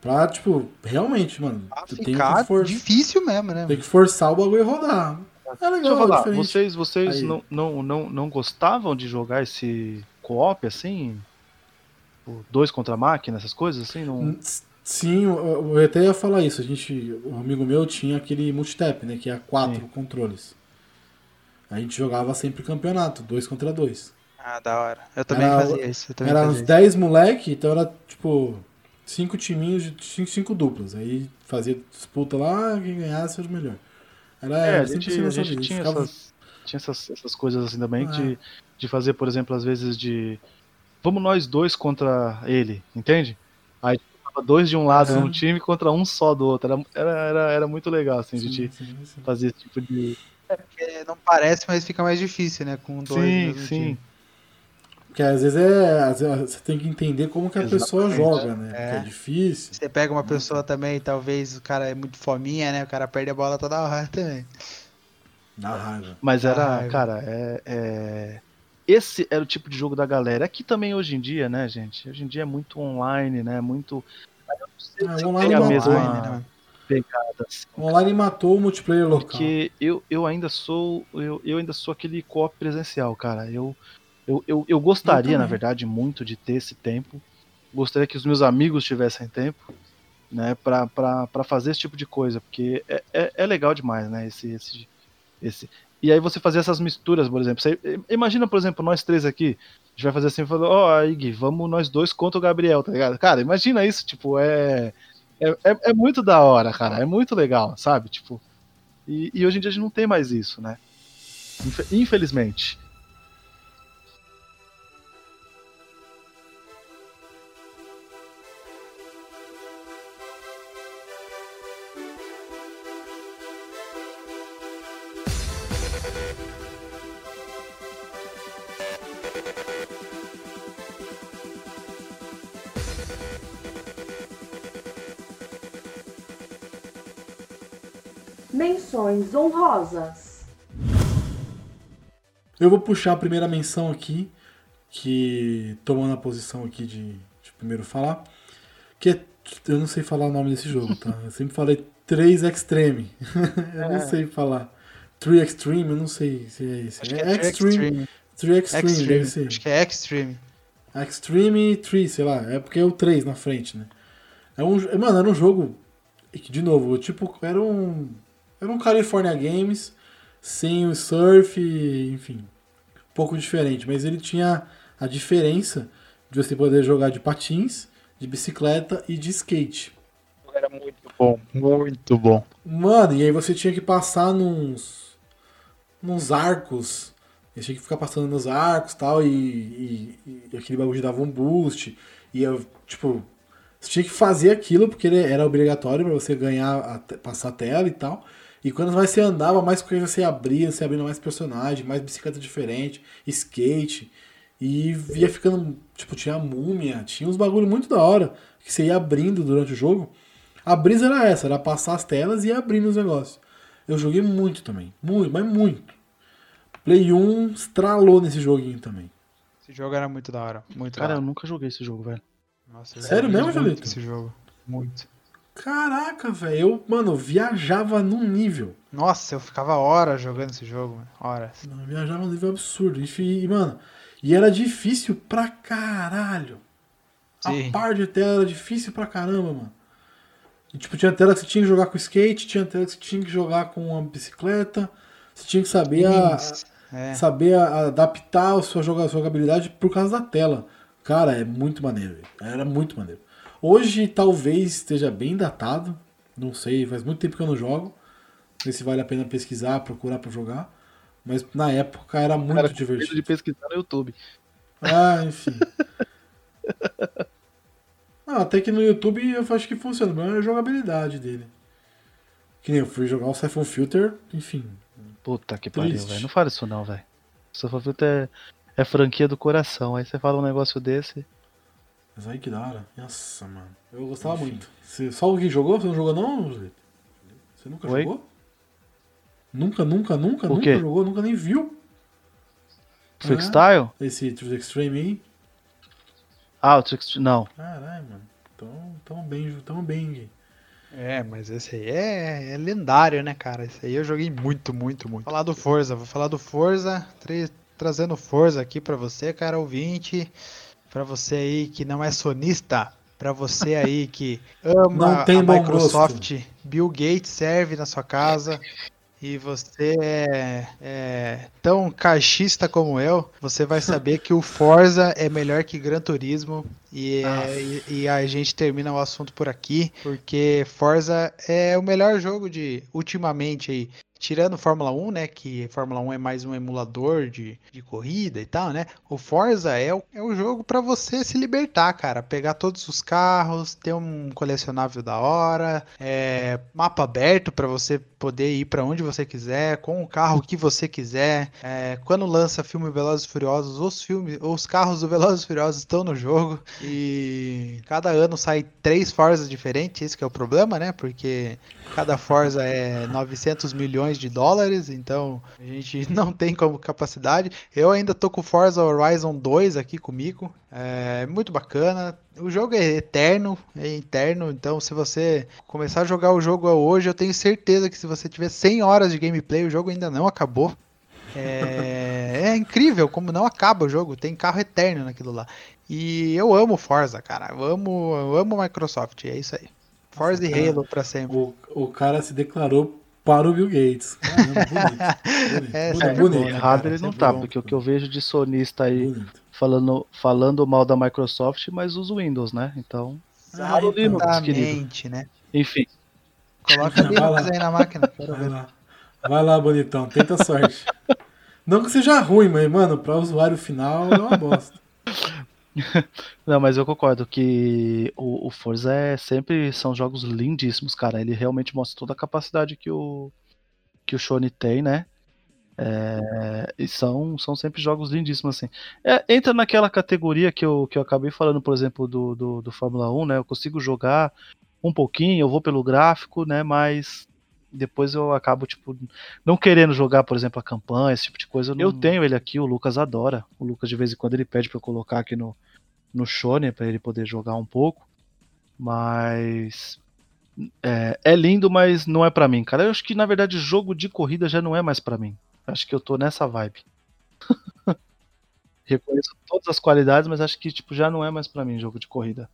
Pra, tipo, realmente, mano, tu tem que, for,
difícil mesmo, né?
tem que forçar o bagulho e rodar. É legal,
Deixa eu
é
falar,
diferente.
vocês, vocês
Aí.
não, não, não, não gostavam de jogar esse co-op assim? Dois contra máquina, essas coisas assim? Não...
Sim, eu, eu até ia falar isso. A gente, um amigo meu tinha aquele multitap, né? Que é quatro
Sim.
controles. A gente jogava sempre campeonato, dois contra dois.
Ah, da hora. Eu também
Era-
fazia isso. Eu também
Era
fazia
uns
isso.
10 moleque, então era tipo cinco timinhos de cinco, cinco duplas. Aí fazia disputa lá, quem ganhasse era o melhor. Era,
É,
era
a
sempre
gente,
assim
a gente tinha,
ficava-
essas, tinha essas, essas coisas assim também
Ah.
de, de fazer, por exemplo, às vezes de. Vamos nós dois contra ele, entende? Aí tava dois de um lado no time contra um só do outro. Era, era, era, era muito legal, assim, a gente
sim, sim.
fazer esse tipo de.
Porque não parece, mas fica mais difícil, né? Com dois
Sim, sim.
time.
Porque às vezes é. às vezes você tem que entender como que a pessoa
Exatamente.
joga, né? Porque
É.
é difícil.
Você pega uma pessoa também, talvez o cara é muito fominha, né? O cara perde a bola toda hora também.
Dá raiva.
Mas era,
raiva.
cara, é, é- Esse era o tipo de jogo da galera. Aqui também hoje em dia, né, gente? Hoje em dia é muito online, né? Muito. Eu não sei
É,
se
online
a
matou,
mesma
né?
pegada, assim.
O online matou o multiplayer local.
Porque eu, eu ainda sou. Eu, eu ainda sou aquele co-op presencial, cara. Eu, eu, eu, eu gostaria,
Eu
na verdade, muito de ter esse tempo. Gostaria que os meus amigos tivessem tempo, né? Pra fazer esse tipo de coisa. Porque é, é, é legal demais, né? Esse, esse, esse. E aí você fazer essas misturas, por exemplo. Você, imagina, por exemplo, nós três aqui. A gente vai fazer assim, falando, ó, aí, Gui, vamos nós dois contra o Gabriel, tá ligado? Cara, imagina isso, tipo, é. É, é, é muito da hora, cara. É muito legal, sabe? Tipo. E, e hoje em dia a gente não tem mais isso, né? Infe- Infelizmente.
Menções honrosas.
Eu vou puxar a primeira menção aqui, que tomando a posição aqui de, de primeiro falar, que é, eu não sei falar o nome desse jogo, tá? Eu sempre falei 3 Extreme. eu não sei falar. 3 Extreme, eu não sei se é esse.
Acho
É,
que é
Extreme. 3 Extreme,
Extreme.
deve ser.
Acho que é Extreme.
Extreme 3, sei lá, é porque é o 3 na frente, né? É um, mano, era um jogo que, de novo, tipo, era um era um California Games sem o surf, enfim, um pouco diferente, mas ele tinha a diferença de você poder jogar de patins, de bicicleta e de skate.
Era muito bom, muito bom.
Mano, e aí você tinha que passar nos. nos arcos. Você tinha que ficar passando nos arcos tal, e, e, e aquele bagulho dava um boost. E eu, tipo, você tinha que fazer aquilo porque ele era obrigatório pra você ganhar, a passar a tela e tal. E quando mais você andava, mais coisa você abria, você abrindo mais personagem, mais bicicleta diferente, skate. E ia ficando, tipo, tinha múmia, tinha uns bagulho muito da hora que você ia abrindo durante o jogo. A brisa era essa, era passar as telas e ir abrindo os negócios. Eu joguei muito também, muito, mas muito. Play 1 estralou nesse joguinho também.
Esse jogo era muito da hora. Muito
Cara,
da
eu nunca joguei esse jogo, velho.
Nossa, eu
Sério
joguei
mesmo,
muito
Julito?
Esse jogo. Muito.
Caraca, velho, eu, mano, viajava num nível.
Nossa, eu ficava horas jogando esse jogo, mano. Horas.
Eu viajava num nível absurdo. E, mano, e era difícil pra caralho.
Sim.
A par de tela era difícil pra caramba, mano. E, tipo, tinha tela que você tinha que jogar com skate, tinha tela que você tinha que jogar com uma bicicleta. Você tinha que saber a.
É.
saber a- adaptar a sua, joga- a sua jogabilidade por causa da tela. Cara, é muito maneiro. Era muito maneiro. Hoje talvez esteja bem datado. Não sei, faz muito tempo que eu não jogo. Não sei se vale a pena pesquisar, procurar pra jogar. Mas na época era muito
Cara,
divertido.
de pesquisar no YouTube.
Ah, enfim. Ah, até que no YouTube eu acho que funciona, mas é a jogabilidade dele. Que nem eu fui jogar o Siphon Filter, enfim.
Puta que pariu,
Triste.
velho. Não fala isso não, velho. Só Filter é, é franquia do coração. Aí você fala um negócio desse.
Mas aí que da hora. Nossa, mano. Eu gostava muito. Você, só alguém jogou? Você não jogou não, Julito? Você nunca
Oi?
jogou? Nunca, nunca, nunca,
O
nunca
quê?
jogou, nunca nem viu
Freakstyle?
esse Truth Extreme aí.
Ah, o Trickst... Não.
Caralho, mano. Tão, tão bem, tão bem.
É, mas esse aí é, é lendário, né, cara? Esse aí eu joguei muito, muito, muito. Vou falar do Forza, vou falar do Forza, tra- trazendo Forza aqui pra você, cara ouvinte, pra você aí que não é sonista, pra você aí que ama a Microsoft, Bill Gates serve na sua casa. E você é, é tão caixista como eu, você vai saber que o Forza é melhor que Gran Turismo e, é- e- e a gente termina o assunto por aqui, porque Forza é o melhor jogo de ultimamente aí. Tirando Fórmula 1, né? Que Fórmula 1 é mais um emulador de, de corrida e tal, né? O Forza é o, é o jogo pra você se libertar, cara. Pegar todos os carros, ter um colecionável da hora, é, mapa aberto pra você poder ir pra onde você quiser, com o carro que você quiser. É, quando lança filme Velozes e Furiosos, os filmes, os carros do Velozes e Furiosos estão no jogo. E cada ano sai três Forzas diferentes, esse é o problema, né? Porque cada Forza é 900 milhões de dólares, então a gente não tem como capacidade. Eu ainda tô com Forza Horizon 2 aqui comigo, é muito bacana. O jogo é eterno, é eterno, então se você começar a jogar o jogo hoje, eu tenho certeza que se você tiver 100 horas de gameplay, o jogo ainda não acabou. É, é incrível como não acaba o jogo, tem carro eterno naquilo lá. E eu amo Forza, cara. Eu amo, eu amo Microsoft, é isso aí. Forza e
cara.
Halo pra sempre.
O, o cara se declarou para o Bill Gates. Caramba, bonito. Bonito,
É,
bonito,
sempre
bonito, né,
Errado ele não
Sempre
tá,
bom.
porque o que eu vejo de sonista aí falando, falando mal da Microsoft, mas usa o Windows, né? Então,
Ah, então.
Exatamente, né?
enfim.
Coloca Linux aí na máquina. Quero
Vai
ver.
lá. Vai lá, bonitão. Tenta a sorte. Não que seja ruim, mas, mano, pra usuário final é uma bosta.
Não, mas eu concordo que o, o Forza é sempre são jogos lindíssimos, cara. Ele realmente mostra toda a capacidade que o que o Shone tem, né? É, e são, são sempre jogos lindíssimos assim. É, entra naquela categoria que eu, que eu acabei falando, por exemplo, do, do, do Fórmula 1, né? Eu consigo jogar um pouquinho, eu vou pelo gráfico, né? Mas depois eu acabo, tipo, não querendo jogar, por exemplo, a campanha, esse tipo de coisa. Eu
Uhum.
tenho ele aqui, o Lucas adora. O Lucas, de vez em quando, ele pede pra eu colocar aqui no, no Shonen pra ele poder jogar um pouco. Mas. É, é lindo, mas não é pra mim, cara. Eu acho que, na verdade, jogo de corrida já não é mais pra mim. Acho que eu tô nessa vibe. Reconheço todas as qualidades, mas acho que, tipo, já não é mais pra mim jogo de corrida.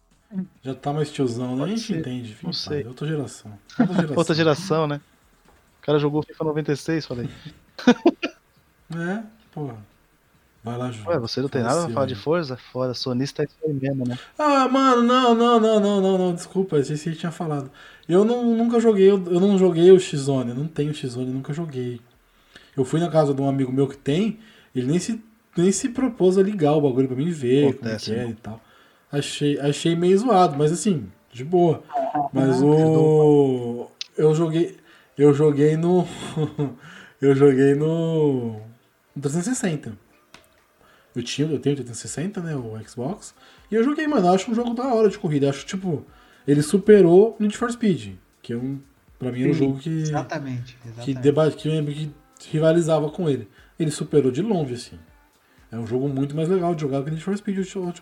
Já tá mais tiozão, né? A gente entende. Fica
não sei.
é Outra geração. Outra geração.
Outra geração, né? O cara jogou FIFA 96, falei.
É, porra. Vai lá, João.
Ué, você não tem nada pra
seu
falar de
aí.
Forza? Fora, sonista é isso aí mesmo, né?
Ah, mano, não, não, não, não, não, não, desculpa, esse você tinha falado. Eu não, nunca joguei, eu, eu não joguei o X-Zone, não tenho X-Zone, nunca joguei. Eu fui na casa de um amigo meu que tem, ele nem se, nem se propôs a ligar o bagulho pra mim ver
Acontece,
como é que é e tal. Achei, achei meio zoado, mas assim, de boa. Mas o. Eu joguei. Eu joguei no. eu joguei no. no 360. Eu tinha, eu tenho o 360, né? O Xbox. E eu joguei, mano. Eu acho um jogo da hora de corrida. Eu acho, tipo, ele superou Need for Speed. Que é um. Pra mim é um jogo que.
Exatamente.
Que,
exatamente.
deba que, que rivalizava com ele. Ele superou de longe, assim. É um jogo muito mais legal de jogar que Need for Speed tipo,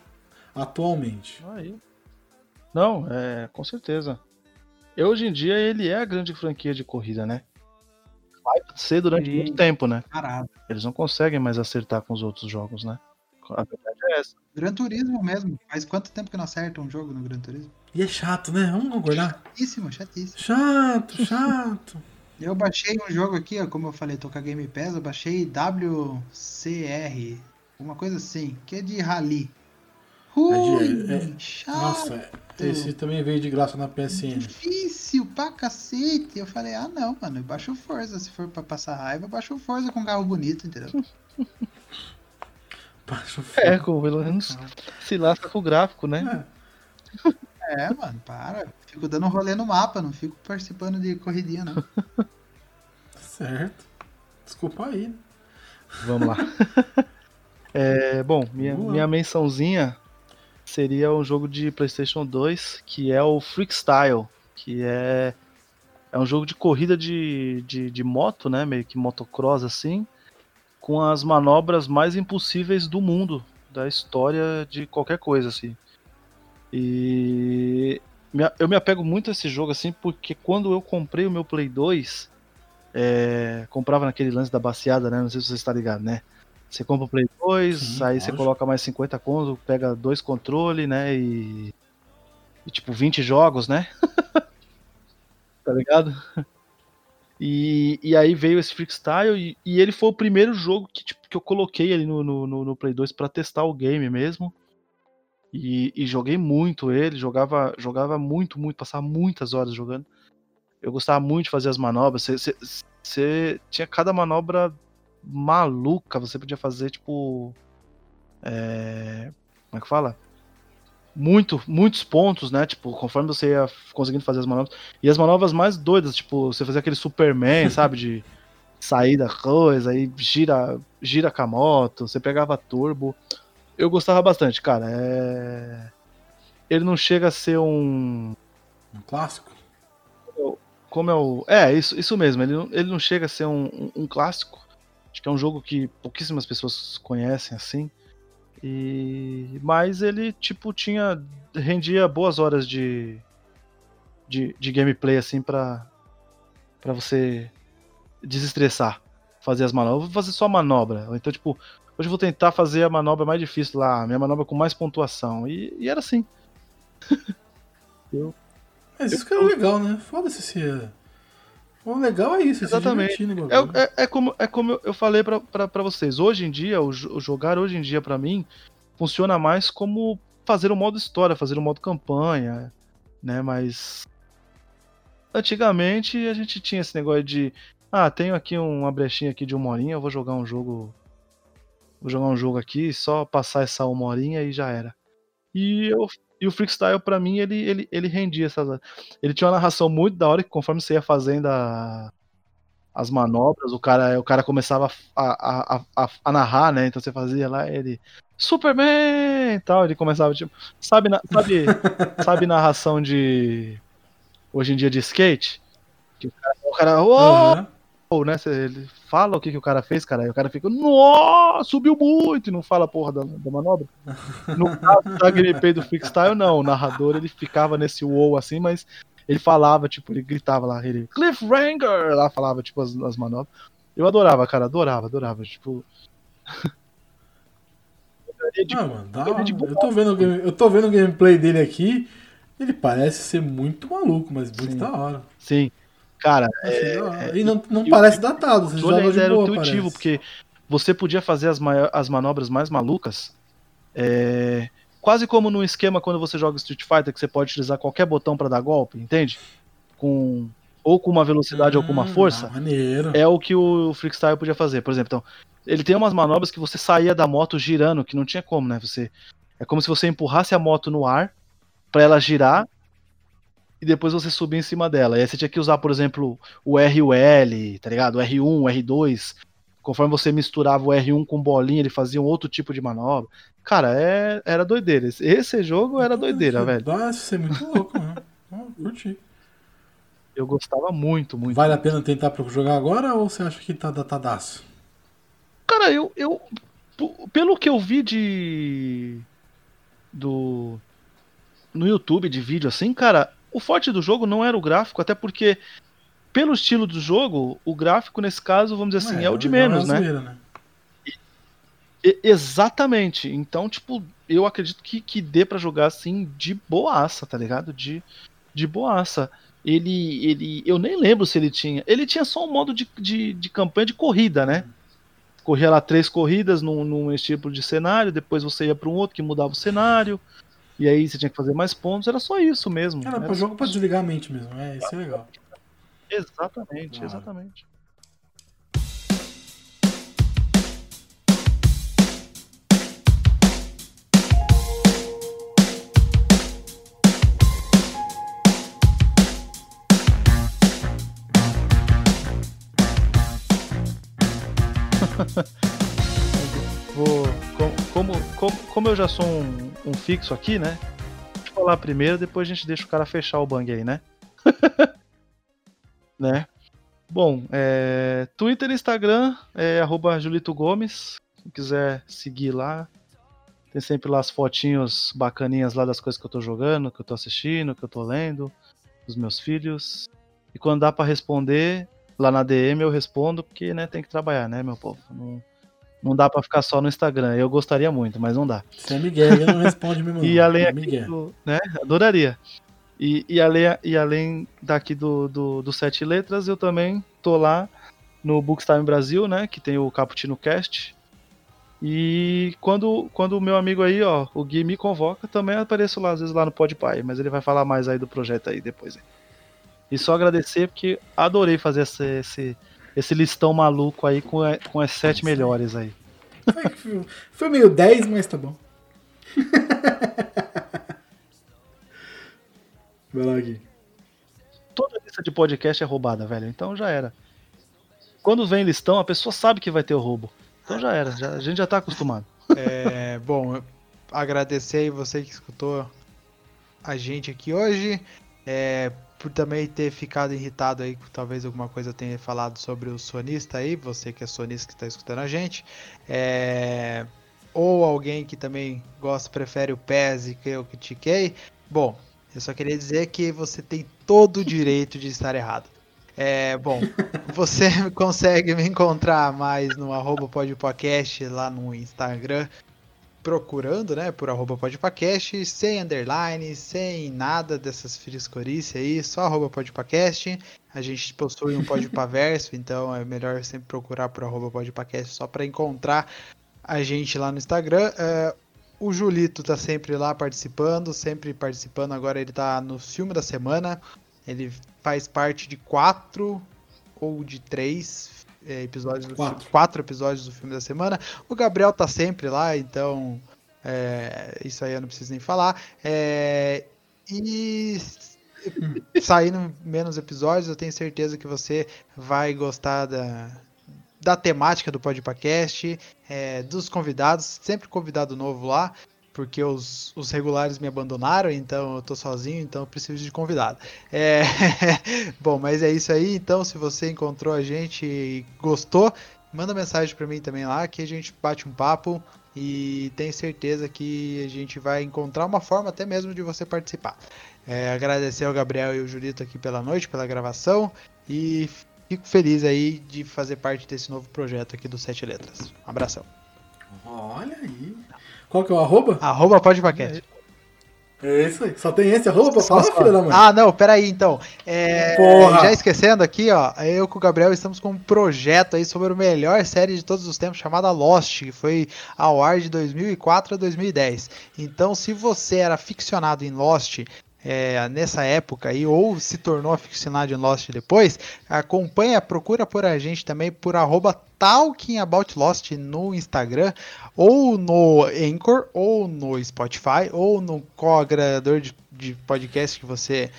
atualmente.
Aí. Não, é, com certeza. E hoje em dia ele é a grande franquia de corrida, né? Vai ser durante
Sim.
muito tempo, né?
Parado.
Eles não conseguem mais acertar com os outros jogos, né? A verdade é essa.
Gran Turismo mesmo. Faz quanto tempo que não acerta um jogo no Gran Turismo?
E é chato, né? Vamos concordar?
Chatíssimo, chatíssimo.
Chato, chato.
Eu baixei um jogo aqui, ó, como eu falei, tô com a Game Pass, eu baixei WCR, uma coisa assim, que é de rally. Ruim,
é- é-
chato,
Nossa, esse também veio de graça na PSN.
difícil pra cacete. Eu falei, ah não, mano, eu baixo o Forza, se for pra passar raiva, eu baixo o Forza com carro bonito, entendeu?
Baixa o
É, com, pelo menos se lasca com o gráfico, né?
É, mano, para. Fico dando rolê no mapa, não fico participando de corridinha, não.
Certo. Desculpa aí. né?
Vamos lá. É, bom, minha, minha mençãozinha seria um jogo de PlayStation 2 que é o Freakstyle, que é, é um jogo de corrida de, de, de moto, né? Meio que motocross assim, com as manobras mais impossíveis do mundo, da história de qualquer coisa assim. E eu me apego muito a esse jogo assim, porque quando eu comprei o meu Play 2, é, comprava naquele lance da baseada, né? Não sei se você está ligado, né? Você compra o Play 2,
Sim,
aí você
lógico.
coloca mais 50 conto, pega dois controles, né? E, e tipo 20 jogos, né? tá ligado? E, e aí veio esse Freakstyle e, e ele foi o primeiro jogo que, tipo, que eu coloquei ali no, no, no- Play 2 pra testar o game mesmo. E, e joguei muito ele, jogava, jogava muito, muito, passava muitas horas jogando. Eu gostava muito de fazer as manobras. Você- Você você tinha cada manobra maluca, você podia fazer tipo. é, como é que fala? Muito, muitos pontos, né? Tipo, conforme você ia conseguindo fazer as manobras. E as manobras mais doidas, tipo, você fazia aquele Superman, sabe? De sair da coisa, aí gira, gira com a moto, você pegava turbo. Eu gostava bastante, cara. É... Ele não chega a ser um.
Um clássico.
Como é o. É, isso, isso mesmo. Ele não, ele não chega a ser um, um- um clássico. Acho que é um jogo que pouquíssimas pessoas conhecem assim. E mas ele tipo tinha rendia boas horas de de, de gameplay assim pra para você desestressar, fazer as manobras, vou fazer só manobra. Ou então tipo, hoje eu vou tentar fazer a manobra mais difícil lá, minha manobra com mais pontuação. E, e era assim.
Mas isso que é legal, né? Foda-se se é. O legal é isso,
Exatamente.
divertir no
É, é, é como, é como eu falei pra vocês. Hoje em dia, o, o jogar hoje em dia pra mim funciona mais como fazer o modo história, fazer o modo campanha, né? Mas antigamente a gente tinha esse negócio de ah, tenho aqui uma brechinha aqui de uma horinha, eu vou jogar um jogo, vou jogar um jogo aqui, só passar essa uma horinha e já era. E eu e o Freakstyle, pra mim, ele, ele, ele rendia essas. Ele tinha uma narração muito da hora que conforme você ia fazendo a, as manobras, o cara, o cara começava a, a, a, a- narrar, né? Então você fazia lá, ele. Superman! e tal, ele começava, tipo. Sabe, sabe, sabe narração de. Hoje em dia de skate? Que o cara cara, ô,
Aham.
né? Ele fala o que, que o cara fez, cara. Aí o cara fica, nossa, subiu muito, e não fala a porra da, da manobra. No caso da gameplay do Freestyle, não. O narrador ele ficava nesse wow assim, mas ele falava, tipo, ele gritava lá, ele, Cliff Ranger! Lá falava, tipo, as, as manobras. Eu adorava, cara, adorava, adorava. Tipo.
Mano, dá uma-
boa.
eu, tô vendo, game- eu tô vendo o gameplay dele aqui. Ele parece ser muito maluco, mas muito
Sim.
da hora.
Sim. Cara,
da hora. e não, não
e o-
parece datado, você
o
joga
ainda era
boa,
intuitivo, porque você podia fazer as, as manobras mais malucas. é, quase como no esquema quando você joga Street Fighter, que você pode utilizar qualquer botão pra dar golpe, entende? Com, ou com uma velocidade ou com uma
Hum,
força.
ah, maneiro.
É o que o Freestyle podia fazer. Por exemplo, então, ele tem umas manobras que você saía da moto girando, que não tinha como, né? Você é como se você empurrasse a moto no ar pra ela girar e depois você subir em cima dela. E aí você tinha que usar, por exemplo, o R e o L, tá ligado? O R1, o R2. Conforme você misturava o R1 com bolinha, ele fazia um outro tipo de manobra. Cara, é, era doideira. Esse- jogo era doideira,
Nossa,
velho.
Deve ser muito louco, mano. Ah, curti.
Eu gostava muito, muito.
Vale a pena tentar jogar agora ou você acha que tá datadaço?
Cara, eu, eu. Pelo que eu vi de. Do. No YouTube de vídeo assim, cara, o forte do jogo não era o gráfico, até porque, pelo estilo do jogo, o gráfico nesse caso, vamos dizer assim, é, o de menos,
é
né?
zoeira, né?
E- exatamente. Então, tipo, eu acredito que, que dê pra jogar assim de boaça, tá ligado? De, de boaça. Ele, ele. Eu nem lembro se ele tinha. Ele tinha só um modo de, de, de campanha de corrida, né? Corria lá três corridas num, num tipo de cenário, depois você ia pra um outro que mudava o cenário. E aí você tinha que fazer mais pontos. Era só isso mesmo. Era
pra
só
jogo pra
isso.
desligar a mente mesmo. É, isso é legal.
Exatamente,
Ah.
exatamente. Vou, com- como, como, como eu já sou um, um fixo aqui, né? Deixa eu falar primeiro, depois a gente deixa o cara fechar o bang aí, né? né? Bom, é, Twitter e Instagram é arroba Julito Gomes. Quem quiser seguir lá. Tem sempre lá as fotinhos bacaninhas lá das coisas que eu tô jogando, que eu tô assistindo, que eu tô lendo, dos meus filhos. E quando dá pra responder, lá na DM eu respondo, porque né, tem que trabalhar, né, meu povo? Não, não dá pra ficar só no Instagram. Eu gostaria muito, mas não dá.
Se é Miguel, ele não responde mesmo.
E além aqui do, né? Adoraria. E, e, além, e além daqui do, do, do Sete Letras, eu também tô lá no Bookstime Brasil, né? Que tem o Cappuccino Cast. E quando, quando o meu amigo aí, ó, o Gui me convoca, também apareço lá, às vezes lá no Podpah, mas ele vai falar mais aí do projeto aí depois. E só agradecer, porque adorei fazer esse, esse, esse listão maluco aí com, a- com as sete melhores aí.
Foi, foi meio 10, mas tá bom. Vai lá, Gui.
toda lista de podcast é roubada, velho. Então já era. Quando vem listão, a pessoa sabe que vai ter o roubo. Então já era, já- a gente já tá acostumado.
É, bom, eu agradecer aí você que escutou a gente aqui hoje. é, por também ter ficado irritado aí, talvez alguma coisa eu tenha falado sobre o sonista aí, você que é sonista que está escutando a gente. É, ou alguém que também gosta, prefere o PES e que eu critiquei. Bom, eu só queria dizer que você tem todo o direito de estar errado. É, bom, você consegue me encontrar mais no arroba podpodcast lá no Instagram, procurando, né, por arroba podpodcast, sem underline, sem nada dessas frescorices aí, só arroba podpodcast. A gente possui um podpaverso, então é melhor sempre procurar por arroba podpodcast só para encontrar a gente lá no Instagram. É, o Julito tá sempre lá participando, sempre participando. Agora ele tá no filme da semana. Ele faz parte de quatro ou de três episódios do
Quatro.
fi- quatro episódios do filme da semana. O Gabriel tá sempre lá, então é, isso aí eu não preciso nem falar. É, e saindo menos episódios, eu tenho certeza que você vai gostar da, da temática do podcast, é, dos convidados, sempre convidado novo lá. Porque os, os regulares me abandonaram, então eu tô sozinho, então eu preciso de convidado. É... Bom, mas é isso aí. Então, se você encontrou a gente e gostou, manda mensagem para mim também lá, que a gente bate um papo e tenho certeza que a gente vai encontrar uma forma até mesmo de você participar. É, agradecer ao Gabriel e ao Julito aqui pela noite, pela gravação e fico feliz aí de fazer parte desse novo projeto aqui do Sete Letras. Um abração.
Olha aí. Qual que é o arroba?
Arroba Podpaquete.
É isso aí. Só tem esse arroba pra falar, filha da mãe?
Ah, não, peraí então. É. Já esquecendo aqui, ó, eu com o Gabriel estamos com um projeto aí sobre a melhor série de todos os tempos chamada Lost, que foi ao ar de 2004 a 2010. Então, se você era ficcionado em Lost, é, nessa época aí, ou se tornou aficionado em Lost depois, acompanha, procura por a gente também por arroba Talking About Lost no Instagram, ou no Anchor, ou no Spotify, ou no qual agregador de, de podcast que você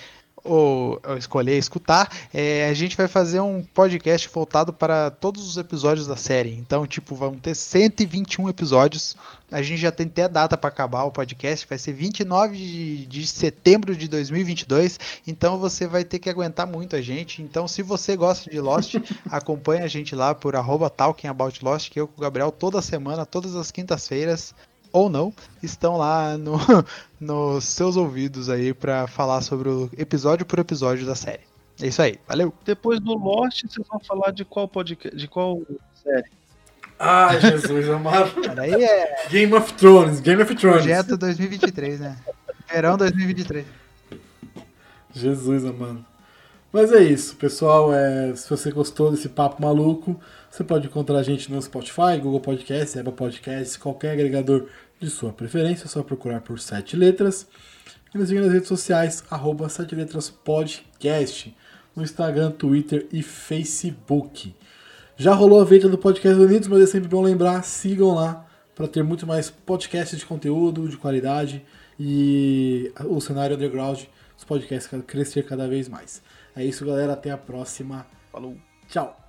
ou, ou escolher escutar, é, a gente vai fazer um podcast voltado para todos os episódios da série. Então, tipo, vão ter 121 episódios. A gente já tem até a data para acabar o podcast, vai ser 29 de, de setembro de 2022. Então, você vai ter que aguentar muito a gente. Então, se você gosta de Lost, acompanha a gente lá por arroba Talking About Lost, que eu com o Gabriel toda semana, todas as quintas-feiras ou não, estão lá no, nos seus ouvidos aí pra falar sobre o episódio por episódio da série. É isso aí, valeu!
Depois do Lost, vocês vão falar de qual podcast, de qual série?
Ai, Jesus amado.
Aí é
Game of Thrones, Game of Thrones.
projeto 2023, né? Verão 2023.
Jesus amado. Mas é isso, pessoal. É, se você gostou desse papo maluco, você pode encontrar a gente no Spotify, Google Podcasts, Apple Podcasts, qualquer agregador de sua preferência. É só procurar por Sete Letras. E nos siga nas redes sociais, arroba Sete Letras Podcast, no Instagram, Twitter e Facebook. Já rolou a venda do Podcast Unidos, mas é sempre bom lembrar, sigam lá para ter muito mais podcasts de conteúdo, de qualidade e o cenário underground, os podcasts crescer cada vez mais. É isso, galera. Até a próxima.
Falou.
Tchau.